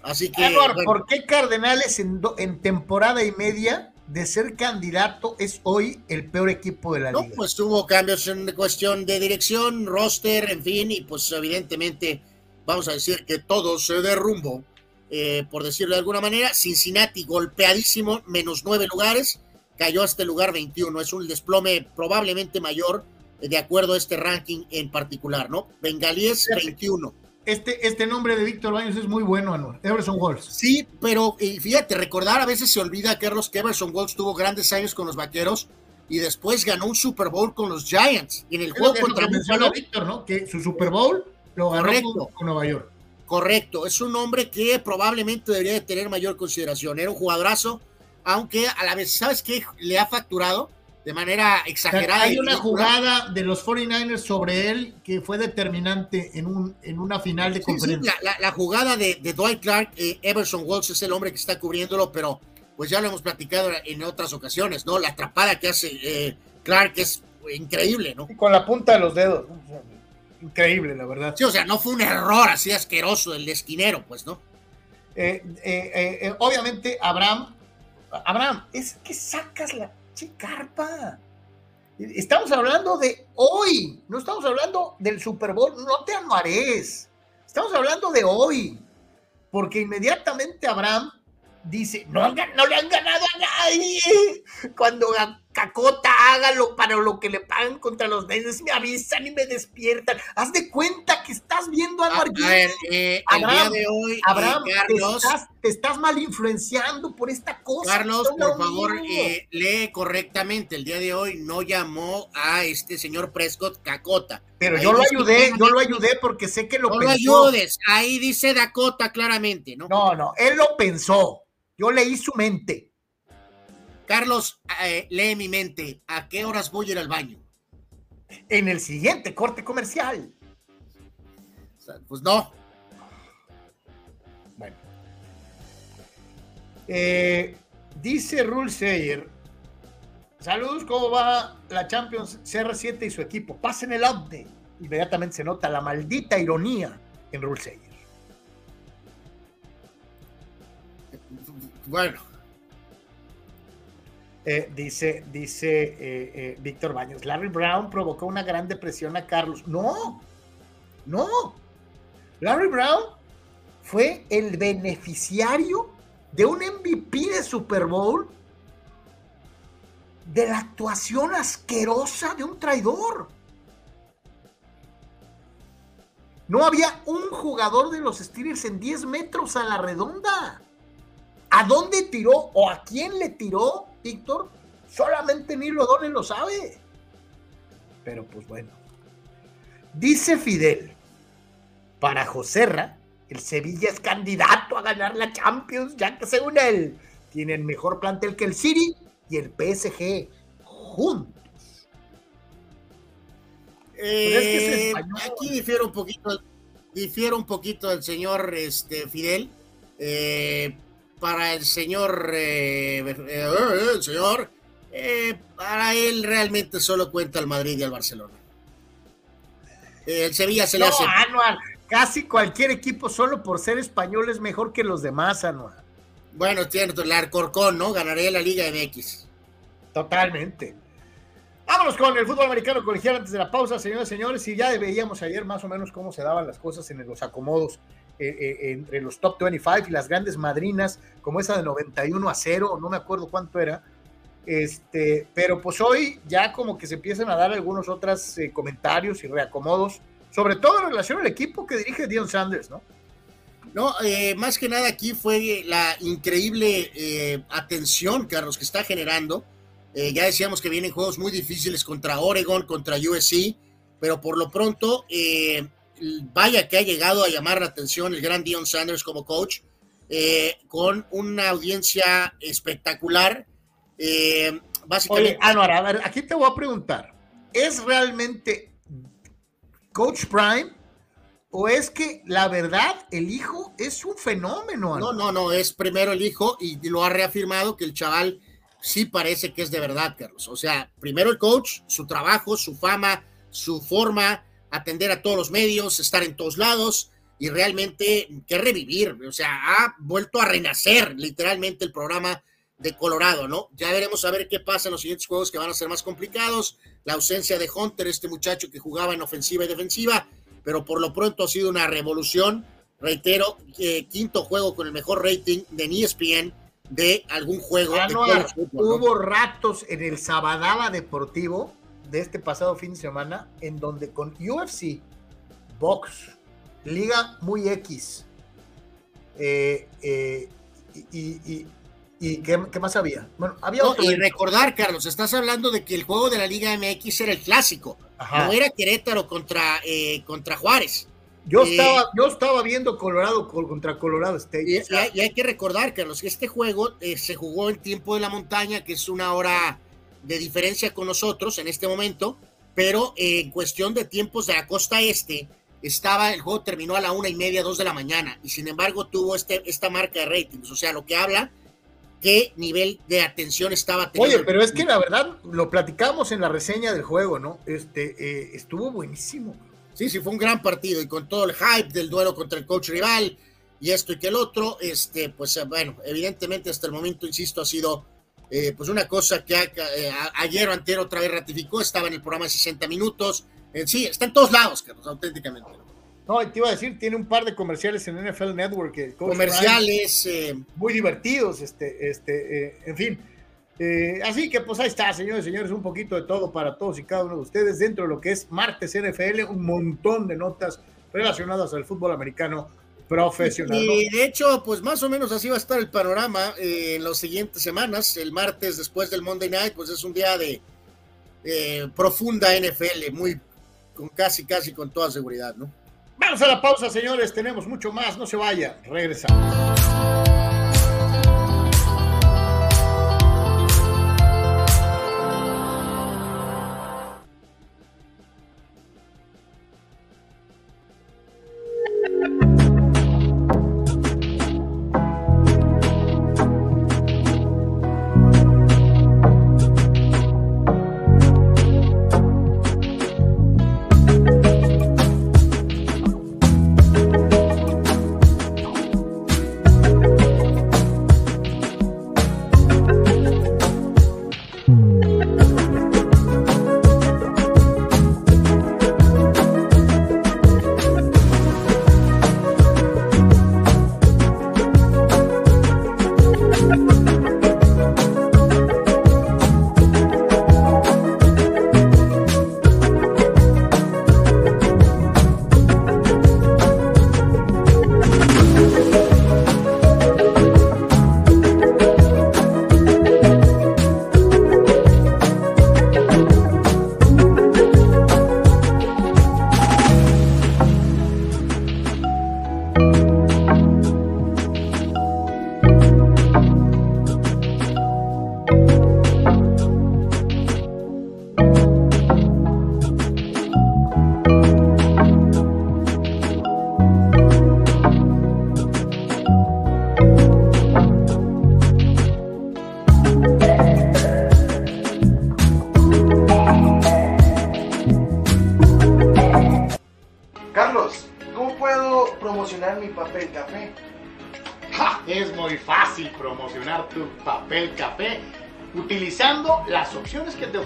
Así que. ¿por qué Cardenales en, en, temporada y media de ser candidato es hoy el peor equipo de la liga? No, pues tuvo cambios en cuestión de dirección, roster, en fin, y pues evidentemente vamos a decir que todo se derrumbó, eh, por decirlo de alguna manera. Cincinnati golpeadísimo, menos nueve lugares, cayó hasta el lugar 21. Es un desplome probablemente mayor eh, de acuerdo a este ranking en particular, ¿no? Bengalíes 21 este, este nombre de Víctor Baños es muy bueno, Anuar. Everson Wolves. Sí, pero fíjate, recordar a veces se olvida, Carlos, que Everson Wolves tuvo grandes años con los vaqueros y después ganó un Super Bowl con los Giants. Y en el juego contra Buffalo. Víctor, ¿no? Que su Super Bowl lo ganó con, Nueva York. Correcto, es un hombre que probablemente debería de tener mayor consideración. Era un jugadorazo, aunque a la vez, ¿sabes qué? Le ha facturado de manera exagerada. Hay una jugada de los 49ers sobre él que fue determinante en, un, en una final de conferencia. la, jugada de, Dwight Clark, eh, Everson Walsh es el hombre que está cubriéndolo, pero pues ya lo hemos platicado en otras ocasiones, ¿no? La atrapada que hace eh, Clark es increíble, ¿no? con la punta de los dedos. Increíble, la verdad. Sí, o sea, no fue un error así asqueroso del esquinero, pues, ¿no? Eh, obviamente, Abraham, Abraham, es que sacas la carpa. Estamos hablando de hoy, no estamos hablando del Super Bowl, no te amarés. Estamos hablando de hoy, porque inmediatamente Abraham dice, no, no le han ganado a nadie. Cuando Cacota hágalo para lo que le pagan contra los Niners, me avisan y me despiertan. Haz de cuenta que estás viendo a A, ver, eh, Abraham, de hoy, Abraham eh, Carlos, te, estás, mal influenciando por esta cosa. Carlos, por favor, eh, lee correctamente. El día de hoy no llamó a este señor Prescott Cacota. Pero yo lo ayudé, yo lo ayudé porque sé que lo pensó. No lo ayudes, ahí dice Dakota claramente, ¿no? No, no, él lo pensó. Yo leí su mente. Carlos, eh, lee mi mente. ¿A qué horas voy a ir al baño? En el siguiente corte comercial. Pues no. Bueno. Eh, dice Rule Sayer. Saludos, ¿cómo va la Champions CR7 y su equipo? Pasen el update. Inmediatamente se nota la maldita ironía en Rule Sayer. Bueno, eh, dice dice eh, eh, Víctor Baños, Larry Brown provocó una gran depresión a Carlos. No, no. Larry Brown fue el beneficiario de un MVP de Super Bowl de la actuación asquerosa de un traidor. No había un jugador de los Steelers en 10 metros a la redonda. ¿A dónde tiró o a quién le tiró Víctor? Solamente Nilo Dole lo sabe. Pero pues bueno. Dice Fidel, para Joserra, el Sevilla es candidato a ganar la Champions, ya que según él tiene el mejor plantel que el City y el PSG juntos. Eh, aquí difiere un poquito, difiere un poquito el señor este, Fidel. Eh, para el señor, eh, eh, eh, el señor, para él realmente solo cuenta el Madrid y el Barcelona. el Sevilla se le hace. Anual, casi cualquier equipo solo por ser español es mejor que los demás, Anual. Bueno, tiene el Arcorcón, ¿no? Ganaré la Liga MX. Totalmente. Vámonos con el fútbol americano colegial antes de la pausa, señores y señores. Y ya veíamos ayer más o menos cómo se daban las cosas en los acomodos eh, eh, entre los top 25 y las grandes madrinas, como esa de 91 a 0, no me acuerdo cuánto era. Este, pero pues hoy ya como que se empiezan a dar algunos otros eh, comentarios y reacomodos, sobre todo en relación al equipo que dirige Dion Sanders, ¿no? No, más que nada aquí fue la increíble atención, Carlos, que está generando. ya decíamos que vienen juegos muy difíciles contra Oregon, contra USC, pero por lo pronto vaya que ha llegado a llamar la atención el gran Dion Sanders como coach, eh, con una audiencia espectacular. Eh, básicamente. Oye, a ver, aquí te voy a preguntar. ¿es realmente Coach Prime? ¿O es que la verdad el hijo es un fenómeno? No, no, no, es primero el hijo y lo ha reafirmado que el chaval sí parece que es de verdad, Carlos. O sea, primero el coach, su trabajo, su fama, su forma, atender a todos los medios, estar en todos lados y realmente que revivir. O sea, ha vuelto a renacer literalmente el programa de Colorado, ¿no? Ya veremos a ver qué pasa en los siguientes juegos que van a ser más complicados. La ausencia de Hunter, este muchacho que jugaba en ofensiva y defensiva, pero por lo pronto ha sido una revolución. Reitero, eh, quinto juego con el mejor rating de ESPN de algún juego. Ah, hubo ratos en el Sabadaba Deportivo de este pasado fin de semana en donde con UFC, Box, Liga Muy X, eh, eh, y, y, ¿qué, más había? Bueno, había otro y recordar, Carlos, estás hablando de que el juego de la Liga MX era el clásico, no era Querétaro contra, eh, contra Juárez. Yo, estaba, yo estaba viendo Colorado contra Colorado State. Y, hay, que recordar, Carlos, que este juego se jugó en tiempo de la montaña, que es una hora de diferencia con nosotros en este momento, pero en cuestión de tiempos de la costa este, estaba, el juego terminó a la una y media, dos de la mañana, y sin embargo tuvo este, esta marca de ratings, o sea, lo que habla qué nivel de atención estaba teniendo. Oye, pero es que la verdad, lo platicamos en la reseña del juego, ¿no? Este, eh, estuvo buenísimo. Sí, sí, fue un gran partido, y con todo el hype del duelo contra el coach rival, y esto y que el otro, este, pues bueno, evidentemente hasta el momento, insisto, ha sido eh, pues una cosa que eh, ayer o anterior otra vez ratificó, estaba en el programa de 60 minutos, en sí, está en todos lados, Carlos, auténticamente. No, te iba a decir, tiene un par de comerciales en NFL Network. comerciales. Eh, muy divertidos, este, este, en fin. así que pues ahí está, señores y señores, un poquito de todo para todos y cada uno de ustedes dentro de lo que es martes NFL, un montón de notas relacionadas al fútbol americano profesional. Y de hecho, pues más o menos así va a estar el panorama eh, en las siguientes semanas. El martes después del Monday Night, pues es un día de profunda NFL, muy con casi, casi con toda seguridad, ¿no? Vamos a la pausa, señores. Tenemos mucho más. No se vaya. Regresamos.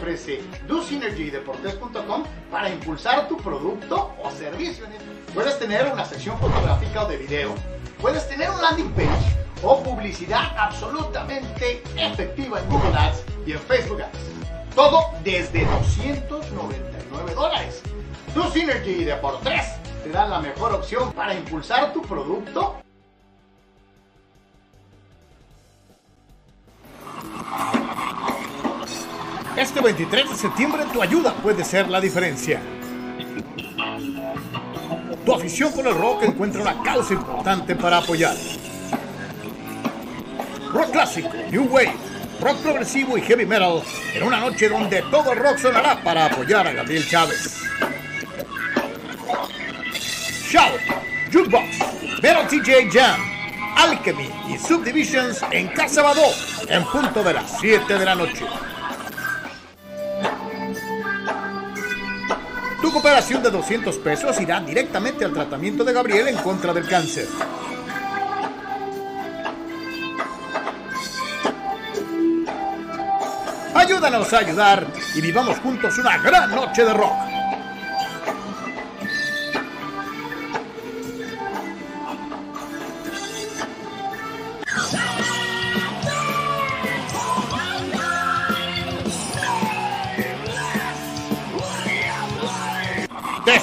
Ofrece DoSynergyDeportes.com para impulsar tu producto o servicio. Puedes tener una sección fotográfica o de video, puedes tener un landing page o publicidad absolutamente efectiva en Google Ads y en Facebook Ads. Todo desde 299 dólares. DoSynergy Deportes te da la mejor opción para impulsar tu producto septiembre tu ayuda puede ser la diferencia. Tu afición por el rock encuentra una causa importante para apoyar. Rock clásico, New Wave, rock progresivo y heavy metal en una noche donde todo el rock sonará para apoyar a Gabriel Chávez. Shout, Jukebox, Metal TJ Jam, Alchemy y Subdivisions en Casa Badó en punto de las 7 de la noche. Tu cooperación de 200 pesos irá directamente al tratamiento de Gabriel en contra del cáncer. Ayúdanos a ayudar y vivamos juntos una gran noche de rock.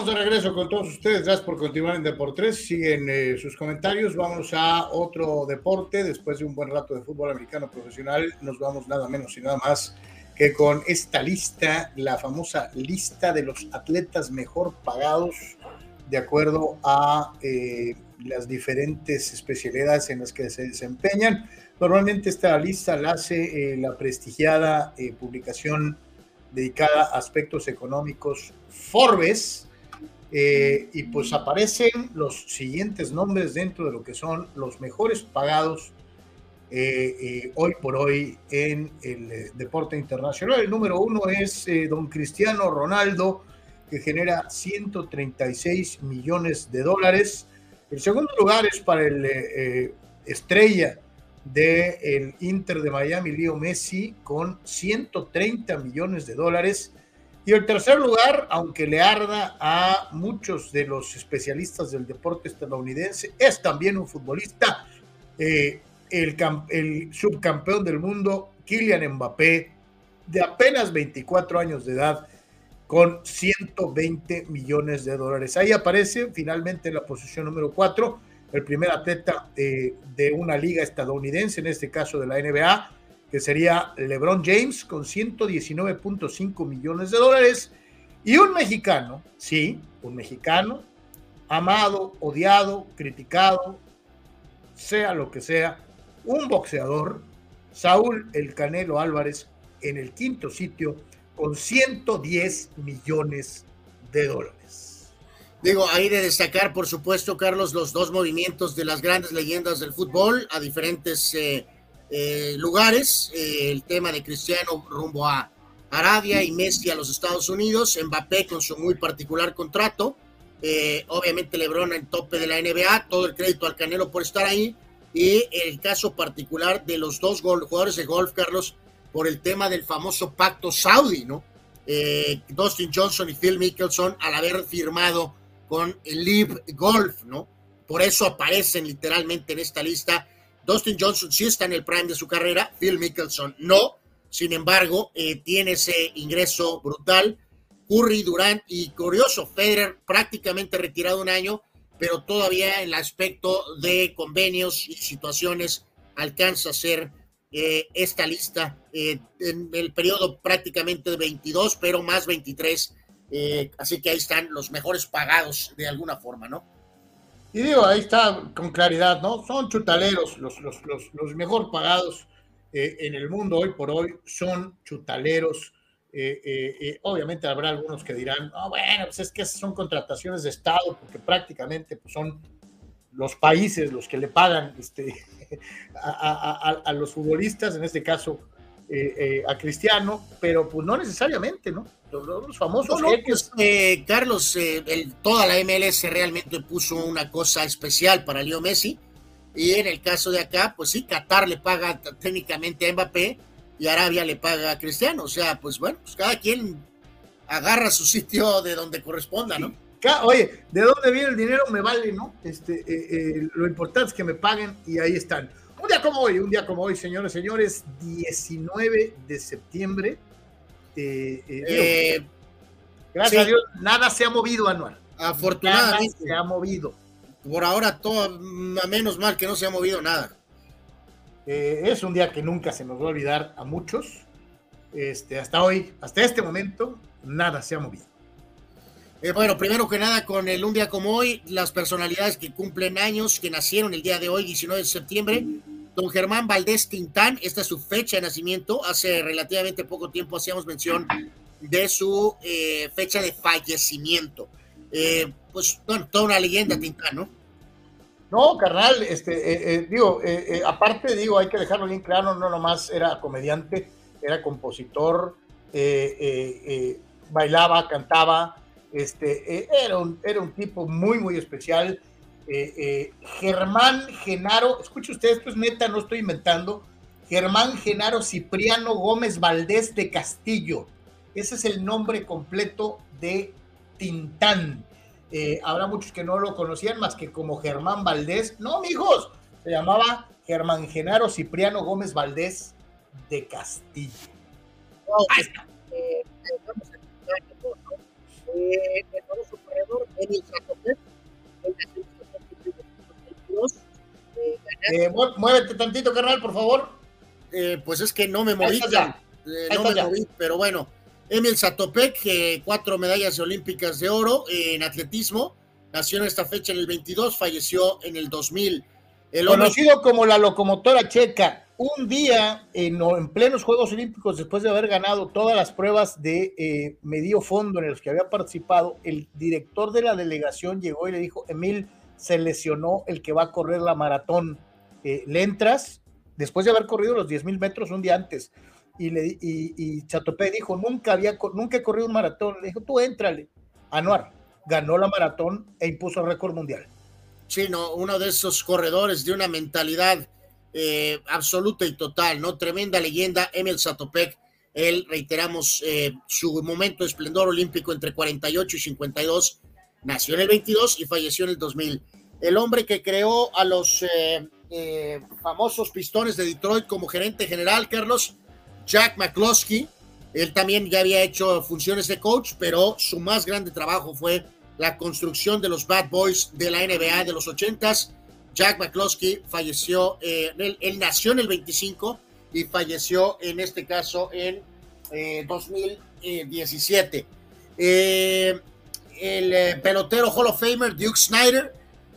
Estamos de regreso con todos ustedes. Gracias por continuar en Deportes. Siguen eh, sus comentarios. Vamos a otro deporte. Después de un buen rato de fútbol americano profesional, nos vamos nada menos y nada más que con esta lista, la famosa lista de los atletas mejor pagados de acuerdo a eh, las diferentes especialidades en las que se desempeñan. Normalmente esta lista la hace eh, la prestigiada eh, publicación dedicada a aspectos económicos Forbes. Eh, y pues aparecen los siguientes nombres dentro de lo que son los mejores pagados eh, eh, hoy por hoy en el deporte internacional. El número uno es don Cristiano Ronaldo, que genera 136 millones de dólares. El segundo lugar es para el estrella del Inter de Miami, Leo Messi, con 130 millones de dólares. Y el tercer lugar, aunque le arda a muchos de los especialistas del deporte estadounidense, es también un futbolista, eh, el, subcampeón del mundo, Kylian Mbappé, de apenas 24 años de edad, con 120 millones de dólares. Ahí aparece finalmente en la posición número 4 el primer atleta eh, de una liga estadounidense, en este caso de la NBA, que sería LeBron James con 119.5 millones de dólares, y un mexicano, sí, un mexicano, amado, odiado, criticado, sea lo que sea, un boxeador, Saúl El Canelo Álvarez, en el quinto sitio con 110 millones de dólares. Digo, ahí de destacar, por supuesto, Carlos, los dos movimientos de las grandes leyendas del fútbol a diferentes eh, eh, lugares. Eh, el tema de Cristiano rumbo a Arabia y Messi a los Estados Unidos. Mbappé con su muy particular contrato. Eh, obviamente Lebron en tope de la NBA. Todo el crédito al Canelo por estar ahí. Y el caso particular de los dos jugadores de golf, Carlos, por el tema del famoso pacto saudí, ¿no? Eh, Dustin Johnson y Phil Mickelson al haber firmado con el Live Golf, ¿no? Por eso aparecen literalmente en esta lista. Dustin Johnson sí está en el prime de su carrera, Phil Mickelson no. Sin embargo, eh, tiene ese ingreso brutal. Curry, Durant y curioso, Federer prácticamente retirado un año, pero todavía en el aspecto de convenios y situaciones alcanza a ser eh, esta lista eh, en el periodo prácticamente de 22, pero más 23. Eh, así que ahí están los mejores pagados de alguna forma, ¿no? Y digo, ahí está con claridad, ¿no? Son chutaleros, los, los, los, los mejor pagados eh, en el mundo hoy por hoy son chutaleros. Eh, obviamente habrá algunos que dirán, oh, bueno, pues es que son contrataciones de Estado, porque prácticamente pues, son los países los que le pagan este, a, a, a, los futbolistas, en este caso eh, eh, a Cristiano, pero pues no necesariamente, ¿no? Los, los famosos. No, no, pues, eh, Carlos, el, toda la MLS realmente puso una cosa especial para Leo Messi, y en el caso de acá, pues sí, Qatar le paga técnicamente a Mbappé y Arabia le paga a Cristiano, o sea, pues bueno, pues cada quien agarra su sitio de donde corresponda, ¿no? Oye, ¿de dónde viene el dinero? Me vale, ¿no? Este, eh, eh, lo importante es que me paguen y ahí están. Un día como hoy, un día como hoy, señores, señores, 19 de septiembre. Eh, gracias a Dios, nada se ha movido, Anual. Afortunadamente. se ha movido. Por ahora, todo, a menos mal que no se ha movido nada. es un día que nunca se nos va a olvidar a muchos. Este, hasta hoy, hasta este momento, nada se ha movido. Eh, bueno, primero que nada, con el un día como hoy, las personalidades que cumplen años, que nacieron el día de hoy, 19 de septiembre, don Germán Valdés Tintán, esta es su fecha de nacimiento, hace relativamente poco tiempo hacíamos mención de su eh, fecha de fallecimiento. Eh, pues, bueno, toda una leyenda Tintán, ¿no? No, carnal, este, digo, aparte, digo, hay que dejarlo bien claro, no nomás era comediante, era compositor, bailaba, cantaba, este, eh, era, un, era un tipo muy, muy especial. Eh, eh, Germán Genaro, escuche usted, esto es neta, no estoy inventando. Germán Genaro Cipriano Gómez Valdés de Castillo. Ese es el nombre completo de Tintán. habrá muchos que no lo conocían más que como Germán Valdés. No, mijos, se llamaba Germán Genaro Cipriano Gómez Valdés de Castillo. Ahí está eh, el famoso corredor Emil Satopek, eh, muévete tantito, carnal, por favor. Eh, pues es que no me moví, eh, no me moví, pero bueno. Emil Satopek, cuatro medallas olímpicas de oro en atletismo, nació en esta fecha en el 22, falleció en el 2000. El Conocido como la locomotora checa, un día en, en, plenos Juegos Olímpicos, después de haber ganado todas las pruebas de eh, medio fondo en los que había participado, el director de la delegación llegó y le dijo, Emil, se lesionó el que va a correr la maratón. Eh, ¿Le entras? Después de haber corrido los 10 mil metros un día antes. Y, le, y, Chatopé dijo, nunca, había, nunca he corrido un maratón. Le dijo, tú éntrale. Anuar ganó la maratón e impuso el récord mundial. Sí, no, uno de esos corredores de una mentalidad eh, absoluta y total, ¿no? Tremenda leyenda, Emil Satopek, él, reiteramos, eh, su momento de esplendor olímpico entre 48 y 52, nació en el 22 y falleció en el 2000. El hombre que creó a los famosos pistones de Detroit como gerente general, Carlos, Jack McCloskey, él también ya había hecho funciones de coach, pero su más grande trabajo fue la construcción de los Bad Boys de la NBA de los 80s Jack McCloskey falleció, eh, él, nació en el 25 y falleció en este caso en 2017. Eh, eh, el pelotero Hall of Famer Duke Snyder,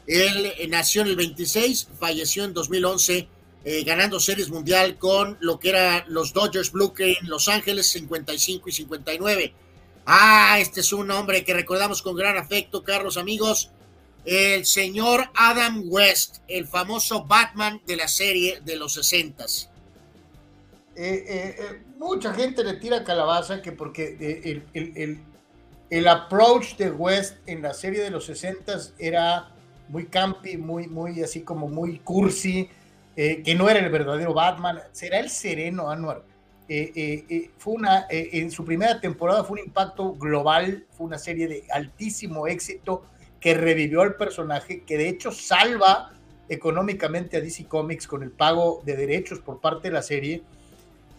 él nació en el 26, falleció en 2011 ganando series mundial con lo que eran los Dodgers Blue en Los Ángeles 55 y 59. Ah, este es un hombre que recordamos con gran afecto, Carlos, amigos el señor Adam West, el famoso Batman de la serie de los 60 eh, eh, eh, mucha gente le tira calabaza que porque el, approach de West en la serie de los 60 era muy campi, muy, muy así como muy cursi, que no era el verdadero Batman, será el sereno Anwar. fue una, en su primera temporada fue un impacto global, fue una serie de altísimo éxito, que revivió al personaje, que de hecho salva económicamente a DC Comics con el pago de derechos por parte de la serie.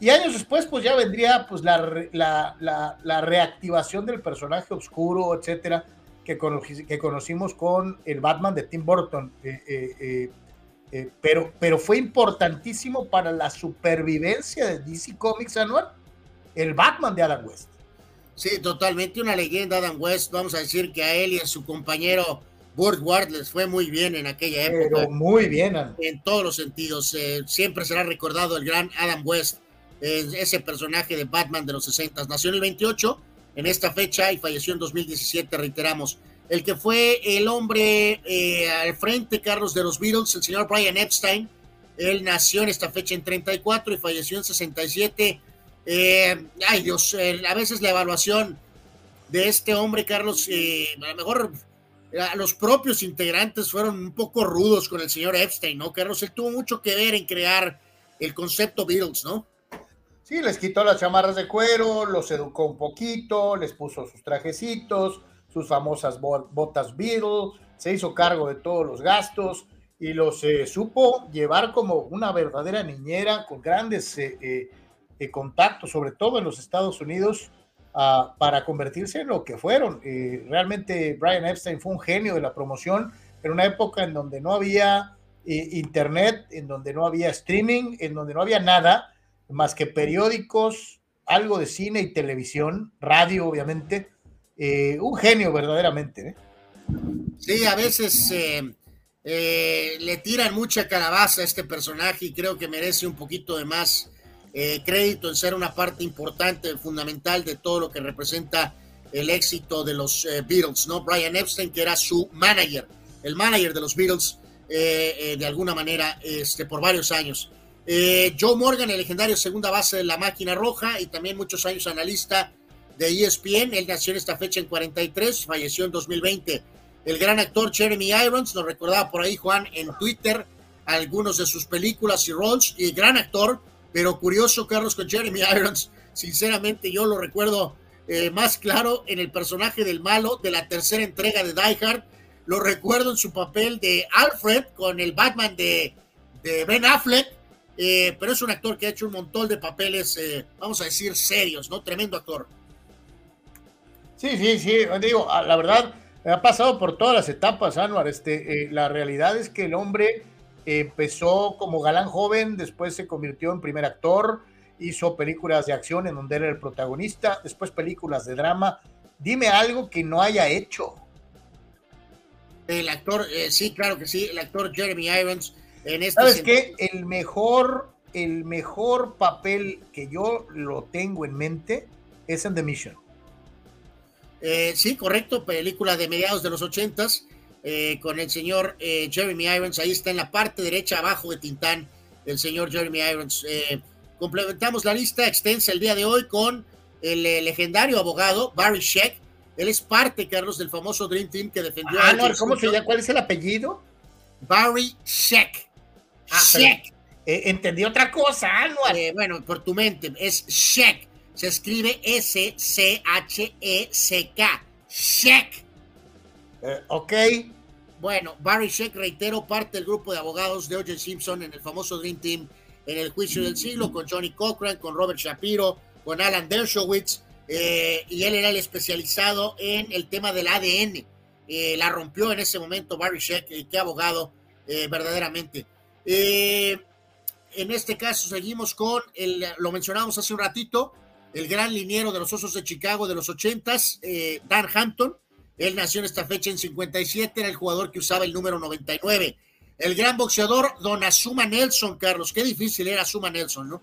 Y años después, pues ya vendría pues la, la, la, reactivación del personaje oscuro, etcétera, que, que conocimos con el Batman de Tim Burton. Eh, eh, eh, pero, pero fue importantísimo para la supervivencia de DC Comics anual, el Batman de Adam West. Sí, totalmente una leyenda, Adam West. Vamos a decir que a él y a su compañero Burt Ward les fue muy bien en aquella época. muy bien. En todos los sentidos. Eh, siempre será recordado el gran Adam West, ese personaje de Batman de los 60. Nació en el 28, en esta fecha, y falleció en 2017, reiteramos. El que fue el hombre eh, al frente, Carlos, de los Beatles, el señor Brian Epstein. Él nació en esta fecha en 34 y falleció en 67 eh, ay Dios, eh, a veces la evaluación de este hombre, Carlos, eh, a lo mejor los propios integrantes fueron un poco rudos con el señor Epstein, ¿no? Carlos, él tuvo mucho que ver en crear el concepto Beatles, ¿no? Sí, les quitó las chamarras de cuero, los educó un poquito, les puso sus trajecitos, sus famosas botas Beatle, se hizo cargo de todos los gastos y los eh, supo llevar como una verdadera niñera con grandes eh, eh, contactos, sobre todo en los Estados Unidos, ah, para convertirse en lo que fueron. realmente Brian Epstein fue un genio de la promoción en una época en donde no había internet, en donde no había streaming, en donde no había nada más que periódicos, algo de cine y televisión, radio obviamente. un genio verdaderamente. Sí, a veces eh, le tiran mucha calabaza a este personaje y creo que merece un poquito de más eh, crédito en ser una parte importante, fundamental de todo lo que representa el éxito de los eh, Beatles, ¿no? Brian Epstein, que era su manager, el manager de los Beatles, de alguna manera, este, por varios años. Joe Morgan, el legendario segunda base de la máquina roja y también muchos años analista de ESPN, él nació en esta fecha en 43, falleció en 2020 el gran actor Jeremy Irons, nos recordaba por ahí Juan en Twitter algunos de sus películas y roles, y gran actor, pero curioso Carlos con Jeremy Irons, sinceramente yo lo recuerdo eh, más claro en el personaje del malo de la tercera entrega de Die Hard, lo recuerdo en su papel de Alfred con el Batman de, Ben Affleck, eh, pero es un actor que ha hecho un montón de papeles, eh, vamos a decir, serios, ¿no? Tremendo actor. Sí, sí, sí, digo, la verdad, ha pasado por todas las etapas, Anuar. Este, eh, la realidad es que el hombre empezó como galán joven, después se convirtió en primer actor, hizo películas de acción en donde era el protagonista, después películas de drama. Dime algo que no haya hecho. El actor, sí, claro que sí, el actor Jeremy Irons en esta. ¿Sabes qué? El mejor, el mejor papel que yo lo tengo en mente es en The Mission. Eh, sí, correcto, película de mediados de los ochentas, eh, con el señor eh, Jeremy Irons, ahí está en la parte derecha abajo de Tintán, el señor Jeremy Irons. complementamos la lista extensa el día de hoy con el legendario abogado Barry Sheck. Él es parte, Carlos, del famoso Dream Team que defendió ah, no, ¿cómo se llama? ¿Cuál es el apellido? Barry Sheck. Ah, Sheck. entendí otra cosa, Anual. bueno, por tu mente, es Sheck se escribe S-C-H-E-C-K. Sheck. Eh, ok. Bueno, Barry Sheck, reitero, parte del grupo de abogados de O.J. Simpson en el famoso Dream Team en el juicio del siglo, con Johnny Cochran, con Robert Shapiro, con Alan Dershowitz, eh, y él era el especializado en el tema del ADN. Eh, la rompió en ese momento Barry Sheck, qué abogado, verdaderamente. En este caso seguimos con, el, lo mencionamos hace un ratito, el gran liniero de los Osos de Chicago de los ochentas, eh, Dan Hampton. Él nació en esta fecha en 57, era el jugador que usaba el número 99. El gran boxeador Don Azuma Nelson, Carlos. Qué difícil era Azuma Nelson, ¿no?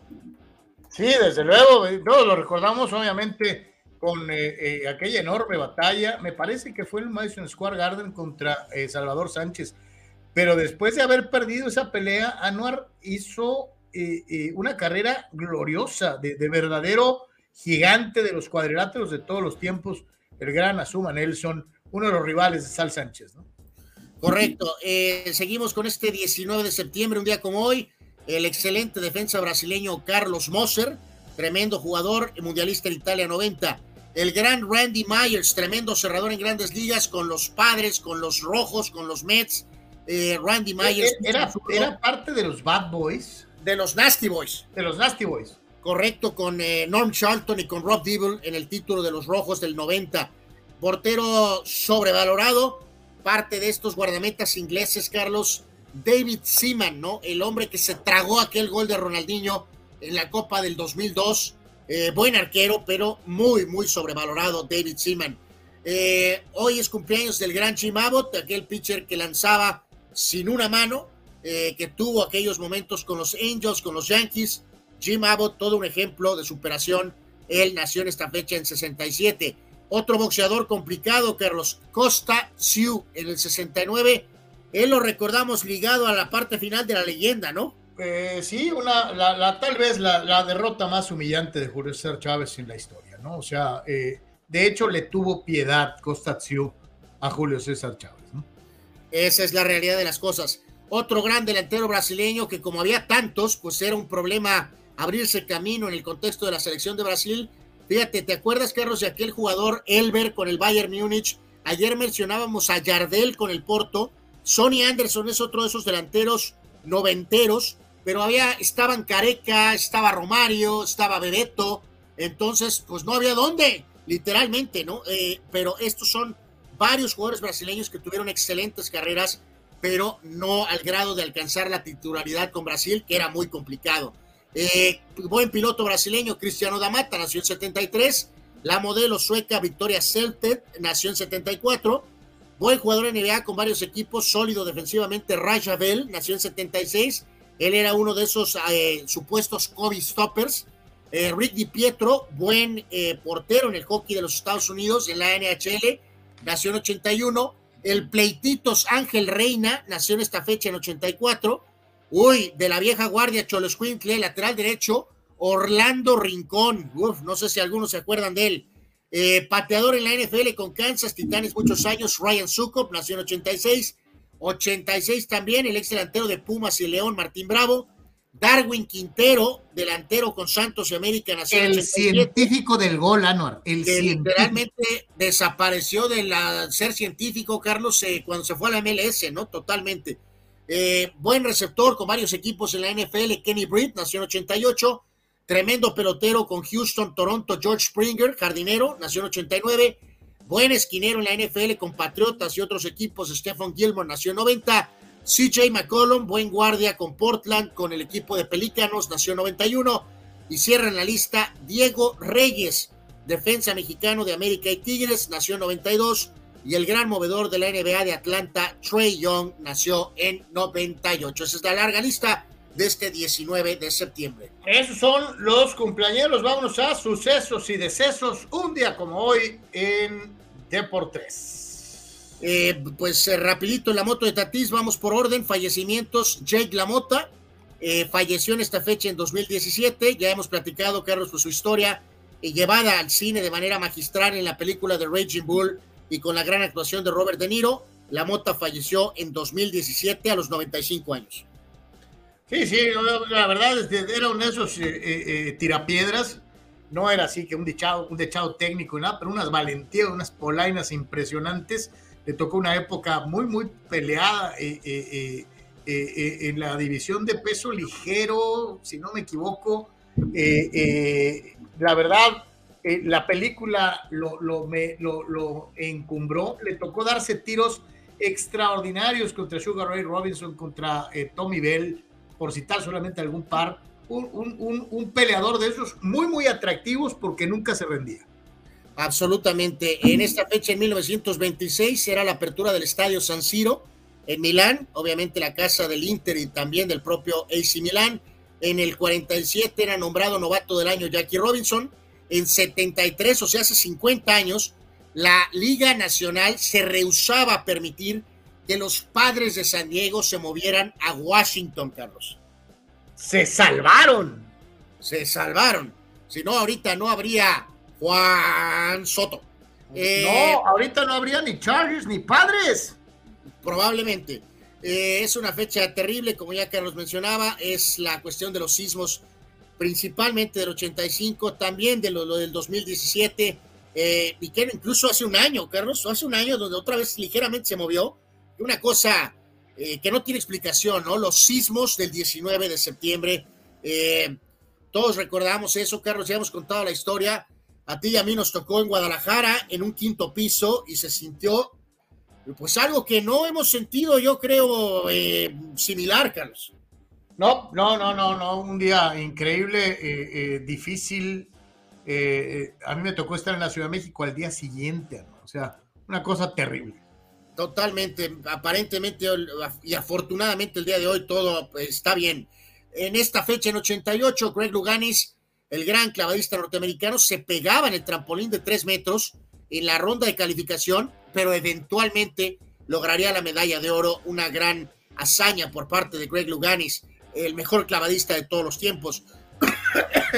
Sí, desde luego, eh, todos lo recordamos obviamente con eh, aquella enorme batalla. Me parece que fue el Madison Square Garden contra Salvador Sánchez. Pero después de haber perdido esa pelea, Anuar hizo una carrera gloriosa, de, de verdadero gigante de los cuadriláteros de todos los tiempos, el gran Azuma Nelson, uno de los rivales de Sal Sánchez, ¿no? Correcto. Eh, seguimos con este 19 de septiembre, un día como hoy, el excelente defensa brasileño Carlos Moser, tremendo jugador, mundialista en Italia 90. El gran Randy Myers, tremendo cerrador en grandes ligas con los padres, con los rojos, con los Mets. Eh, Randy Myers. Era, era parte de los Bad Boys. De los Nasty Boys. De los Nasty Boys correcto con eh, Norm Charlton y con Rob Dibble en el título de los Rojos del 90. Portero sobrevalorado, parte de estos guardametas ingleses, Carlos, David Seaman, ¿no? El hombre que se tragó aquel gol de Ronaldinho en la Copa del 2002. Eh, buen arquero, pero muy, muy sobrevalorado, David Seaman. Eh, hoy es cumpleaños del gran Jim Abbott, aquel pitcher que lanzaba sin una mano, que tuvo aquellos momentos con los Angels, con los Yankees, Jim Abbott, todo un ejemplo de superación. Él nació en esta fecha en 67. Otro boxeador complicado, Carlos Costa Sioux, en el 69. Él lo recordamos ligado a la parte final de la leyenda, ¿no? Eh, sí, una, la, tal vez la, derrota más humillante de Julio César Chávez en la historia, ¿no? O sea, eh, de hecho le tuvo piedad Costa Sioux a Julio César Chávez. Esa es la realidad de las cosas. Otro gran delantero brasileño que como había tantos, pues era un problema abrirse camino en el contexto de la selección de Brasil. Fíjate, ¿te acuerdas, Carlos, de aquel jugador Elber con el Bayern Múnich? Ayer mencionábamos a Yardel con el Porto. Sonny Anderson es otro de esos delanteros noventeros, pero había, estaban Careca, estaba Romario, estaba Bebeto, entonces, pues no había dónde, literalmente, ¿no? Eh, pero estos son varios jugadores brasileños que tuvieron excelentes carreras, pero no al grado de alcanzar la titularidad con Brasil, que era muy complicado. Eh, buen piloto brasileño, Cristiano Damata, nació en 73. La modelo sueca Victoria Selted, nació en 74. Buen jugador NBA con varios equipos, sólido defensivamente, Raja Bell, nació en 76. Él era uno de esos eh, supuestos Kobe Stoppers. Eh, Rick Di Pietro, buen portero en el hockey de los Estados Unidos, en la NHL, nació en 81. El Pleititos Ángel Reina, nació en esta fecha en 84. Uy, de la vieja guardia Cholos Quintle, lateral derecho, Orlando Rincón. Uf, no sé si algunos se acuerdan de él. Eh, pateador en la NFL con Kansas, Titanes, muchos años, Ryan Sukop, nació en 86. 86 también, el ex delantero de Pumas y León, Martín Bravo. Darwin Quintero, delantero con Santos y América, nació el en científico del gol, Anuar. El que científico. literalmente desapareció de la, ser científico, Carlos, eh, cuando se fue a la MLS, ¿no? Totalmente. Eh, buen receptor con varios equipos en la NFL, Kenny Britt, nació en 88. Tremendo pelotero con Houston, Toronto, George Springer, jardinero, nació en 89. Buen esquinero en la NFL con Patriotas y otros equipos, Stephen Gilmore, nació en 90. CJ McCollum, buen guardia con Portland, con el equipo de Pelícanos, nació en 91. Y cierran la lista Diego Reyes, defensa mexicano de América y Tigres, nació en 92. Y el gran movedor de la NBA de Atlanta, Trey Young, nació en 98. Esa es la larga lista de este 19 de septiembre. Esos son los cumpleaños. Vámonos a sucesos y decesos. Un día como hoy en Deportes. Eh, pues eh, rapidito en la moto de Tatís, vamos por orden. Fallecimientos, Jake Lamota. Eh, falleció en esta fecha en 2017. Ya hemos platicado, Carlos, por su historia eh, llevada al cine de manera magistral en la película de Raging Bull y con la gran actuación de Robert De Niro. La Mota falleció en 2017 a los 95 años. Sí, sí, la verdad era uno de esos eh, eh, tirapiedras. No era así que un dechado, un dechado técnico y nada, pero unas valentías, unas polainas impresionantes. Le tocó una época muy, muy peleada eh, en la división de peso ligero, si no me equivoco. la verdad, eh, la película lo, me, lo, encumbró, le tocó darse tiros extraordinarios contra Sugar Ray Robinson, contra eh, Tommy Bell, por citar solamente algún par, un, peleador de esos muy, muy atractivos porque nunca se rendía. Absolutamente. En esta fecha, en 1926, era la apertura del Estadio San Siro en Milán, obviamente la casa del Inter y también del propio AC Milán. En el 47 era nombrado novato del año Jackie Robinson en 73, o sea, hace 50 años, la Liga Nacional se rehusaba a permitir que los padres de San Diego se movieran a Washington, Carlos. Se salvaron. Se salvaron. Si no, ahorita no habría Juan Soto. Eh, no, ahorita no habría ni Chargers ni padres. Probablemente. Eh, es una fecha terrible, como ya Carlos mencionaba, es la cuestión de los sismos principalmente del 85, también de lo, lo del 2017, eh, y que incluso hace un año, Carlos, hace un año donde otra vez ligeramente se movió, una cosa eh, que no tiene explicación, ¿no? Los sismos del 19 de septiembre, eh, todos recordamos eso, Carlos, ya hemos contado la historia, a ti y a mí nos tocó en Guadalajara, en un quinto piso, y se sintió, pues algo que no hemos sentido, yo creo, eh, similar, Carlos. No, no, no, no, no, un día increíble, eh, eh, difícil. A mí me tocó estar en la Ciudad de México al día siguiente, ¿no? o sea, una cosa terrible. Totalmente, aparentemente y afortunadamente el día de hoy todo está bien. En esta fecha, en 88, Greg Luganis, el gran clavadista norteamericano, se pegaba en el trampolín de tres metros en la ronda de calificación, pero eventualmente lograría la medalla de oro, una gran hazaña por parte de Greg Luganis el mejor clavadista de todos los tiempos.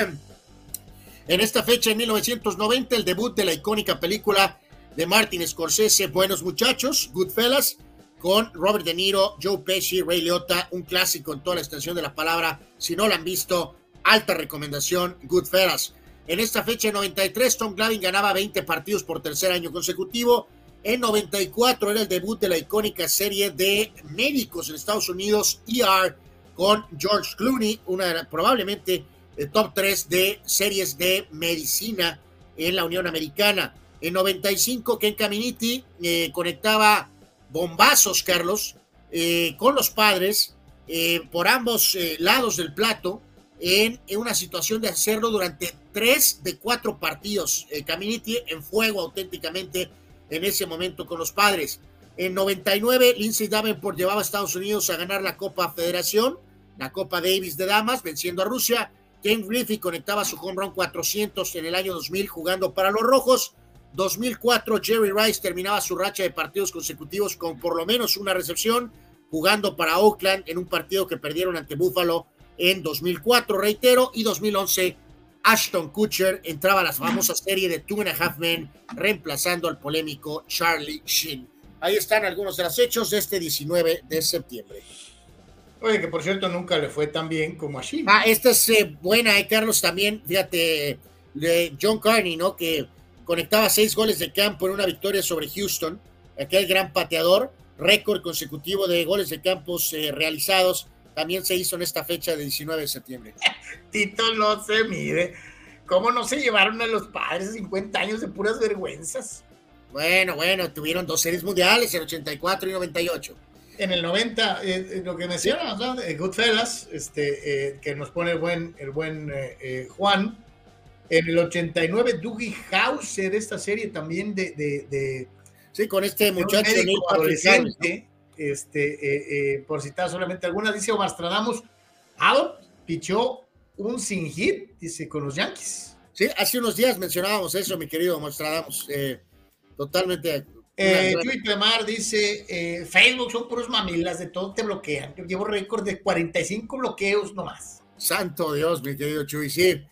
en esta fecha, en 1990, el debut de la icónica película de Martin Scorsese, Buenos Muchachos, Goodfellas, con Robert De Niro, Joe Pesci, Ray Liotta, un clásico en toda la extensión de la palabra. Si no la han visto, alta recomendación, Goodfellas. En esta fecha, en 93, Tom Glavine ganaba 20 partidos por tercer año consecutivo. En 94 era el debut de la icónica serie de médicos en Estados Unidos, ER, con George Clooney, una probablemente el top 3 de series de medicina en la Unión Americana. En 95, Ken Caminiti eh, conectaba bombazos, Carlos, eh, con los padres eh, por ambos lados del plato en, una situación de hacerlo durante tres de cuatro partidos. Caminiti en fuego auténticamente en ese momento con los padres. En 99, Lindsay Davenport llevaba a Estados Unidos a ganar la Copa Federación, la Copa Davis de Damas, venciendo a Rusia. Ken Griffey conectaba su home run 400 en el año 2000 jugando para los Rojos. 2004, Jerry Rice terminaba su racha de partidos consecutivos con por lo menos una recepción, jugando para Oakland en un partido que perdieron ante Buffalo en 2004, reitero, y 2011, Ashton Kutcher entraba a la famosa serie de Two and a Half Men, reemplazando al polémico Charlie Sheen. Ahí están algunos de los hechos de este 19 de septiembre. Oye, que por cierto nunca le fue tan bien como a Sheen. Ah, esta es eh, buena, eh, Carlos, también, fíjate, de John Carney, ¿no? Que conectaba seis goles de campo en una victoria sobre Houston, aquel gran pateador, récord consecutivo de goles de campos eh, realizados también se hizo en esta fecha de 19 de septiembre. Tito no se mide. ¿Cómo no se llevaron a los padres 50 años de puras vergüenzas? Bueno, bueno, tuvieron dos series mundiales en 84 y 98. En el 90, eh, eh, lo que mencionas, ¿no? Goodfellas, este, eh, que nos pone el buen, el buen Juan. En el 89, Dougie Hauser, esta serie también de. de, sí, con este muchacho adolescente este, eh, eh, por citar solamente algunas, dice Omar Stradamus, Adam pichó un sin hit, dice, con los Yankees. Sí, hace unos días mencionábamos eso, mi querido Omar Stradamus, eh, totalmente. Eh, Mar dice, Facebook son puros mamilas, de todo te bloquean. Yo llevo récord de 45 bloqueos nomás. Santo Dios, mi querido Chuy, sí.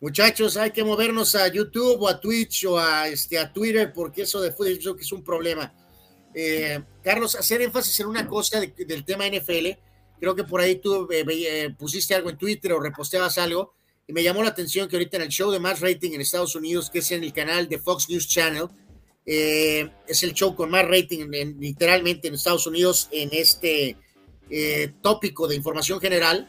Muchachos, hay que movernos a YouTube o a Twitch o a, este, a Twitter porque eso de fútbol es un problema. Eh, Carlos, hacer énfasis en una cosa del tema NFL. Creo que por ahí tú eh, eh, pusiste algo en Twitter o reposteabas algo y me llamó la atención que ahorita en el show de más rating en Estados Unidos, que es en el canal de Fox News Channel, es el show con más rating literalmente en Estados Unidos en este tópico de información general.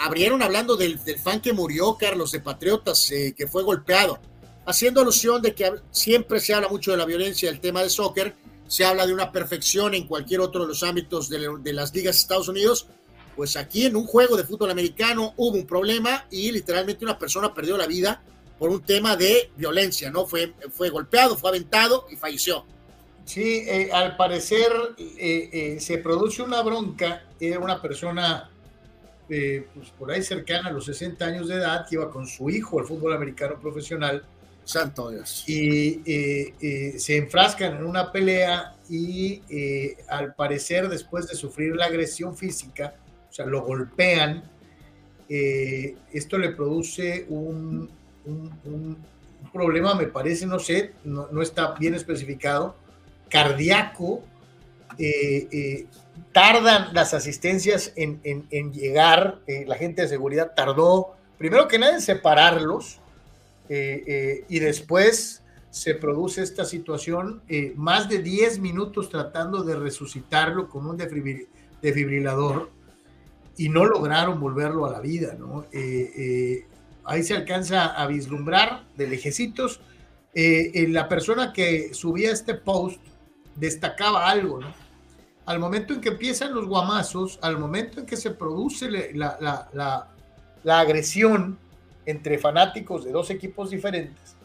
abrieron hablando del, del, fan que murió, Carlos, de Patriotas, que fue golpeado, haciendo alusión de que siempre se habla mucho de la violencia del tema de soccer se habla de una perfección en cualquier otro de los ámbitos de, las ligas de Estados Unidos, pues aquí en un juego de fútbol americano hubo un problema y literalmente una persona perdió la vida por un tema de violencia, ¿no? Fue, fue golpeado, fue aventado y falleció. Sí, eh, al parecer eh, eh, se produce una bronca, era una persona pues por ahí cercana a los 60 años de edad que iba con su hijo al fútbol americano profesional Santo Dios. Y eh, eh, se enfrascan en una pelea y eh, al parecer después de sufrir la agresión física, o sea, lo golpean, esto le produce un, problema, me parece, no sé, no, está bien especificado, cardíaco. tardan las asistencias en, en llegar, la gente de seguridad tardó, primero que nada, en separarlos eh, eh, y después se produce esta situación, eh, más de 10 minutos tratando de resucitarlo con un defibrilador y no lograron volverlo a la vida, ¿no? ahí se alcanza a vislumbrar de lejecitos. la persona que subía este post destacaba algo, ¿no? Al momento en que empiezan los guamazos, al momento en que se produce la, la, la, la agresión, entre fanáticos de dos equipos diferentes.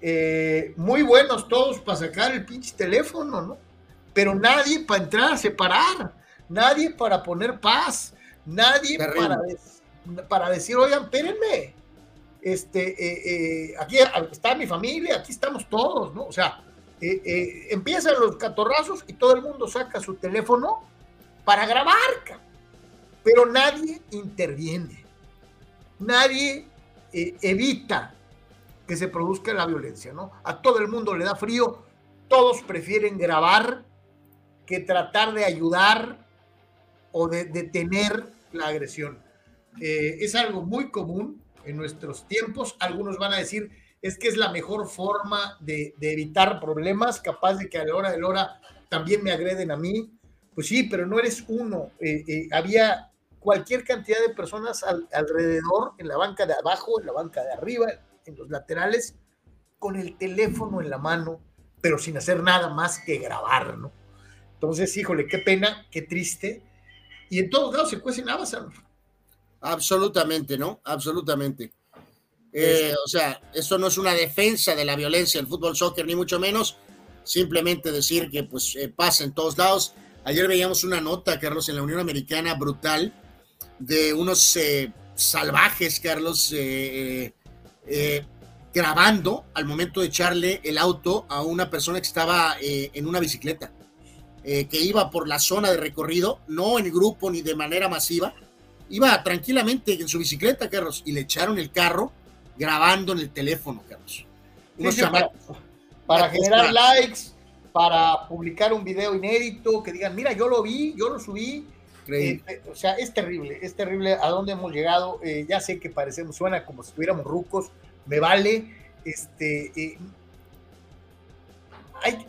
Eh, muy buenos todos para sacar el pinche teléfono, ¿no? Pero nadie para entrar a separar, nadie para poner paz, nadie para, para, decir, oigan, espérenme, este, eh, eh, aquí está mi familia, aquí estamos todos, ¿no? O sea, empiezan los catorrazos y todo el mundo saca su teléfono para grabar, pero nadie interviene nadie eh, evita que se produzca la violencia, ¿no? A todo el mundo le da frío, todos prefieren grabar que tratar de ayudar o de detener la agresión. eh, es algo muy común en nuestros tiempos. Algunos van a decir, es que es la mejor forma de, evitar problemas, capaz de que a la hora de la hora también me agreden a mí. Pues sí, pero no eres uno. Eh, había cualquier cantidad de personas alrededor, en la banca de abajo, en la banca de arriba, en los laterales, con el teléfono en la mano, pero sin hacer nada más que grabar, ¿no? Entonces, híjole, qué pena, qué triste. Y en todos lados se cuecen habas, Absolutamente, ¿no? Absolutamente. Eh, o sea, eso no es una defensa de la violencia del fútbol soccer, ni mucho menos. Simplemente decir que pues eh, pasa en todos lados. Ayer veíamos una nota, Carlos, en la Unión Americana brutal de unos eh, salvajes, Carlos, grabando al momento de echarle el auto a una persona que estaba en una bicicleta. Eh, que iba por la zona de recorrido, no en grupo ni de manera masiva, iba tranquilamente en su bicicleta, Carlos, y le echaron el carro grabando en el teléfono, Carlos. para, generar likes, para publicar un video inédito, que digan, mira, yo lo vi, yo lo subí. Eh, eh, o sea, es terrible, es terrible a dónde hemos llegado. ya sé que parecemos, suena como si estuviéramos rucos, me vale. Este,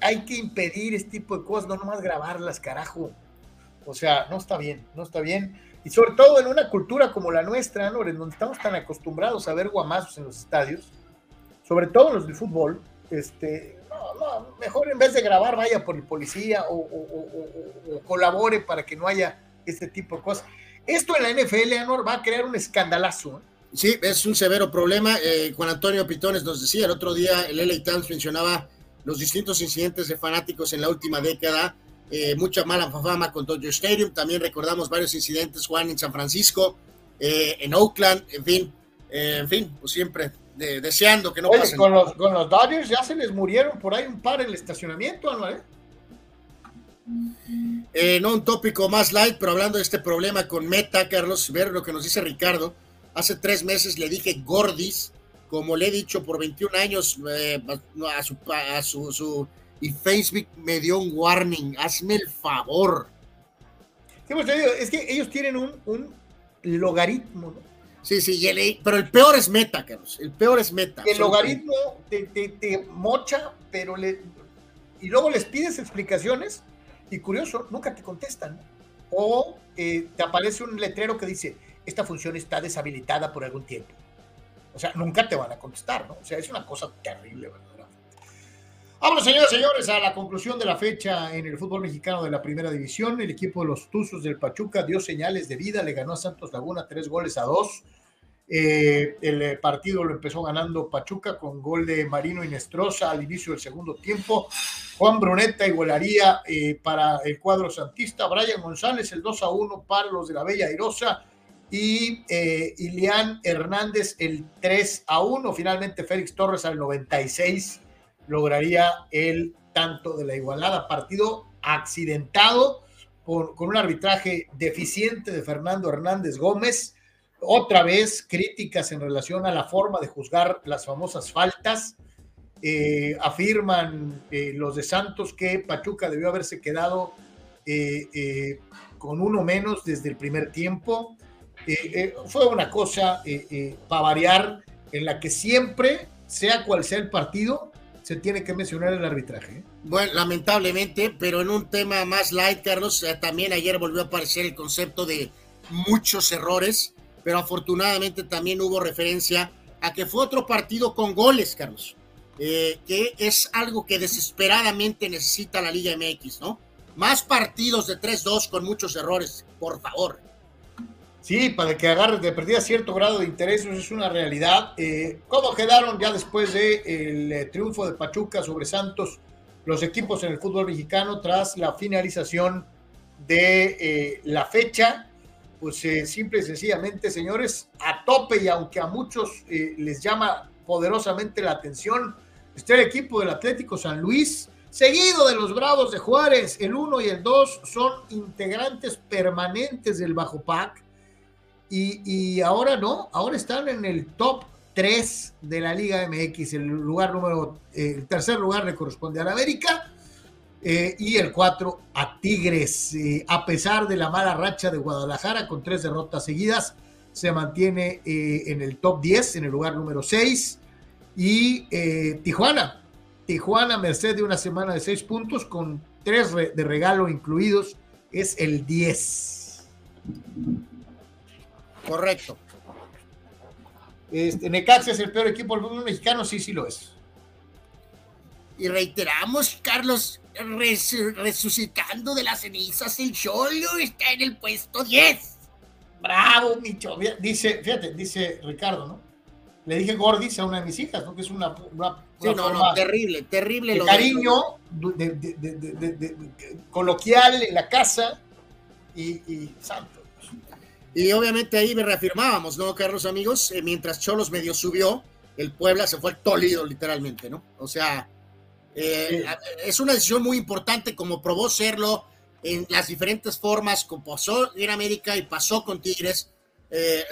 hay, que impedir este tipo de cosas, no nomás grabarlas, carajo. O sea, no está bien, no está bien. Y sobre todo en una cultura como la nuestra, ¿no? en donde estamos tan acostumbrados a ver guamazos en los estadios, sobre todo los del fútbol, este, no, no, mejor en vez de grabar vaya por el policía o, colabore para que no haya este tipo de cosas. Esto en la NFL, Anor, va a crear un escandalazo. ¿eh? Sí, es un severo problema. Eh, Juan Antonio Pitones nos decía el otro día, el LA Times mencionaba los distintos incidentes de fanáticos en la última década, eh, mucha mala fama con Dodger Stadium, también recordamos varios incidentes, Juan, en San Francisco, eh, en Oakland, en fin, eh, en fin, pues siempre deseando que no pase. Con los, con los Dodgers ya se les murieron por ahí un par en el estacionamiento, ¿no? No un tópico más light, pero hablando de este problema con Meta, Carlos, ver lo que nos dice Ricardo. Hace tres meses le dije Gordis como le he dicho por 21 años eh, a, su, a su, y Facebook me dio un warning, hazme el favor. Pues, es que ellos tienen un, logaritmo, ¿no? Sí, sí, pero el peor es meta, Carlos, el peor es meta. El logaritmo te, mocha, pero le... Y luego les pides explicaciones y curioso, nunca te contestan. O eh, te aparece un letrero que dice, esta función está deshabilitada por algún tiempo. O sea, nunca te van a contestar, ¿no? O sea, es una cosa terrible, verdaderamente. Vámonos, señores y señores, a la conclusión de la fecha en el fútbol mexicano de la primera división. El equipo de los Tuzos del Pachuca dio señales de vida, le ganó a Santos Laguna tres goles a dos. Eh, el eh, partido lo empezó ganando Pachuca con gol de Marino Inestrosa al inicio del segundo tiempo. Juan Bruneta igualaría eh, para el cuadro santista. Brian González el 2 a 1 para los de la Bella Airosa y eh, Ilián Hernández el 3 a 1. Finalmente Félix Torres al 96 lograría el tanto de la igualada. Partido accidentado con un arbitraje deficiente de Fernando Hernández Gómez. Otra vez críticas en relación a la forma de juzgar las famosas faltas. Eh, afirman eh, los de Santos que Pachuca debió haberse quedado eh, con uno menos desde el primer tiempo. Fue una cosa para variar en la que siempre, sea cual sea el partido, se tiene que mencionar el arbitraje. Bueno, lamentablemente, pero en un tema más light, Carlos, también ayer volvió a aparecer el concepto de muchos errores, pero afortunadamente también hubo referencia a que fue otro partido con goles, Carlos, que es algo que desesperadamente necesita la Liga MX, ¿no? Más partidos de 3-2 con muchos errores, por favor. Sí, para que agarres de perdida cierto grado de interés, eso es una realidad. Eh, ¿Cómo quedaron ya después del de eh, triunfo de Pachuca sobre Santos los equipos en el fútbol mexicano tras la finalización de eh, la fecha? Pues simple y sencillamente, señores, a tope y aunque a muchos les llama poderosamente la atención, está el equipo del Atlético San Luis, seguido de los Bravos de Juárez. El 1 y el 2 son integrantes permanentes del Bajo Pac y, ahora no, ahora están en el top 3 de la Liga MX. El lugar número, eh, el tercer lugar le corresponde a la América eh, y el 4 a Tigres. Eh, a pesar de la mala racha de Guadalajara con tres derrotas seguidas, se mantiene eh, en el top 10, en el lugar número 6. Y Tijuana, Tijuana, merced de una semana de 6 puntos, con 3 de regalo incluidos, es el 10. Correcto. Este, Necaxa es el peor equipo del fútbol mexicano, sí, sí lo es. Y reiteramos, Carlos, resucitando de las cenizas, el Cholo está en el puesto 10. Bravo, Micho. Dice, fíjate, dice Ricardo, ¿no? Le dije gordis a una de mis hijas, ¿no? Que es una, sí, no, no, terrible, terrible. De cariño, coloquial en la casa y, santo. Y obviamente ahí me reafirmábamos, ¿no, Carlos, amigos? Eh, mientras Cholos medio subió, el Puebla se fue al Tolido, literalmente, ¿no? O sea, eh, es una decisión muy importante, como probó serlo en las diferentes formas, como pasó en América y pasó con Tigres. Eh,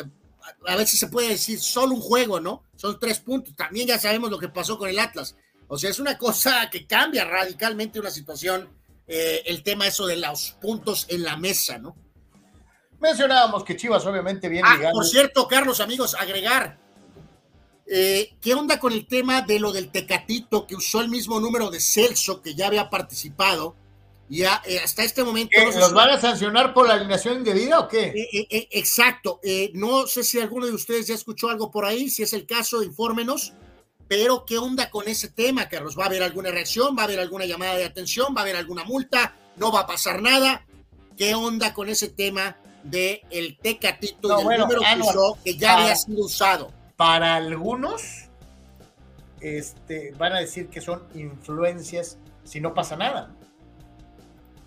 a veces se puede decir solo un juego, ¿no? Son tres puntos. También ya sabemos lo que pasó con el Atlas. O sea, es una cosa que cambia radicalmente una situación, eh, el tema eso de los puntos en la mesa, ¿no? Mencionábamos que Chivas obviamente viene ah, Por cierto, Carlos, amigos, agregar. Eh, ¿Qué onda con el tema de lo del Tecatito que usó el mismo número de Celso que ya había participado? Ya, eh, hasta este momento. ¿Los van a sancionar por la alineación indebida o qué? Eh, exacto. no sé si alguno de ustedes ya escuchó algo por ahí. Si es el caso, infórmenos. Pero, ¿qué onda con ese tema, Carlos? ¿Va a haber alguna reacción? ¿Va a haber alguna llamada de atención? ¿Va a haber alguna multa? ¿No va a pasar nada? ¿Qué onda con ese tema del el Tecatito y el número que usó que ya había sido usado? Para algunos este, van a decir que son influencias si no pasa nada.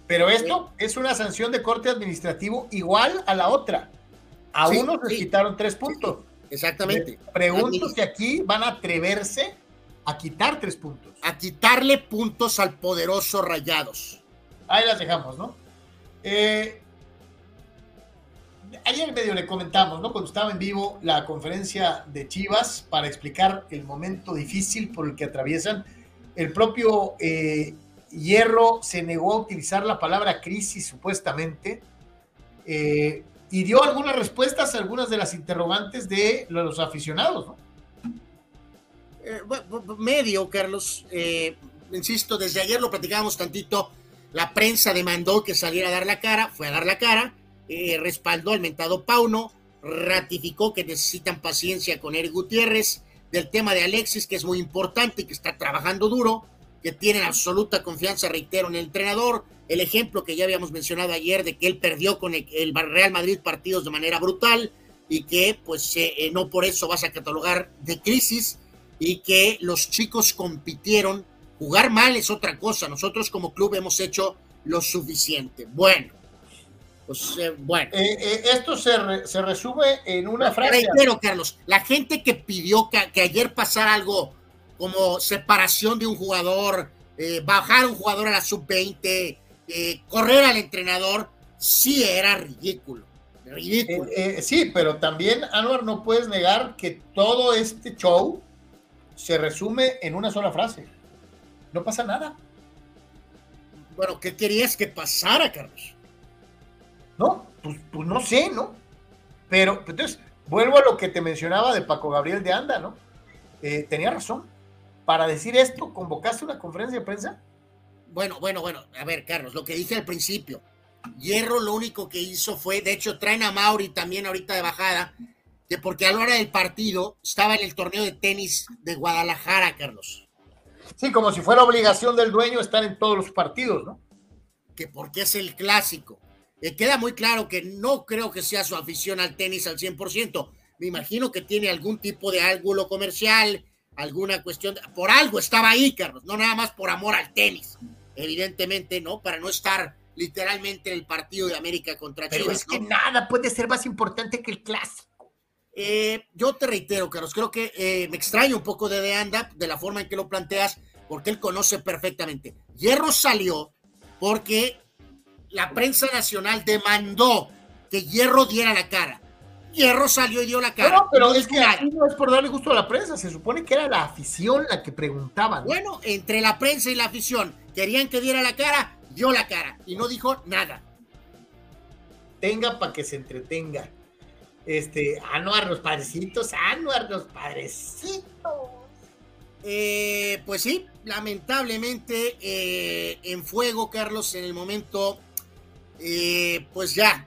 Pero esto es una sanción de corte administrativo igual a la otra. A unos les quitaron tres puntos. Exactamente. pregunto si aquí van a atreverse a quitar tres puntos. A quitarle puntos al poderoso Rayados. Ahí las dejamos, ¿no? Eh, ayer medio le comentamos, ¿no? Cuando estaba en vivo la conferencia de Chivas para explicar el momento difícil por el que atraviesan, el propio eh, Hierro se negó a utilizar la palabra crisis supuestamente eh, y dio algunas respuestas a algunas de las interrogantes de los aficionados, ¿no? Eh, medio, Carlos. insisto, desde ayer lo platicábamos tantito. La prensa demandó que saliera a dar la cara, fue a dar la cara eh, respaldó al mentado Pauno, ratificó que necesitan paciencia con Eric Gutiérrez, del tema de Alexis, que es muy importante y que está trabajando duro, que tienen absoluta confianza, reitero, en el entrenador. El ejemplo que ya habíamos mencionado ayer de que él perdió con el, Real Madrid partidos de manera brutal y que pues eh, no por eso vas a catalogar de crisis y que los chicos compitieron. Jugar mal es otra cosa. Nosotros como club hemos hecho lo suficiente. Bueno, pues, eh, bueno. Eh, eh, esto se, se, resume en una frase. Reitero, Carlos, la gente que pidió que, ayer pasara algo como separación de un jugador, bajar un jugador a la sub-20, correr al entrenador, sí era ridículo. Ridículo. sí, pero también, Anwar, no puedes negar que todo este show se resume en una sola frase. No pasa nada. Bueno, ¿qué querías que pasara, Carlos? ¿No? Pues, pues, no sé, ¿no? Pero pues, entonces, vuelvo a lo que te mencionaba de Paco Gabriel de Anda, ¿no? Eh, tenía razón. Para decir esto, ¿convocaste una conferencia de prensa? Bueno, bueno, bueno. A ver, Carlos, lo que dije al principio. Hierro lo único que hizo fue, de hecho, traen a Mauri también ahorita de bajada, que porque a la hora del partido estaba en el torneo de tenis de Guadalajara, Carlos. Sí, como si fuera obligación del dueño estar en todos los partidos, ¿no? Que porque es el clásico. Eh, queda muy claro que no creo que sea su afición al tenis al 100%. Me imagino que tiene algún tipo de ángulo comercial, alguna cuestión. por algo estaba ahí, Carlos, no nada más por amor al tenis. Evidentemente, ¿no? Para no estar literalmente en el partido de América contra Pero es que nada puede ser más importante que el clásico. Eh, yo te reitero, Carlos, creo que eh, me extraña un poco de De Anda, de la forma en que lo planteas, porque él conoce perfectamente. Hierro salió porque la prensa nacional demandó que Hierro diera la cara. Hierro salió y dio la cara. No, pero es que no es por darle gusto a la prensa, se supone que era la afición la que preguntaba. Bueno, entre la prensa y la afición querían que diera la cara, dio la cara y no dijo nada. Tenga para que se entretenga. Este, Anuar, los padrecitos, Anuar, los padrecitos. Eh, pues sí, lamentablemente eh, en fuego, Carlos, en el momento, eh, pues ya,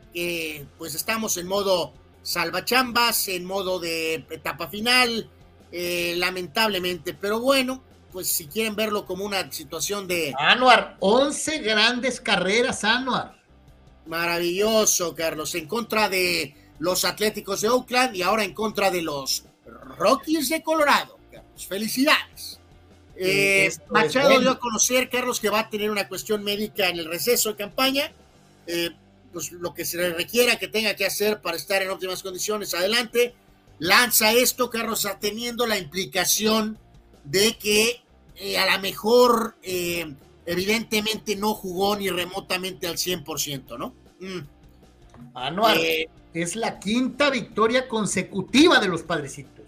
pues estamos en modo salvachambas, en modo de etapa final, lamentablemente, pero bueno, pues si quieren verlo como una situación de... Anuar, 11 grandes carreras, Anuar. Maravilloso, Carlos, en contra de los Atléticos de Oakland y ahora en contra de los Rockies de Colorado. Carlos, felicidades. Eh, Machado dio a conocer, Carlos, que va a tener una cuestión médica en el receso de campaña. Eh, pues lo que se le requiera que tenga que hacer para estar en óptimas condiciones, adelante. Lanza esto, Carlos, teniendo la implicación de que eh, a lo mejor, evidentemente, no jugó ni remotamente al 100%, ¿no? Mm. Anual es la quinta victoria consecutiva de los padrecitos.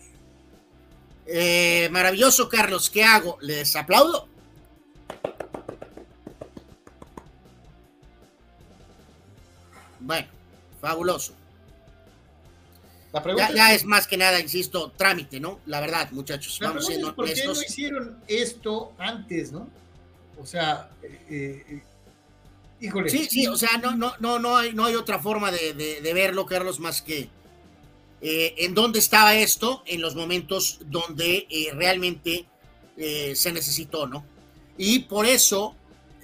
Eh, maravilloso, Carlos. ¿Qué hago? ¿Les aplaudo? Bueno, fabuloso. La pregunta ya, es, más que nada, insisto, trámite, ¿no? La verdad, muchachos. vamos siendo ¿Por qué no hicieron esto antes, no? O sea, eh, eh, Sí, sí, o sea, no, no, no, no, hay, no hay otra forma de, verlo, Carlos, más que eh, en dónde estaba esto en los momentos donde eh, realmente se necesitó, ¿no? Y por eso,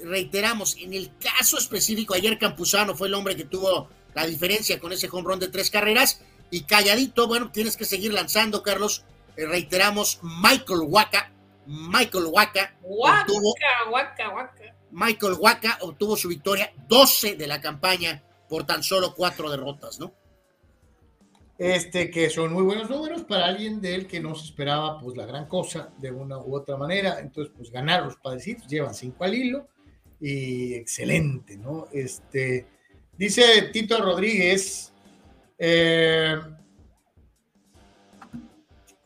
reiteramos, en el caso específico, ayer Campuzano fue el hombre que tuvo la diferencia con ese home de tres carreras, y calladito, bueno, tienes que seguir lanzando, Carlos. reiteramos, Michael Waka, Michael Waka, Waka, Waka, Waka Michael Waka obtuvo su victoria 12 de la campaña por tan solo cuatro derrotas, ¿no? Este, que son muy buenos números para alguien de él que no se esperaba, pues, la gran cosa de una u otra manera. Entonces, pues, ganar los padrecitos, llevan cinco al hilo y excelente, ¿no? Este, dice Tito Rodríguez, eh,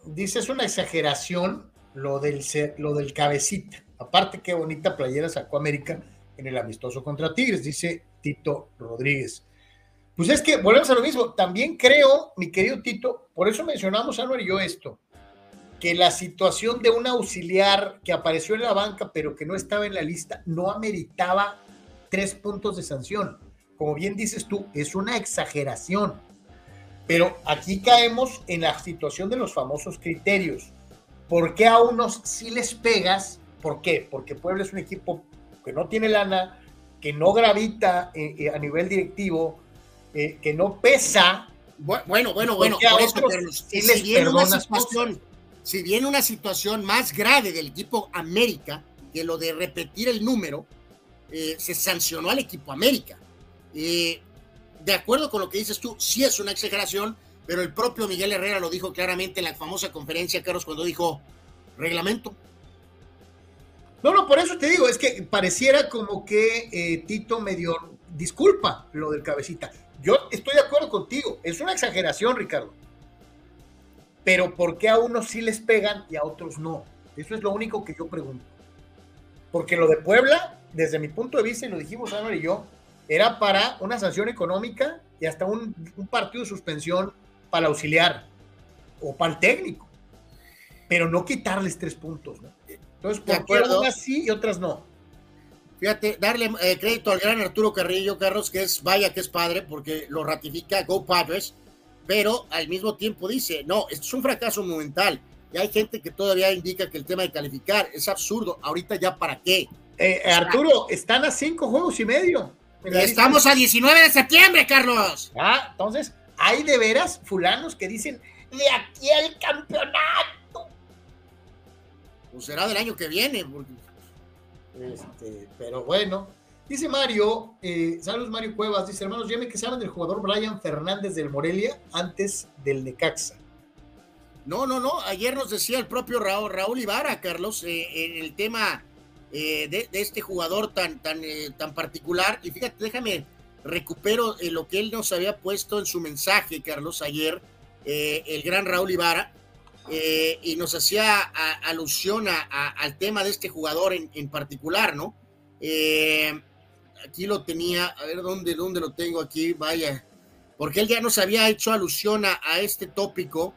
dice, es una exageración lo del, lo del cabecita. Aparte, qué bonita playera sacó América en el amistoso contra Tigres, dice Tito Rodríguez. Pues es que volvemos a lo mismo. También creo, mi querido Tito, por eso mencionamos, Álvaro y yo, esto, que la situación de un auxiliar que apareció en la banca, pero que no estaba en la lista, no ameritaba tres puntos de sanción. Como bien dices tú, es una exageración. Pero aquí caemos en la situación de los famosos criterios. ¿Por qué a unos sí les pegas ¿Por qué? Porque Puebla es un equipo que no tiene lana, que no gravita eh, eh, a nivel directivo, eh, que no pesa. Bueno, bueno, bueno, por eso, si, viene una situación, si viene una situación más grave del equipo América, que lo de repetir el número, se sancionó al equipo América. de acuerdo con lo que dices tú, sí es una exageración, pero el propio Miguel Herrera lo dijo claramente en la famosa conferencia, Carlos, cuando dijo reglamento, no, no, por eso te digo, es que pareciera como que eh, Tito me dio disculpa lo del cabecita. Yo estoy de acuerdo contigo, es una exageración, Ricardo. Pero ¿por qué a unos sí les pegan y a otros no? Eso es lo único que yo pregunto. Porque lo de Puebla, desde mi punto de vista, y lo dijimos Álvaro y yo, era para una sanción económica y hasta un, un partido de suspensión para el auxiliar o para el técnico. Pero no quitarles tres puntos, ¿no? Entonces, ¿por qué unas sí y otras no? Fíjate, darle eh, crédito al gran Arturo Carrillo, Carlos, que es, vaya que es padre, porque lo ratifica Go Padres, pero al mismo tiempo dice, no, esto es un fracaso monumental. Y hay gente que todavía indica que el tema de calificar es absurdo. Ahorita ya para qué. Eh, Arturo, están a cinco juegos y medio. Estamos a 19 de septiembre, Carlos. Ah, entonces, hay de veras fulanos que dicen, de aquí al campeonato pues será del año que viene. Este, pero bueno, dice Mario, eh, saludos Mario Cuevas, dice hermanos, ya que saben del jugador Brian Fernández del Morelia antes del Necaxa. No, no, no, ayer nos decía el propio Raúl, Raúl Ibarra, Carlos, eh, en el tema eh, de, este jugador tan, tan, tan particular. Y fíjate, déjame, recupero lo que él nos había puesto en su mensaje, Carlos, ayer, el gran Raúl Ibarra. Y nos hacía alusión al tema de este jugador en, particular, ¿no? Eh, aquí lo tenía, a ver dónde, dónde lo tengo aquí, vaya, porque él ya nos había hecho alusión a, este tópico,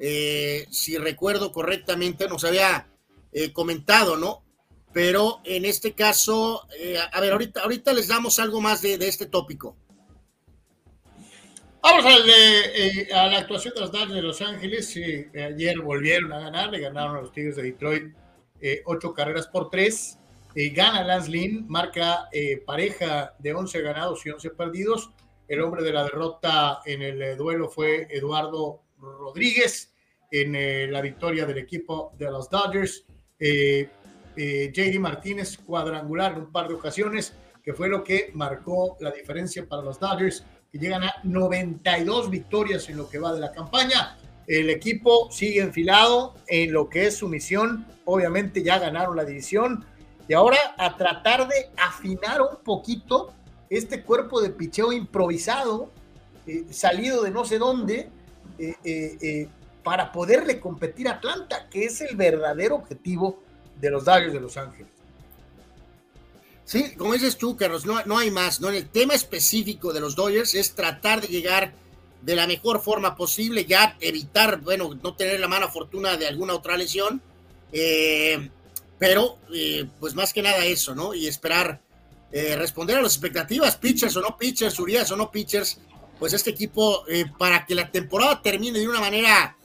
eh, si recuerdo correctamente, nos había eh, comentado, ¿no? Pero en este caso, eh, a ver, ahorita, ahorita les damos algo más de, este tópico. Vamos a la actuación de los Dodgers de Los Ángeles. ayer volvieron a ganar, le ganaron a los Tigres de Detroit ocho carreras por tres. Gana Lance Lynn, marca pareja de 11 ganados y 11 perdidos. El hombre de la derrota en el eh, duelo fue Eduardo Rodríguez en eh, la victoria del equipo de los Dodgers. Eh, JD Martínez cuadrangular en un par de ocasiones, que fue lo que marcó la diferencia para los Dodgers, que llegan a 92 victorias en lo que va de la campaña. El equipo sigue enfilado en lo que es su misión. Obviamente ya ganaron la división. Y ahora a tratar de afinar un poquito este cuerpo de picheo improvisado, eh, salido de no sé dónde, eh, eh, para poderle competir a Atlanta, que es el verdadero objetivo de los Dodgers de Los Ángeles. Sí, como dices tú, Carlos, no, no hay más. ¿no? El tema específico de los Dodgers es tratar de llegar de la mejor forma posible, ya evitar, bueno, no tener la mala fortuna de alguna otra lesión, pero pues más que nada eso, ¿no? Y esperar eh, responder a las expectativas, pitchers o no pitchers, Urias o no pitchers, pues este equipo, eh, para que la temporada termine de una manera,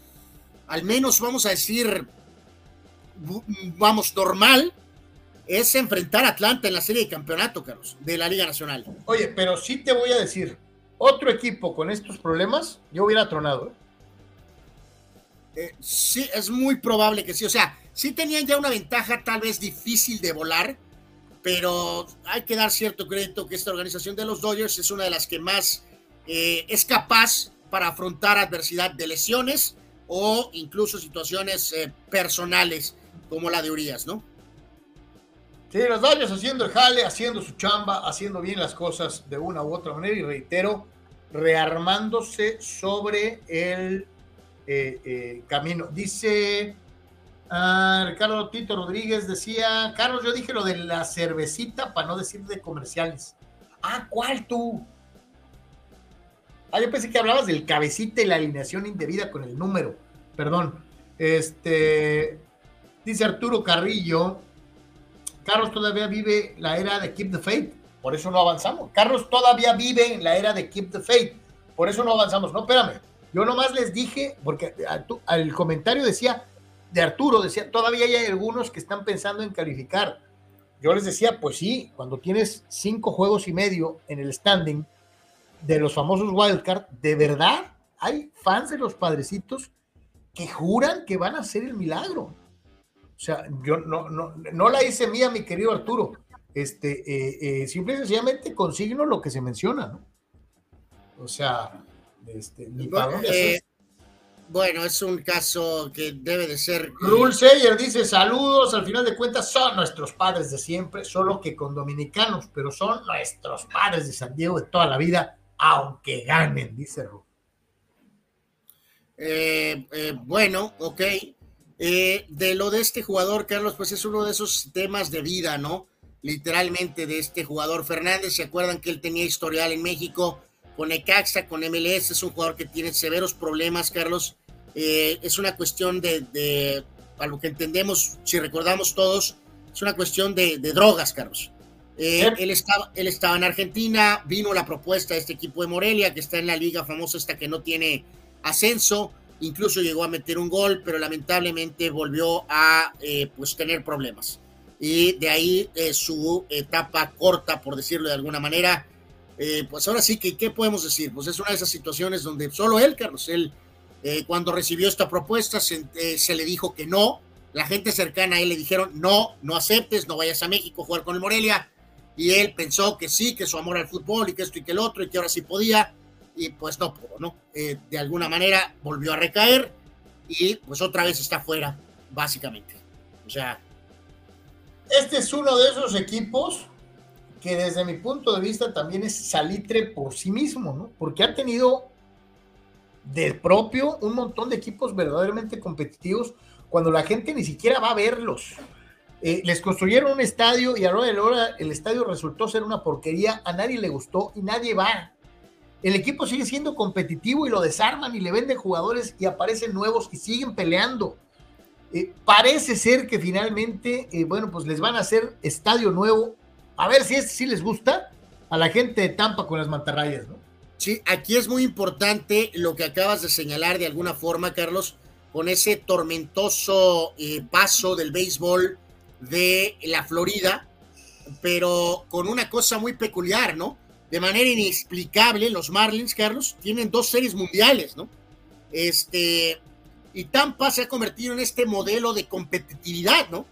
al menos vamos a decir, vamos, normal, es enfrentar a Atlanta en la serie de campeonato, Carlos, de la Liga Nacional. Oye, pero sí te voy a decir, otro equipo con estos problemas, yo hubiera tronado. ¿eh? sí, es muy probable que sí. O sea, sí tenían ya una ventaja tal vez difícil de volar, pero hay que dar cierto crédito que esta organización de los Dodgers es una de las que más eh, es capaz para afrontar adversidad de lesiones o incluso situaciones eh, personales como la de Urias, ¿no? Sí, los Dodgers haciendo el jale, haciendo su chamba, haciendo bien las cosas de una u otra manera y reitero, rearmándose sobre el eh, camino. Dice Ah, Ricardo Tito Rodríguez decía, Carlos, yo dije lo de la cervecita para no decir de comerciales. Ah, ¿cuál tú? Ah, yo pensé que hablabas del cabecita y la alineación indebida con el número. Perdón. Este, dice Arturo Carrillo, Carlos todavía vive la era de Keep the Faith, por eso no avanzamos. Carlos todavía vive la era de Keep the Faith, por eso no avanzamos. No, espérame. Yo nomás les dije, porque al comentario decía, de Arturo, decía, todavía hay algunos que están pensando en calificar. Yo les decía, pues sí, cuando tienes cinco juegos y medio en el standing de los famosos wildcard, de verdad hay fans de los padrecitos que juran que van a hacer el milagro. O sea, yo no, no, no la hice mía, mi querido Arturo. Este, eh, eh, simple y sencillamente consigno lo que se menciona, ¿no? O sea, este, ni para bueno, es un caso que debe de ser. Rule Sayer dice: Saludos, al final de cuentas son nuestros padres de siempre, solo que con dominicanos, pero son nuestros padres de San Diego de toda la vida, aunque ganen, dice Rule. Eh, eh, bueno, ok. Eh, de lo de este jugador, Carlos, pues es uno de esos temas de vida, ¿no? Literalmente de este jugador Fernández. ¿Se acuerdan que él tenía historial en México? Con Ecaxa, con MLS, es un jugador que tiene severos problemas, Carlos. Eh, es una cuestión de, a lo que entendemos, si recordamos todos, es una cuestión de, drogas, Carlos. Eh, él, estaba, él estaba en Argentina, vino la propuesta de este equipo de Morelia, que está en la liga famosa esta que no tiene ascenso, incluso llegó a meter un gol, pero lamentablemente volvió a eh, pues tener problemas. Y de ahí su etapa corta, por decirlo de alguna manera, eh, pues ahora sí que, ¿qué podemos decir? Pues es una de esas situaciones donde solo él, Carlos, él, eh, cuando recibió esta propuesta, eh, se, le dijo que no, la gente cercana a él le dijeron, no, no aceptes, no vayas a México a jugar con el Morelia, y él pensó que sí, que su amor al fútbol y que esto y que el otro, y que ahora sí podía, y pues no pudo, ¿no? de alguna manera volvió a recaer, y pues otra vez está fuera, básicamente. O sea... Este es uno de esos equipos que desde mi punto de vista también es salitre por sí mismo, ¿no? Porque ha tenido de propio un montón de equipos verdaderamente competitivos cuando la gente ni siquiera va a verlos. Eh, les construyeron un estadio y a la hora de la hora el estadio resultó ser una porquería, a nadie le gustó y nadie va. el equipo sigue siendo competitivo y lo desarman y le venden jugadores y aparecen nuevos y siguen peleando. Eh, parece ser que finalmente, eh, bueno, pues les van a hacer estadio nuevo. A ver si es, si les gusta a la gente de Tampa con las mantarrayas, ¿no? Sí, aquí es muy importante lo que acabas de señalar de alguna forma, Carlos, con ese tormentoso eh, paso del béisbol de la Florida, pero con una cosa muy peculiar, ¿no? De manera inexplicable, los Marlins, Carlos, tienen dos series mundiales, ¿no? Este, y Tampa se ha convertido en este modelo de competitividad, ¿no?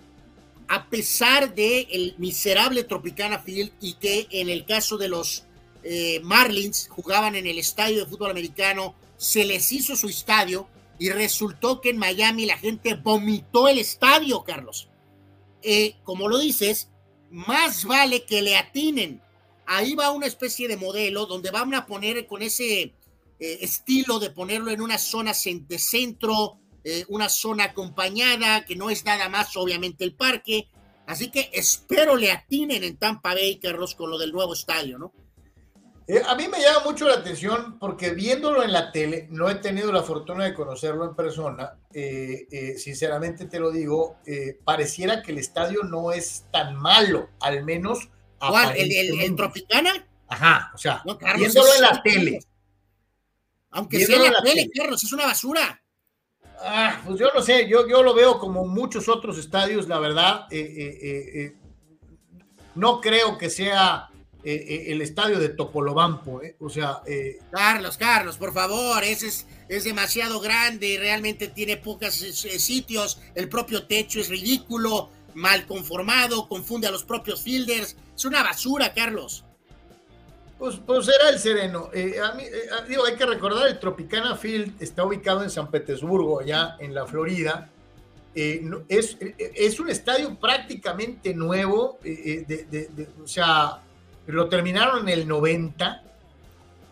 A pesar de el miserable Tropicana Field y que en el caso de los eh, Marlins jugaban en el estadio de fútbol americano, se les hizo su estadio y resultó que en Miami la gente vomitó el estadio, Carlos. Eh, como lo dices, más vale que le atinen. Ahí va una especie de modelo donde van a poner con ese eh, estilo de ponerlo en una zona de centro, eh, una zona acompañada, que no es nada más obviamente el parque. Así que espero le atinen en Tampa Bay, Carlos, con lo del nuevo estadio, ¿no? Eh, a mí me llama mucho la atención porque viéndolo en la tele, no he tenido la fortuna de conocerlo en persona, sinceramente te lo digo, pareciera que el estadio no es tan malo, al menos... ¿Cuál? ¿El, Tropicana? Ajá, o sea, viéndolo en la tele. Aunque sea la, tele, Carlos, es una basura. Ah, pues yo no sé, yo, yo lo veo como muchos otros estadios, la verdad. Eh, eh, eh, no creo que sea el estadio de Topolobampo, o sea... Carlos, Carlos, por favor, ese es, es demasiado grande, realmente tiene pocos sitios, el propio techo es ridículo, mal conformado, confunde a los propios fielders, es una basura, Carlos. Pues, pues era el sereno. Eh, a mí, eh, digo, hay que recordar, el Tropicana Field está ubicado en San Petersburgo, allá en la Florida. Eh, es, es, un estadio prácticamente nuevo, o sea, lo terminaron en el 90,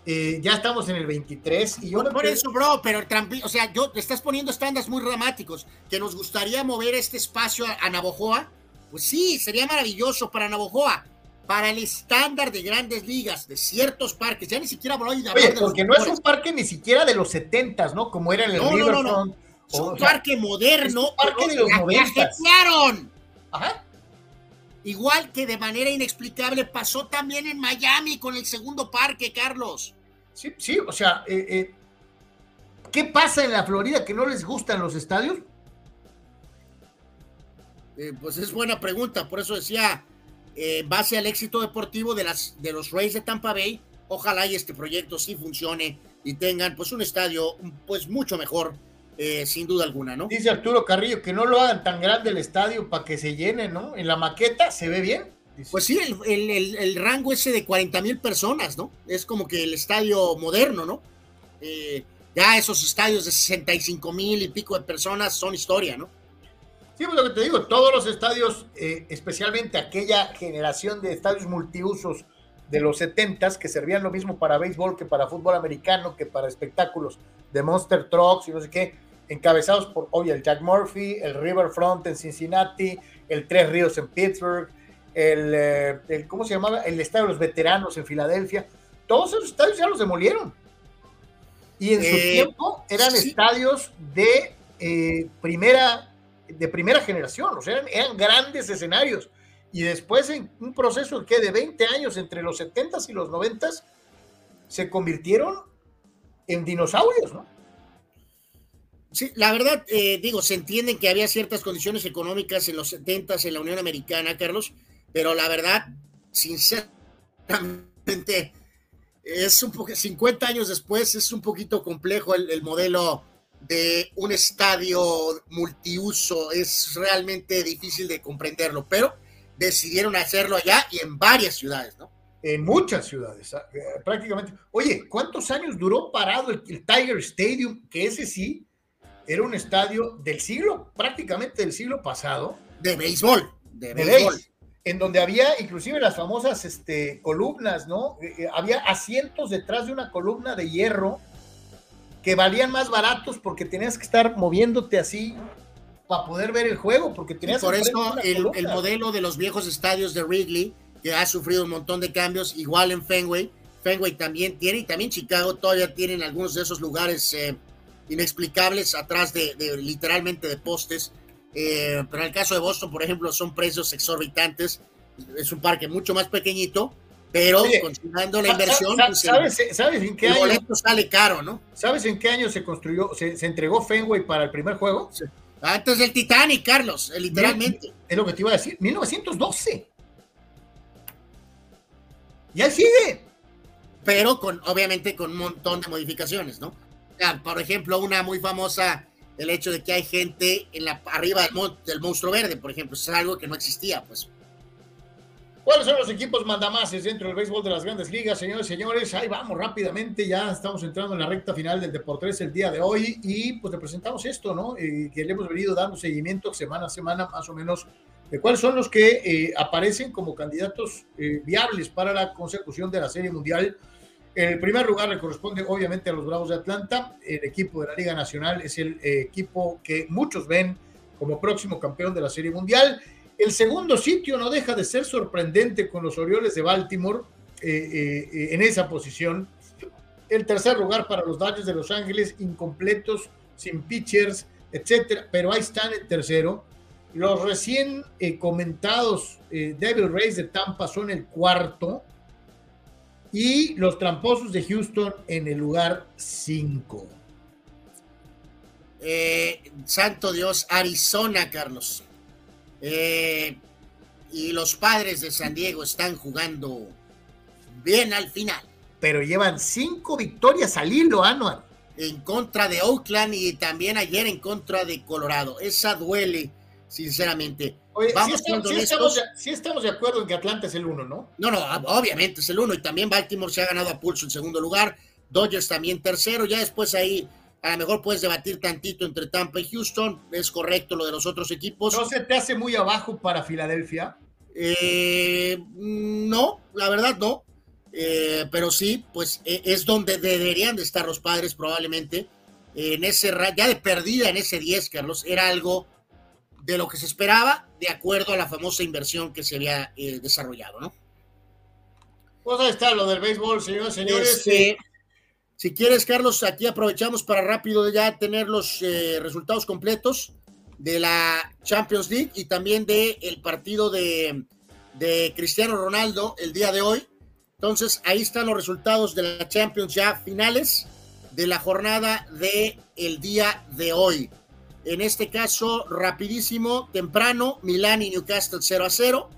ya estamos en el 23. Y yo por, eso, bro, pero o sea, yo te estás poniendo estándares muy dramáticos, que nos gustaría mover este espacio a, a Navojoa. Pues sí, sería maravilloso para Navojoa para el estándar de grandes ligas, de ciertos parques, ya ni siquiera hablo de Oye, porque no es un parque ni siquiera de los setentas, ¿no? Como era en el no, Riverfront. No, no, Es un parque moderno. un parque de los noventas. Ajá. Igual que de manera inexplicable pasó también en Miami con el segundo parque, Carlos. Sí, sí, o sea, eh, eh, ¿qué pasa en la Florida que no les gustan los estadios? Eh, pues es buena pregunta, por eso decía eh, base al éxito deportivo de, las, de los Rays de Tampa Bay, ojalá y este proyecto sí funcione y tengan pues un estadio pues mucho mejor, eh, sin duda alguna, ¿no? Dice Arturo Carrillo que no lo hagan tan grande el estadio para que se llene, ¿no? En la maqueta se ve bien. Pues sí, el, rango ese de 40 mil personas, ¿no? Es como que el estadio moderno, ¿no? Eh, ya esos estadios de 65 mil y pico de personas son historia, ¿no? Sí, pues lo que te digo, todos los estadios, eh, especialmente aquella generación de estadios multiusos de los 70 que servían lo mismo para béisbol que para fútbol americano, que para espectáculos de Monster Trucks y no sé qué, encabezados por, oye, el Jack Murphy, el Riverfront en Cincinnati, el Tres Ríos en Pittsburgh, el, eh, ¿cómo se llamaba? El Estadio de los Veteranos en Filadelfia. Todos esos estadios ya los demolieron. Y en su eh, tiempo eran estadios de primera de primera generación, o sea, eran, grandes escenarios. Y después en un proceso que de 20 años entre los 70s y los 90s se convirtieron en dinosaurios, ¿no? Sí, la verdad, eh, digo, se entienden que había ciertas condiciones económicas en los 70s en la Unión Americana, Carlos, pero la verdad, sinceramente, es un poco, 50 años después es un poquito complejo el modelo de un estadio multiuso. Es realmente difícil de comprenderlo, pero decidieron hacerlo allá y en varias ciudades, ¿no? En muchas ciudades, ah, eh, prácticamente. Oye, ¿cuántos años duró parado el, Tiger Stadium? Que ese sí era un estadio del siglo, prácticamente del siglo pasado. De béisbol, de, béisbol. en donde había inclusive las famosas este, columnas, ¿no? Eh, eh, había asientos detrás de una columna de hierro que valían más baratos porque tenías que estar moviéndote así para poder ver el juego, porque tenías Por eso el, modelo de los viejos estadios de Wrigley, que ha sufrido un montón de cambios, igual en Fenway, Fenway también tiene, y también Chicago todavía tienen algunos de esos lugares eh, inexplicables atrás de, literalmente de postes. Eh, pero en el caso de Boston, por ejemplo, son precios exorbitantes. Es un parque mucho más pequeñito, pero considerando la inversión, pues, ¿sabes, ¿sabes, en qué año? sale caro, ¿no? ¿Sabes en qué año se construyó, se, entregó Fenway para el primer juego? Antes del Titanic, Carlos, literalmente. Es lo que te iba a decir, 1912. Ya sigue pero con, obviamente con un montón de modificaciones, ¿no? Por ejemplo, una muy famosa, el hecho de que hay gente en la, arriba del, monstruo verde, por ejemplo, es algo que no existía, pues. ¿Cuáles son los equipos mandamases dentro del béisbol de las grandes ligas, señores y señores? Ahí vamos rápidamente, ya estamos entrando en la recta final del Deportes el día de hoy y pues le presentamos esto, ¿no? Eh, que le hemos venido dando seguimiento semana a semana más o menos de cuáles son los que eh, aparecen como candidatos eh, viables para la consecución de la Serie Mundial el primer lugar le corresponde obviamente a los Bravos de Atlanta. El equipo de la Liga Nacional es el eh, equipo que muchos ven como próximo campeón de la Serie Mundial. El segundo sitio no deja de ser sorprendente con los Orioles de Baltimore eh, eh, en esa posición. El tercer lugar para los Dodgers de Los Ángeles, incompletos, sin pitchers, etcétera, pero ahí están en tercero. Los recién comentados Devil Rays de Tampa son el cuarto y los tramposos de Houston en el lugar 5. Eh, santo Dios, Arizona, Carlos. Eh, y los padres de San Diego están jugando bien al final. Pero llevan cinco victorias al hilo, Anual. En contra de Oakland y también ayer en contra de Colorado. Esa duele, sinceramente. Vamos si estamos, de acuerdo en que Atlanta es el uno, ¿no? No, no, obviamente es el uno y también Baltimore se ha ganado a pulso en segundo lugar, Dodgers también tercero, ya después ahí a lo mejor puedes debatir tantito entre Tampa y Houston, es correcto lo de los otros equipos. ¿No se te hace muy abajo para Filadelfia? Eh, no, la verdad no, eh, pero sí, pues e, es donde deberían de estar los padres probablemente, en ese, ya de perdida en ese 10, Carlos, era algo de lo que se esperaba, de acuerdo a la famosa inversión que se había eh, desarrollado, ¿no? Pues ahí está lo del béisbol, señores, señores. Este, si quieres, Carlos, aquí aprovechamos para rápido ya tener los eh, resultados completos de la Champions League y también del el partido de, de Cristiano Ronaldo el día de hoy. Entonces, ahí están los resultados de la Champions ya finales de la jornada de el día de hoy. En este caso, rapidísimo, temprano, Milán y Newcastle 0 a 0.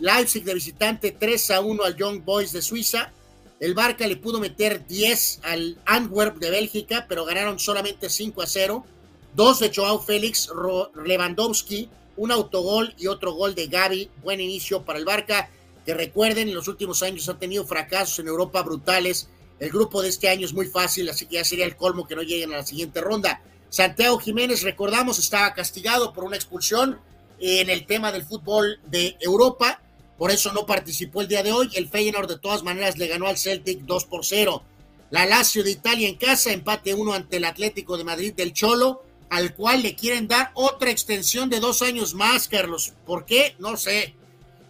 Leipzig de visitante 3 a 1 al Young Boys de Suiza. El Barca le pudo meter 10 al Antwerp de Bélgica, pero ganaron solamente 5 a 0. Dos de Joao Félix, Lewandowski, un autogol y otro gol de Gaby. Buen inicio para el Barca, que recuerden, en los últimos años ha tenido fracasos en Europa brutales. El grupo de este año es muy fácil, así que ya sería el colmo que no lleguen a la siguiente ronda. Santiago Jiménez, recordamos, estaba castigado por una expulsión en el tema del fútbol de Europa, por eso no participó el día de hoy. El Feyenoord de todas maneras le ganó al Celtic 2 por 0. La Lazio de Italia en casa, empate 1 ante el Atlético de Madrid del Cholo, al cual le quieren dar otra extensión de dos años más, Carlos. ¿Por qué? No sé.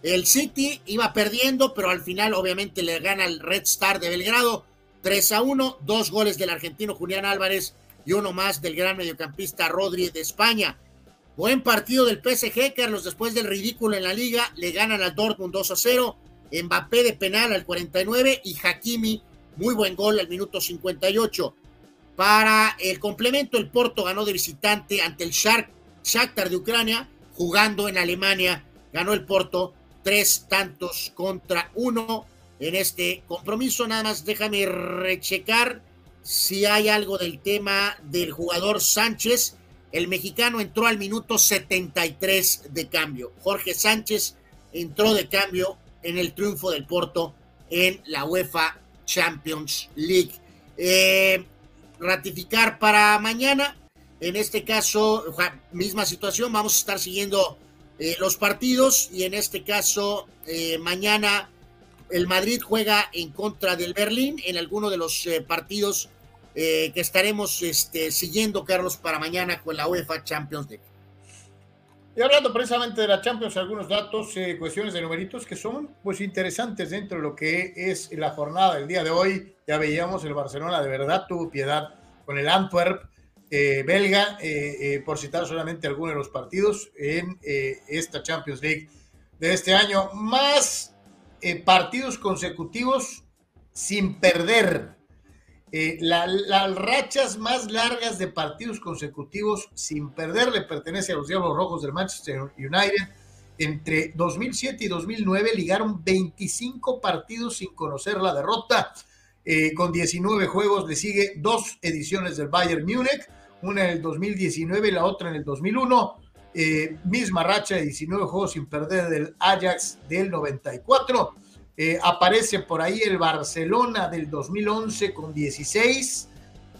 El City iba perdiendo, pero al final obviamente le gana el Red Star de Belgrado 3 a 1, dos goles del argentino Julián Álvarez y uno más del gran mediocampista Rodri de España. Buen partido del PSG, Carlos, después del ridículo en la liga, le ganan al Dortmund 2 a 0, Mbappé de penal al 49 y Hakimi, muy buen gol al minuto 58. Para el complemento, el Porto ganó de visitante ante el Shakhtar de Ucrania, jugando en Alemania, ganó el Porto tres tantos contra uno en este compromiso. Nada más déjame rechecar si hay algo del tema del jugador Sánchez. El mexicano entró al minuto 73 de cambio. Jorge Sánchez entró de cambio en el triunfo del Porto en la UEFA Champions League. Eh, ratificar para mañana. En este caso, misma situación, vamos a estar siguiendo eh, los partidos y en este caso, eh, mañana el Madrid juega en contra del Berlín en alguno de los partidos eh, que estaremos este, siguiendo, Carlos, para mañana con la UEFA Champions League. Y hablando precisamente de la Champions, algunos datos, eh, cuestiones de numeritos que son pues interesantes dentro de lo que es la jornada del día de hoy. Ya veíamos el Barcelona de verdad tuvo piedad con el Antwerp eh, belga, por citar solamente algunos de los partidos en esta Champions League de este año. Más partidos consecutivos sin perder. Eh, las rachas más largas de partidos consecutivos sin perder le pertenece a los Diablos Rojos del Manchester United. Entre 2007 y 2009 ligaron 25 partidos sin conocer la derrota. Eh, con 19 juegos le sigue dos ediciones del Bayern Múnich, una en el 2019 y la otra en el 2001. Eh, misma racha de 19 juegos sin perder del Ajax del 94. Eh, aparece por ahí el Barcelona del 2011 con 16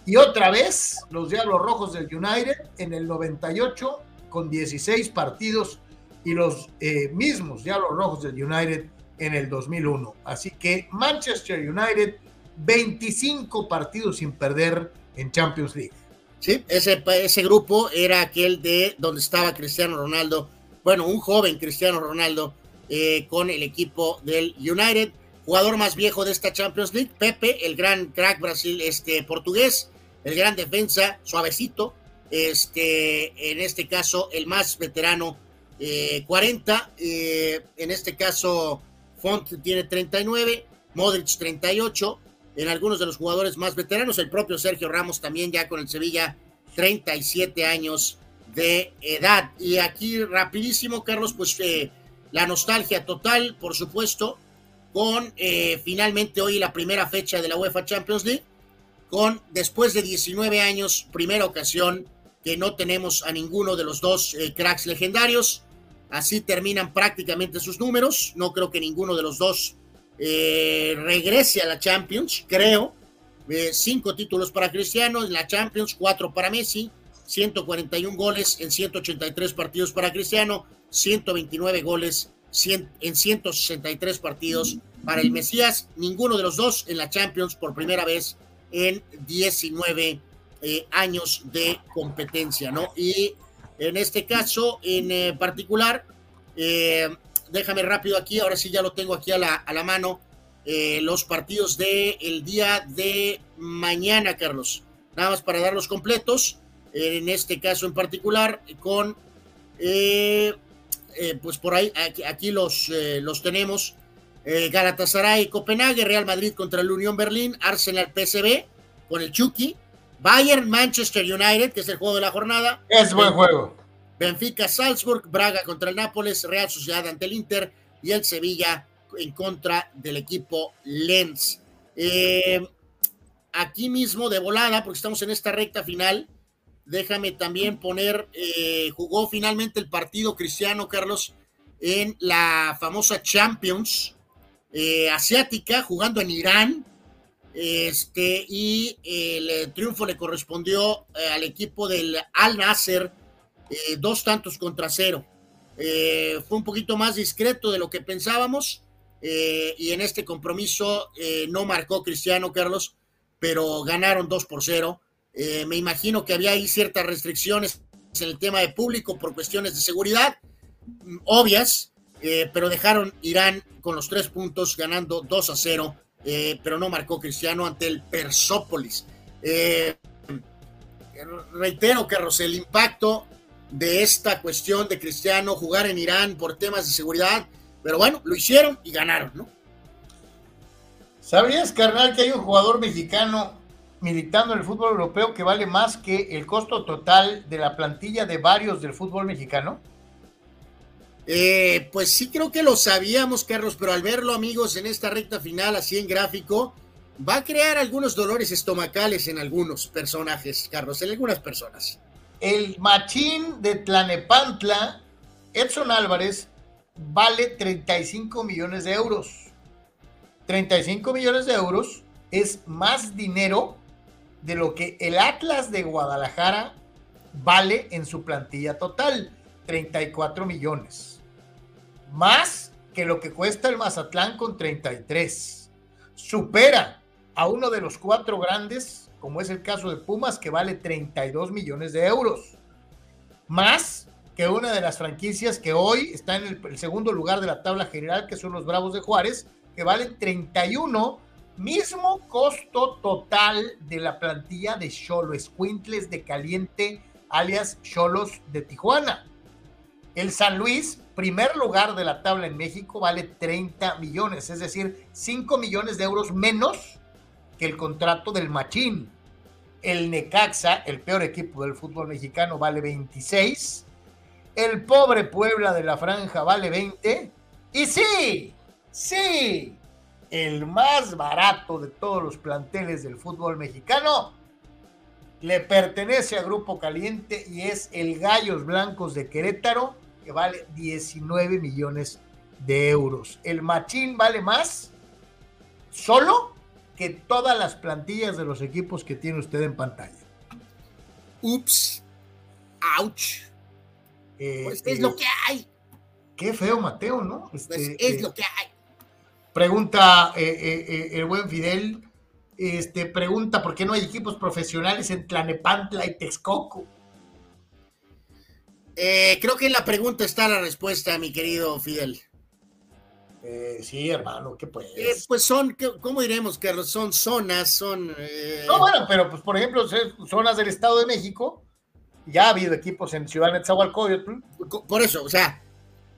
y otra vez los Diablos Rojos del United en el 98 con 16 partidos y los eh, mismos Diablos Rojos del United en el 2001. Así que Manchester United 25 partidos sin perder en Champions League. Sí, ese, ese grupo era aquel de donde estaba Cristiano Ronaldo, bueno, un joven Cristiano Ronaldo eh, con el equipo del United. Jugador más viejo de esta Champions League, Pepe, el gran crack Brasil, este portugués, el gran defensa, suavecito, este, en este caso el más veterano, 40, eh, eh, en este caso Font tiene 39, Modric 38, en algunos de los jugadores más veteranos, el propio Sergio Ramos también ya con el Sevilla, 37 años de edad. Y aquí rapidísimo, Carlos, pues la nostalgia total, por supuesto, con eh, finalmente hoy la primera fecha de la UEFA Champions League, con después de 19 años, primera ocasión que no tenemos a ninguno de los dos eh, cracks legendarios. Así terminan prácticamente sus números. No creo que ninguno de los dos eh, regrese a la Champions, creo. cinco títulos para Cristiano en la Champions, cuatro para Messi, 141 goles en 183 partidos para Cristiano, 129 goles en 163 partidos para el Mesías. Ninguno de los dos en la Champions por primera vez en 19 eh, años de competencia, ¿no? Y en este caso en eh, particular, eh, déjame rápido aquí, ahora sí ya lo tengo aquí a la, a la mano, los partidos del el día de mañana, Carlos. Nada más para darlos completos, en este caso en particular, con eh, pues por ahí, aquí, los, eh, los tenemos. Eh, Galatasaray, Copenhague, Real Madrid contra el Unión Berlín, Arsenal, PSV con el Chucky, Bayern, Manchester United, que es el juego de la jornada. Es buen juego. Benfica, Salzburg, Braga contra el Nápoles, Real Sociedad ante el Inter y el Sevilla en contra del equipo Lens. aquí mismo de volada, porque estamos en esta recta final, Déjame también poner, eh, jugó finalmente el partido Cristiano Carlos en la famosa Champions eh, asiática, jugando en Irán. Este, y el triunfo le correspondió eh, al equipo del Al Nasser, dos tantos contra cero. fue un poquito más discreto de lo que pensábamos. y en este compromiso no marcó Cristiano Carlos, pero ganaron dos por cero. Eh, me imagino que había ahí ciertas restricciones en el tema de público por cuestiones de seguridad, mm, obvias, eh, pero dejaron Irán con los tres puntos ganando 2 a 0, eh, pero no marcó Cristiano ante el Persópolis. reitero, Carlos, el impacto de esta cuestión de Cristiano jugar en Irán por temas de seguridad, pero bueno, lo hicieron y ganaron, ¿no? ¿Sabías, carnal, que hay un jugador mexicano militando en el fútbol europeo que vale más que el costo total de la plantilla de varios del fútbol mexicano? Eh, pues sí creo que lo sabíamos, Carlos, pero al verlo, amigos, en esta recta final, así en gráfico, va a crear algunos dolores estomacales en algunos personajes, Carlos, en algunas personas. El machín de Tlanepantla, Edson Álvarez, vale 35 millones de euros. 35 millones de euros es más dinero de lo que el Atlas de Guadalajara vale en su plantilla total, 34 millones. Más que lo que cuesta el Mazatlán con 33. Supera a uno de los cuatro grandes, como es el caso de Pumas, que vale 32 millones de euros. Más que una de las franquicias que hoy está en el, segundo lugar de la tabla general, que son los Bravos de Juárez, que valen 31, mismo costo total de la plantilla de Cholo Escuintles de Caliente, alias Cholos de Tijuana. El San Luis, primer lugar de la tabla en México, vale 30 millones, es decir, 5 millones de euros menos que el contrato del Machín. El Necaxa, el peor equipo del fútbol mexicano, vale 26 el pobre Puebla de la Franja vale 20. Y sí, sí, el más barato de todos los planteles del fútbol mexicano le pertenece a Grupo Caliente y es el Gallos Blancos de Querétaro, que vale 19 millones de euros. El Machín vale más solo que todas las plantillas de los equipos que tiene usted en pantalla. Ups, ouch. Eh, pues es lo eh, que hay. Qué feo, Mateo, ¿no? Pues este, es lo que hay. Pregunta eh, el buen Fidel, este, pregunta por qué no hay equipos profesionales en Tlanepantla y Texcoco. creo que en la pregunta está la respuesta, mi querido Fidel. sí, hermano, ¿qué pues? pues son, ¿cómo diremos, Carlos? Son zonas, son... No, bueno, pero pues por ejemplo, zonas del Estado de México, ya ha habido equipos en Ciudad Netzahualcóyotl. Por eso, o sea,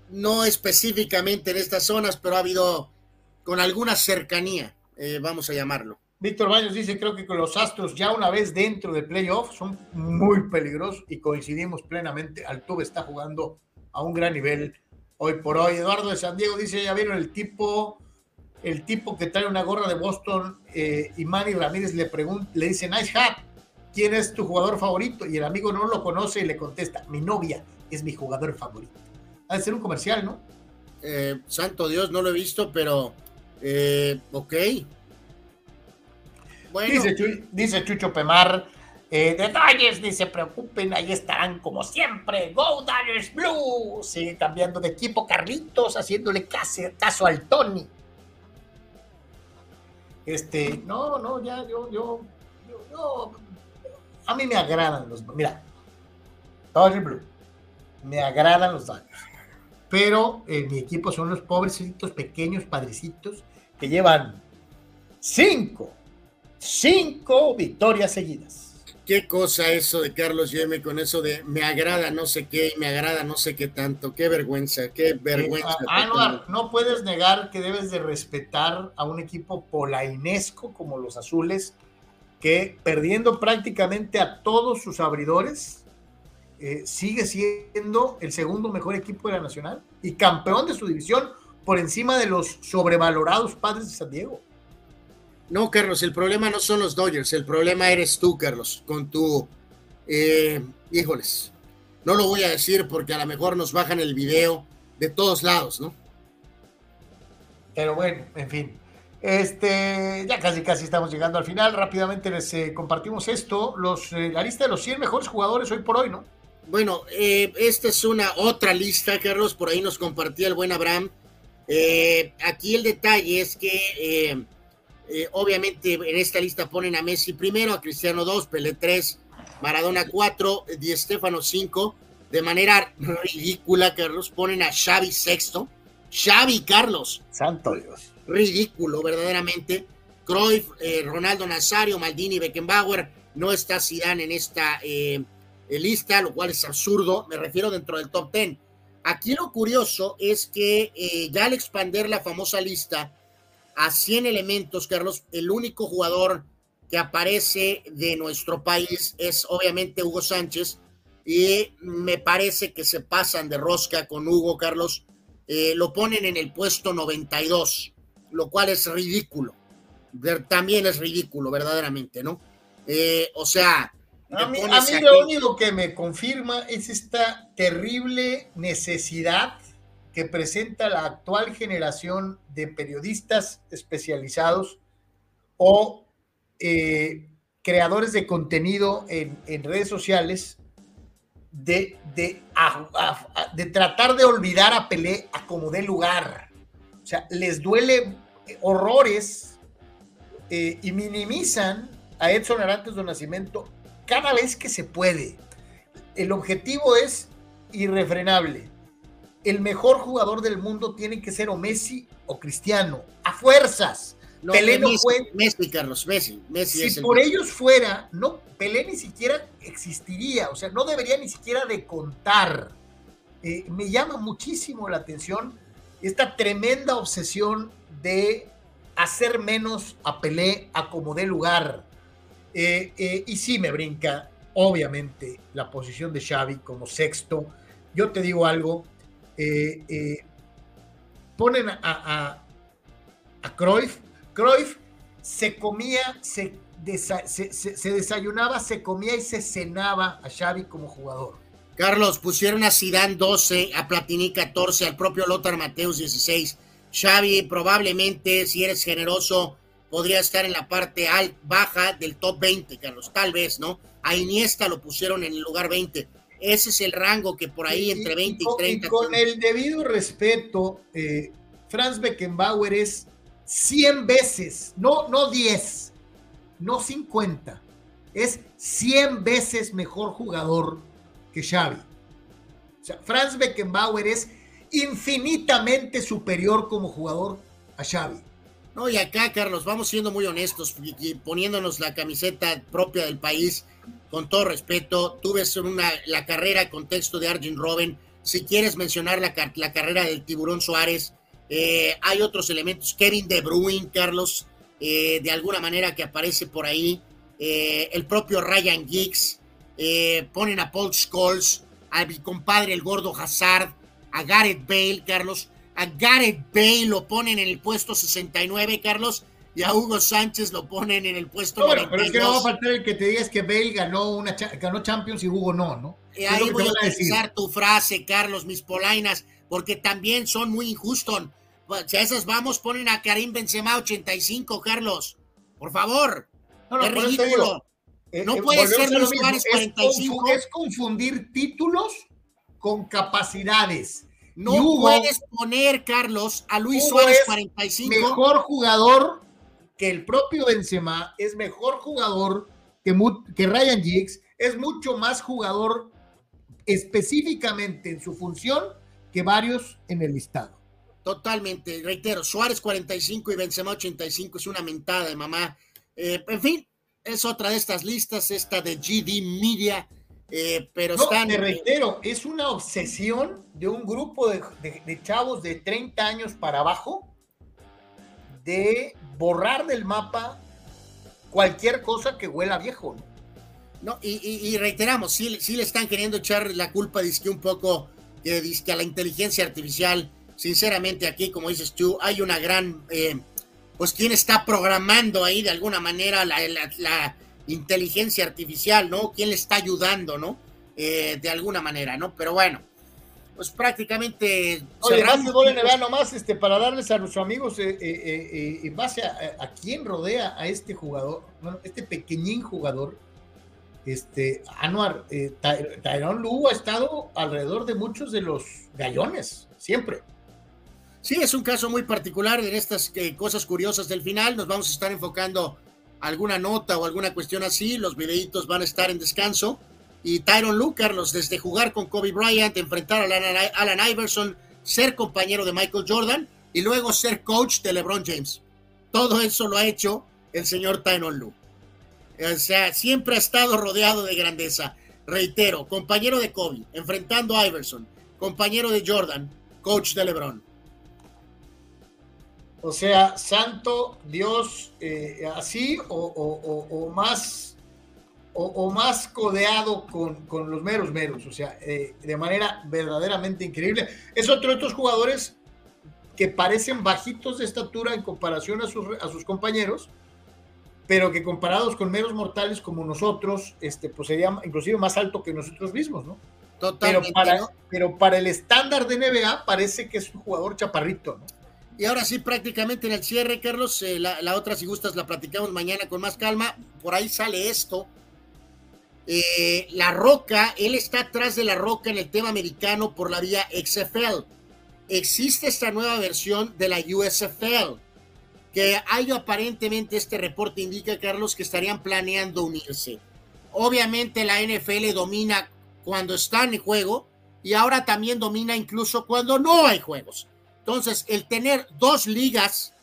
no específicamente en estas zonas, pero ha habido con alguna cercanía, eh, vamos a llamarlo. Víctor Baños dice, creo que con los Astros ya una vez dentro de playoff son muy peligrosos y coincidimos plenamente. Altuve está jugando a un gran nivel hoy por hoy. Eduardo de San Diego dice, ya vieron el tipo, el tipo que trae una gorra de Boston eh, y Manny Ramírez le pregunta, le dice, nice hat. ¿quién es tu jugador favorito? Y el amigo no lo conoce y le contesta, mi novia es mi jugador favorito. Ha de ser un comercial, ¿no? Eh, santo Dios, no lo he visto, pero eh, ok. Dice, Chucho Pemar, eh, detalles, ni se preocupen, ahí estarán como siempre. Go Dodgers Blue. Sigue cambiando de equipo Carlitos, haciéndole caso, caso al Tony. Este, no, no, ya, yo, yo, yo a mí me agradan los. Mira, Dodger Blue. Me agradan los Dodgers. Pero eh, mi equipo son los pobrecitos, pequeños, padrecitos, que llevan cinco, cinco victorias seguidas. Qué cosa eso de Carlos Yeme con eso de me agrada no sé qué y me agrada no sé qué tanto. Qué vergüenza, qué vergüenza. Ah, no puedes negar que debes de respetar a un equipo polainesco como los azules que perdiendo prácticamente a todos sus abridores, eh, sigue siendo el segundo mejor equipo de la Nacional y campeón de su división por encima de los sobrevalorados padres de San Diego. No, Carlos, el problema no son los Dodgers, el problema eres tú, Carlos, con tu... Eh, híjoles, no lo voy a decir porque a lo mejor nos bajan el video de todos lados, ¿no? Pero bueno, en fin. Este, ya casi casi estamos llegando al final. Rápidamente les eh, compartimos esto, los, eh, la lista de los 100 mejores jugadores hoy por hoy, ¿no? Bueno, eh, esta es una otra lista, Carlos, por ahí nos compartía el buen Abraham. Aquí el detalle es que obviamente en esta lista ponen a Messi primero, a Cristiano 2, Pelé 3, Maradona 4, Di Stefano 5. De manera ridícula, Carlos, ponen a Xavi sexto. Xavi, Carlos. Santo Dios ridículo verdaderamente. Cruyff, eh, Ronaldo Nazario, Maldini, Beckenbauer, no está Zidane en esta eh, lista, lo cual es absurdo, me refiero dentro del top 10. Aquí lo curioso es que eh, ya al expander la famosa lista a 100 elementos, Carlos, el único jugador que aparece de nuestro país es obviamente Hugo Sánchez y me parece que se pasan de rosca con Hugo, Carlos, lo ponen en el puesto 92 lo cual es ridículo. También es ridículo, verdaderamente, ¿no? Eh, o sea... A mí, lo único que me confirma es esta terrible necesidad que presenta la actual generación de periodistas especializados o eh, creadores de contenido en, redes sociales de, de, de, tratar de olvidar a Pelé a como dé lugar. O sea, les duele horrores eh, y minimizan a Edson Arantes de Nacimiento cada vez que se puede. El objetivo es irrefrenable. El mejor jugador del mundo tiene que ser o Messi o Cristiano, a fuerzas. Pelé no fue. Messi, Carlos, Messi. Messi si por ellos fuera, no, Pelé ni siquiera existiría, o sea, no debería ni siquiera de contar. Eh, me llama muchísimo la atención esta tremenda obsesión de hacer menos a Pelé a como dé lugar. Eh, eh, y sí me brinca, obviamente, la posición de Xavi como sexto. Yo te digo algo, ponen a, a, a Cruyff Cruyff se comía, se, se, desayunaba, se comía y se cenaba a Xavi como jugador. Carlos, pusieron a Zidane 12, a Platini 14, al propio Lothar Mateus 16. Xavi probablemente, si eres generoso, podría estar en la parte baja del top 20, Carlos, tal vez, ¿no? A Iniesta lo pusieron en el lugar 20. Ese es el rango que por ahí entre 20 y, 30. Y con el debido respeto, eh, Franz Beckenbauer es 100 veces, no, no 10, no 50, es 100 veces mejor jugador que Xavi. O sea, Franz Beckenbauer es infinitamente superior como jugador a Xavi. No, y acá, Carlos, vamos siendo muy honestos, y poniéndonos la camiseta propia del país, con todo respeto, tú ves una, la carrera, contexto de Arjen Robben, si quieres mencionar la, la carrera del Tiburón Suárez, eh, hay otros elementos, Kevin De Bruyne, Carlos, eh, de alguna manera que aparece por ahí, eh, el propio Ryan Giggs, ponen a Paul Scholes, a mi compadre el gordo Hazard, a Gareth Bale, Carlos, a Gareth Bale lo ponen en el puesto 69, Carlos, y a Hugo Sánchez lo ponen en el puesto no, Pero es que no va a faltar el que te digas que Bale ganó, una, ganó Champions y Hugo no, ¿no? ahí voy a utilizar tu frase, Carlos, mis polainas, porque también son muy injustos. Si a esas vamos, ponen a Karim Benzema 85, Carlos. Por favor. No, es ridículo. Eh, no eh, puede ser Luis Suárez 45. Es, confundir títulos con capacidades. No puedes poner, Carlos, a Luis Suárez 45. Mejor jugador que el propio Benzema, es mejor jugador que, que Ryan Giggs, es mucho más jugador específicamente en su función que varios en el listado. Totalmente, reitero, Suárez 45 y Benzema 85 es una mentada de mamá. Eh, en fin, es otra de estas listas, esta de GD Media, eh, pero no, están... Te reitero, es una obsesión de un grupo de, chavos de 30 años para abajo de borrar del mapa cualquier cosa que huela viejo. No, y, reiteramos, sí, sí, le están queriendo echar la culpa, que un poco, que a la inteligencia artificial sinceramente aquí, como dices tú, hay una gran, eh, pues quién está programando ahí de alguna manera la, inteligencia artificial, ¿no? ¿Quién le está ayudando, ¿no? Eh, de alguna manera, ¿no? Pero bueno, pues prácticamente... Oye, más de nomás este, para darles a nuestros amigos eh, eh, en base a, quién rodea a este jugador, bueno, este pequeñín jugador, este, Anuar, Tyrone Lugo ha estado alrededor de muchos de los gallones, siempre. Sí, es un caso muy particular en estas eh, cosas curiosas del final. Nos vamos a estar enfocando alguna nota o alguna cuestión así. Los videitos van a estar en descanso. Y Tyron Lue, Carlos, desde jugar con Kobe Bryant, enfrentar a Alan, Iverson, ser compañero de Michael Jordan y luego ser coach de LeBron James. Todo eso lo ha hecho el señor Tyron Lue. O sea, siempre ha estado rodeado de grandeza. Reitero, compañero de Kobe, enfrentando a Iverson, compañero de Jordan, coach de LeBron. O sea, santo Dios eh, así o, más o, más codeado con, los meros meros, o sea, eh, de manera verdaderamente increíble. Es otro de estos jugadores que parecen bajitos de estatura en comparación a sus, a sus compañeros, pero que comparados con meros mortales como nosotros, este, pues sería inclusive más alto que nosotros mismos, ¿no? Totalmente. Pero para, pero para el estándar de NBA parece que es un jugador chaparrito, ¿no? Y ahora sí, prácticamente en el cierre, Carlos, eh, la, otra, si gustas, la platicamos mañana con más calma. Por ahí sale esto. Eh, la Roca, él está atrás de la Roca en el tema americano por la vía XFL. Existe esta nueva versión de la USFL, que hay aparentemente, este reporte indica, Carlos, que estarían planeando unirse. Obviamente la NFL domina cuando está en juego, y ahora también domina incluso cuando no hay juegos. Entonces, el tener dos ligas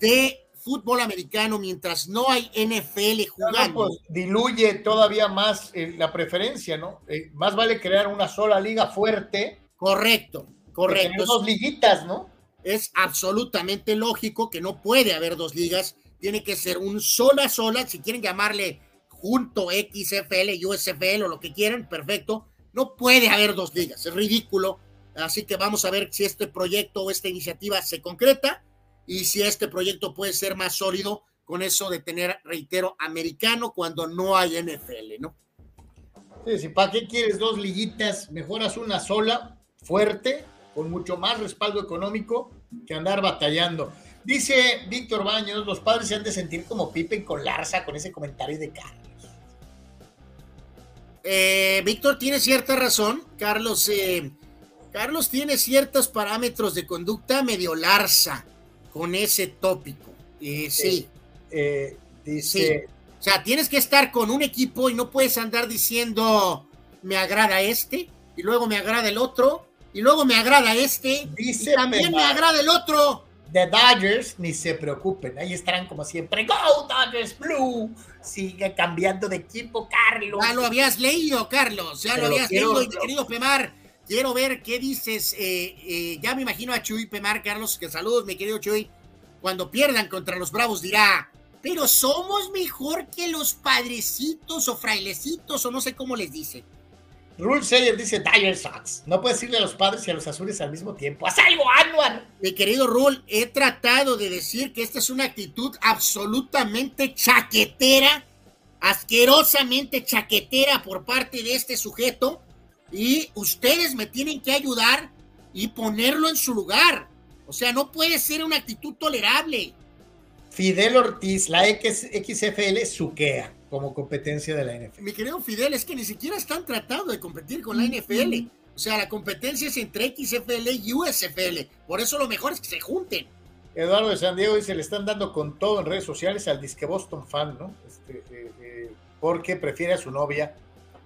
de fútbol americano mientras no hay NFL jugando. pues, diluye todavía más eh, la preferencia, ¿no? Eh, más vale crear una sola liga fuerte. Correcto, correcto. dos liguitas, ¿no? Es absolutamente lógico que no puede haber dos ligas, tiene que ser un sola sola, si quieren llamarle junto XFL, USFL o lo que quieran, perfecto. No puede haber dos ligas, es ridículo. Así que vamos a ver si este proyecto o esta iniciativa se concreta y si este proyecto puede ser más sólido con eso de tener, reitero, americano cuando no hay NFL, ¿no? Sí, sí, ¿para qué quieres dos liguitas? Mejoras una sola, fuerte, con mucho más respaldo económico que andar batallando. Dice Víctor Baños, los padres se han de sentir como Pipe con Larza con ese comentario de Carlos. Eh, Víctor tiene cierta razón, Carlos. Eh, Carlos tiene ciertos parámetros de conducta medio Larza con ese tópico. Eh, sí. Eh, dice. O sea, tienes que estar con un equipo y no puedes andar diciendo me agrada este y luego me agrada el otro y luego me agrada este dice y también me agrada el otro. The Dodgers, ni se preocupen, ahí estarán como siempre. Go Dodgers Blue. Sigue cambiando de equipo, Carlos. Ya lo habías leído, Carlos. Ya lo habías leído, mi querido Pemar. Quiero ver qué dices. Eh, eh, ya me imagino a Chuy Pemar, Carlos, que saludos, mi querido Chuy. Cuando pierdan contra los Bravos dirá, pero somos mejor que los padrecitos o frailecitos o no sé cómo les dice. Rule Sayer dice Dire Sox. No puedes decirle a los padres y a los azules al mismo tiempo. ¡Haz algo, Anwar! Mi querido Rule, he tratado de decir que esta es una actitud absolutamente chaquetera, asquerosamente chaquetera por parte de este sujeto y ustedes me tienen que ayudar y ponerlo en su lugar. O sea, no puede ser una actitud tolerable. Fidel Ortiz, la XFL suquea como competencia de la NFL. Mi querido Fidel, es que ni siquiera están tratando de competir con la NFL. O sea, la competencia es entre XFL y USFL. Por eso lo mejor es que se junten. Eduardo de San Diego dice, le están dando con todo en redes sociales al disque Boston fan, ¿no? Este, eh, eh, porque prefiere a su novia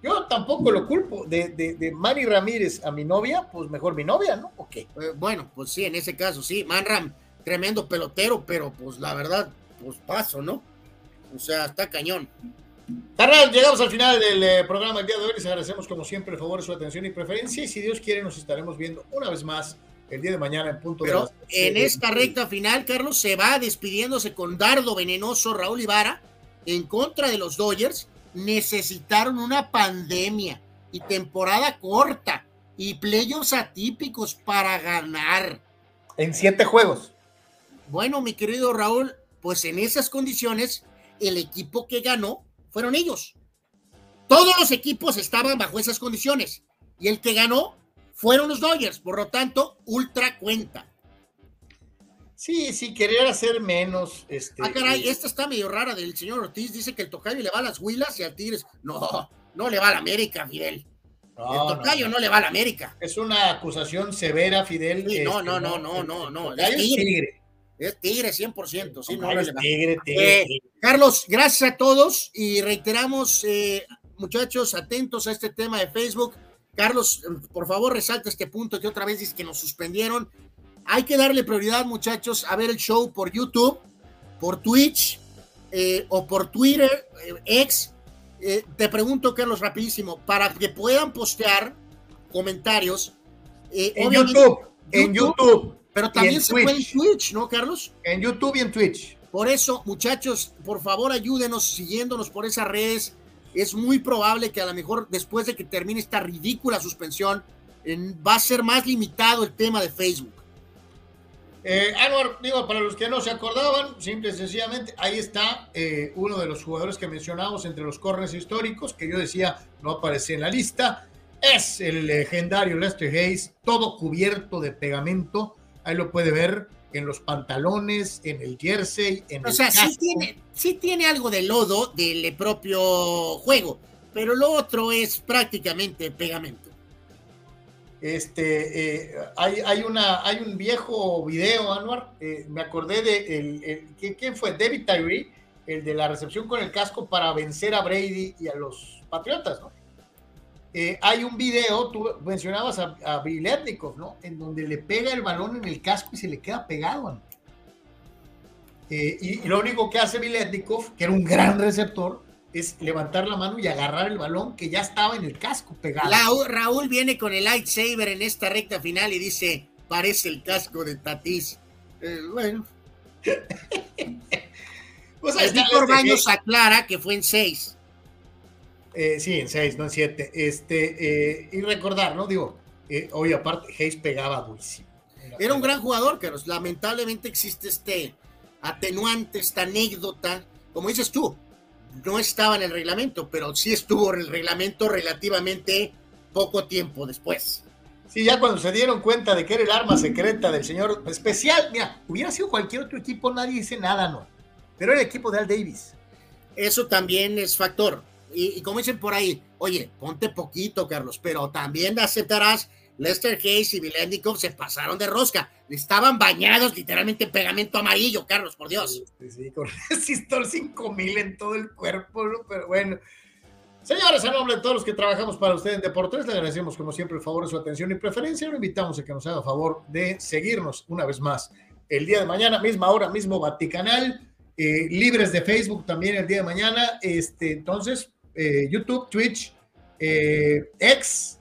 yo tampoco lo culpo. De, de, Manny Ramírez a mi novia, pues mejor mi novia, ¿no? Ok. Eh, bueno, pues sí, en ese caso sí. Manram, tremendo pelotero, pero pues la verdad, pues paso, ¿no? O sea, está cañón. Carnal, llegamos al final del eh, programa del día de hoy. Les agradecemos como siempre el favor, su atención y preferencia. Y si Dios quiere, nos estaremos viendo una vez más el día de mañana en punto Pero en esta recta final, Carlos, se va despidiéndose con dardo venenoso Raúl Ibarra en contra de los Dodgers necesitaron una pandemia y temporada corta y playoffs atípicos para ganar. En siete juegos. Bueno, mi querido Raúl, pues en esas condiciones, el equipo que ganó fueron ellos. Todos los equipos estaban bajo esas condiciones y el que ganó fueron los Dodgers. Por lo tanto, ultra cuenta. Sí, sí, querer hacer menos. Este, ah, caray, esta está medio rara del señor Ortiz. Dice que el tocayo le va a las huilas y al Tigres. No, no le va a la América, Fidel. el tocayo no, le va a la América. Es una acusación severa, Fidel. no, este, no, no, no, no, no, Es tigre. Es tigre, 100%. Sí, no, es tigre, tigre, eh, Carlos, gracias a todos y reiteramos, eh, muchachos, atentos a este tema de Facebook. Carlos, por favor, resalta este punto que otra vez dice que nos suspendieron hay que darle prioridad, muchachos, a ver el show por YouTube, por Twitch eh, o por Twitter, ex. Eh, eh, te pregunto, Carlos, rapidísimo, para que puedan postear comentarios. en YouTube, en YouTube. Pero también se puede en Twitch, ¿no, Carlos? En YouTube y en Twitch. Por eso, muchachos, por favor, ayúdenos siguiéndonos por esas redes. Es muy probable que a lo mejor después de que termine esta ridícula suspensión, va a ser más limitado el tema de Facebook. Eh, Anwar, digo, para los que no se acordaban, simple y sencillamente, ahí está eh, uno de los jugadores que mencionamos entre los corners históricos, que yo decía no aparece en la lista. Es el legendario Lester Hayes, todo cubierto de pegamento. Ahí lo puede ver en los pantalones, en el jersey, en o sea, Sí tiene, sí tiene algo de lodo del propio juego, pero lo otro es prácticamente pegamento. Este, eh, hay, hay, una, hay un viejo video, Anwar, eh, me acordé de, el, ¿quién fue? David Tyree, el de la recepción con el casco para vencer a Brady y a los Patriotas, ¿no? eh, hay un video, tú mencionabas a, a ¿no? En donde le pega el balón en el casco y se le queda pegado. Eh, y, lo único que hace Biletnikov, que era un gran receptor, es levantar la mano y agarrar el balón que ya estaba en el casco pegado. Raúl viene con el lightsaber en esta recta final y dice, parece el casco de Tatis. Eh, bueno. pues el Víctor Baños aclara que fue en seis. Eh, sí, en seis, no en siete. Este, y recordar, ¿no? Digo, hoy aparte, Hayes pegaba durísimo. Era un gran jugador, pero lamentablemente existe este atenuante, esta anécdota, como dices tú, no estaba en el reglamento, pero sí estuvo en el reglamento relativamente poco tiempo después. Sí, ya cuando se dieron cuenta de que era el arma secreta del señor especial, mira, hubiera sido cualquier otro equipo, nadie dice nada, no. Pero era el equipo de Al Davis. Eso también es factor. Y, y como dicen por ahí, oye, ponte poquito, Carlos, pero también aceptarás Lester Hayes y Vilendikov se pasaron de rosca. Estaban bañados literalmente en pegamento amarillo, Carlos, por Dios. Sí, sí, con resistor 5000 en todo el cuerpo, pero bueno. Señores, a nombre de todos los que trabajamos para ustedes en Deportes, le agradecemos como siempre el favor de su atención y preferencia. Lo invitamos a que nos haga favor de seguirnos una vez más el día de mañana, misma hora, mismo Vaticanal, eh, libres de Facebook también el día de mañana. Este, entonces, eh, YouTube, Twitch, eh, X,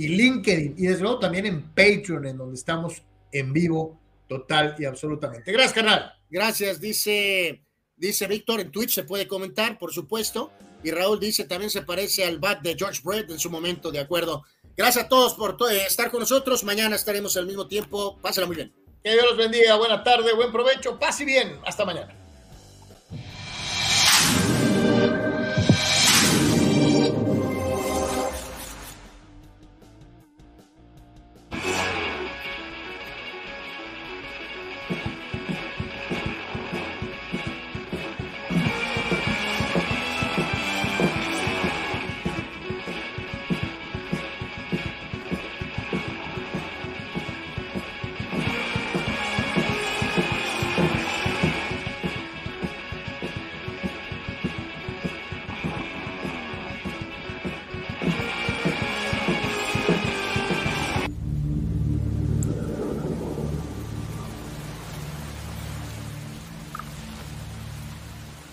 y LinkedIn y desde luego también en Patreon, en donde estamos en vivo total y absolutamente. Gracias, canal. Gracias, dice, dice Víctor, en Twitch se puede comentar, por supuesto. Y Raúl dice, también se parece al bat de George Brett en su momento, de acuerdo. Gracias a todos por estar con nosotros. Mañana estaremos al mismo tiempo. Pásenla muy bien. Que Dios los bendiga. Buena tarde, buen provecho. Pase bien. Hasta mañana.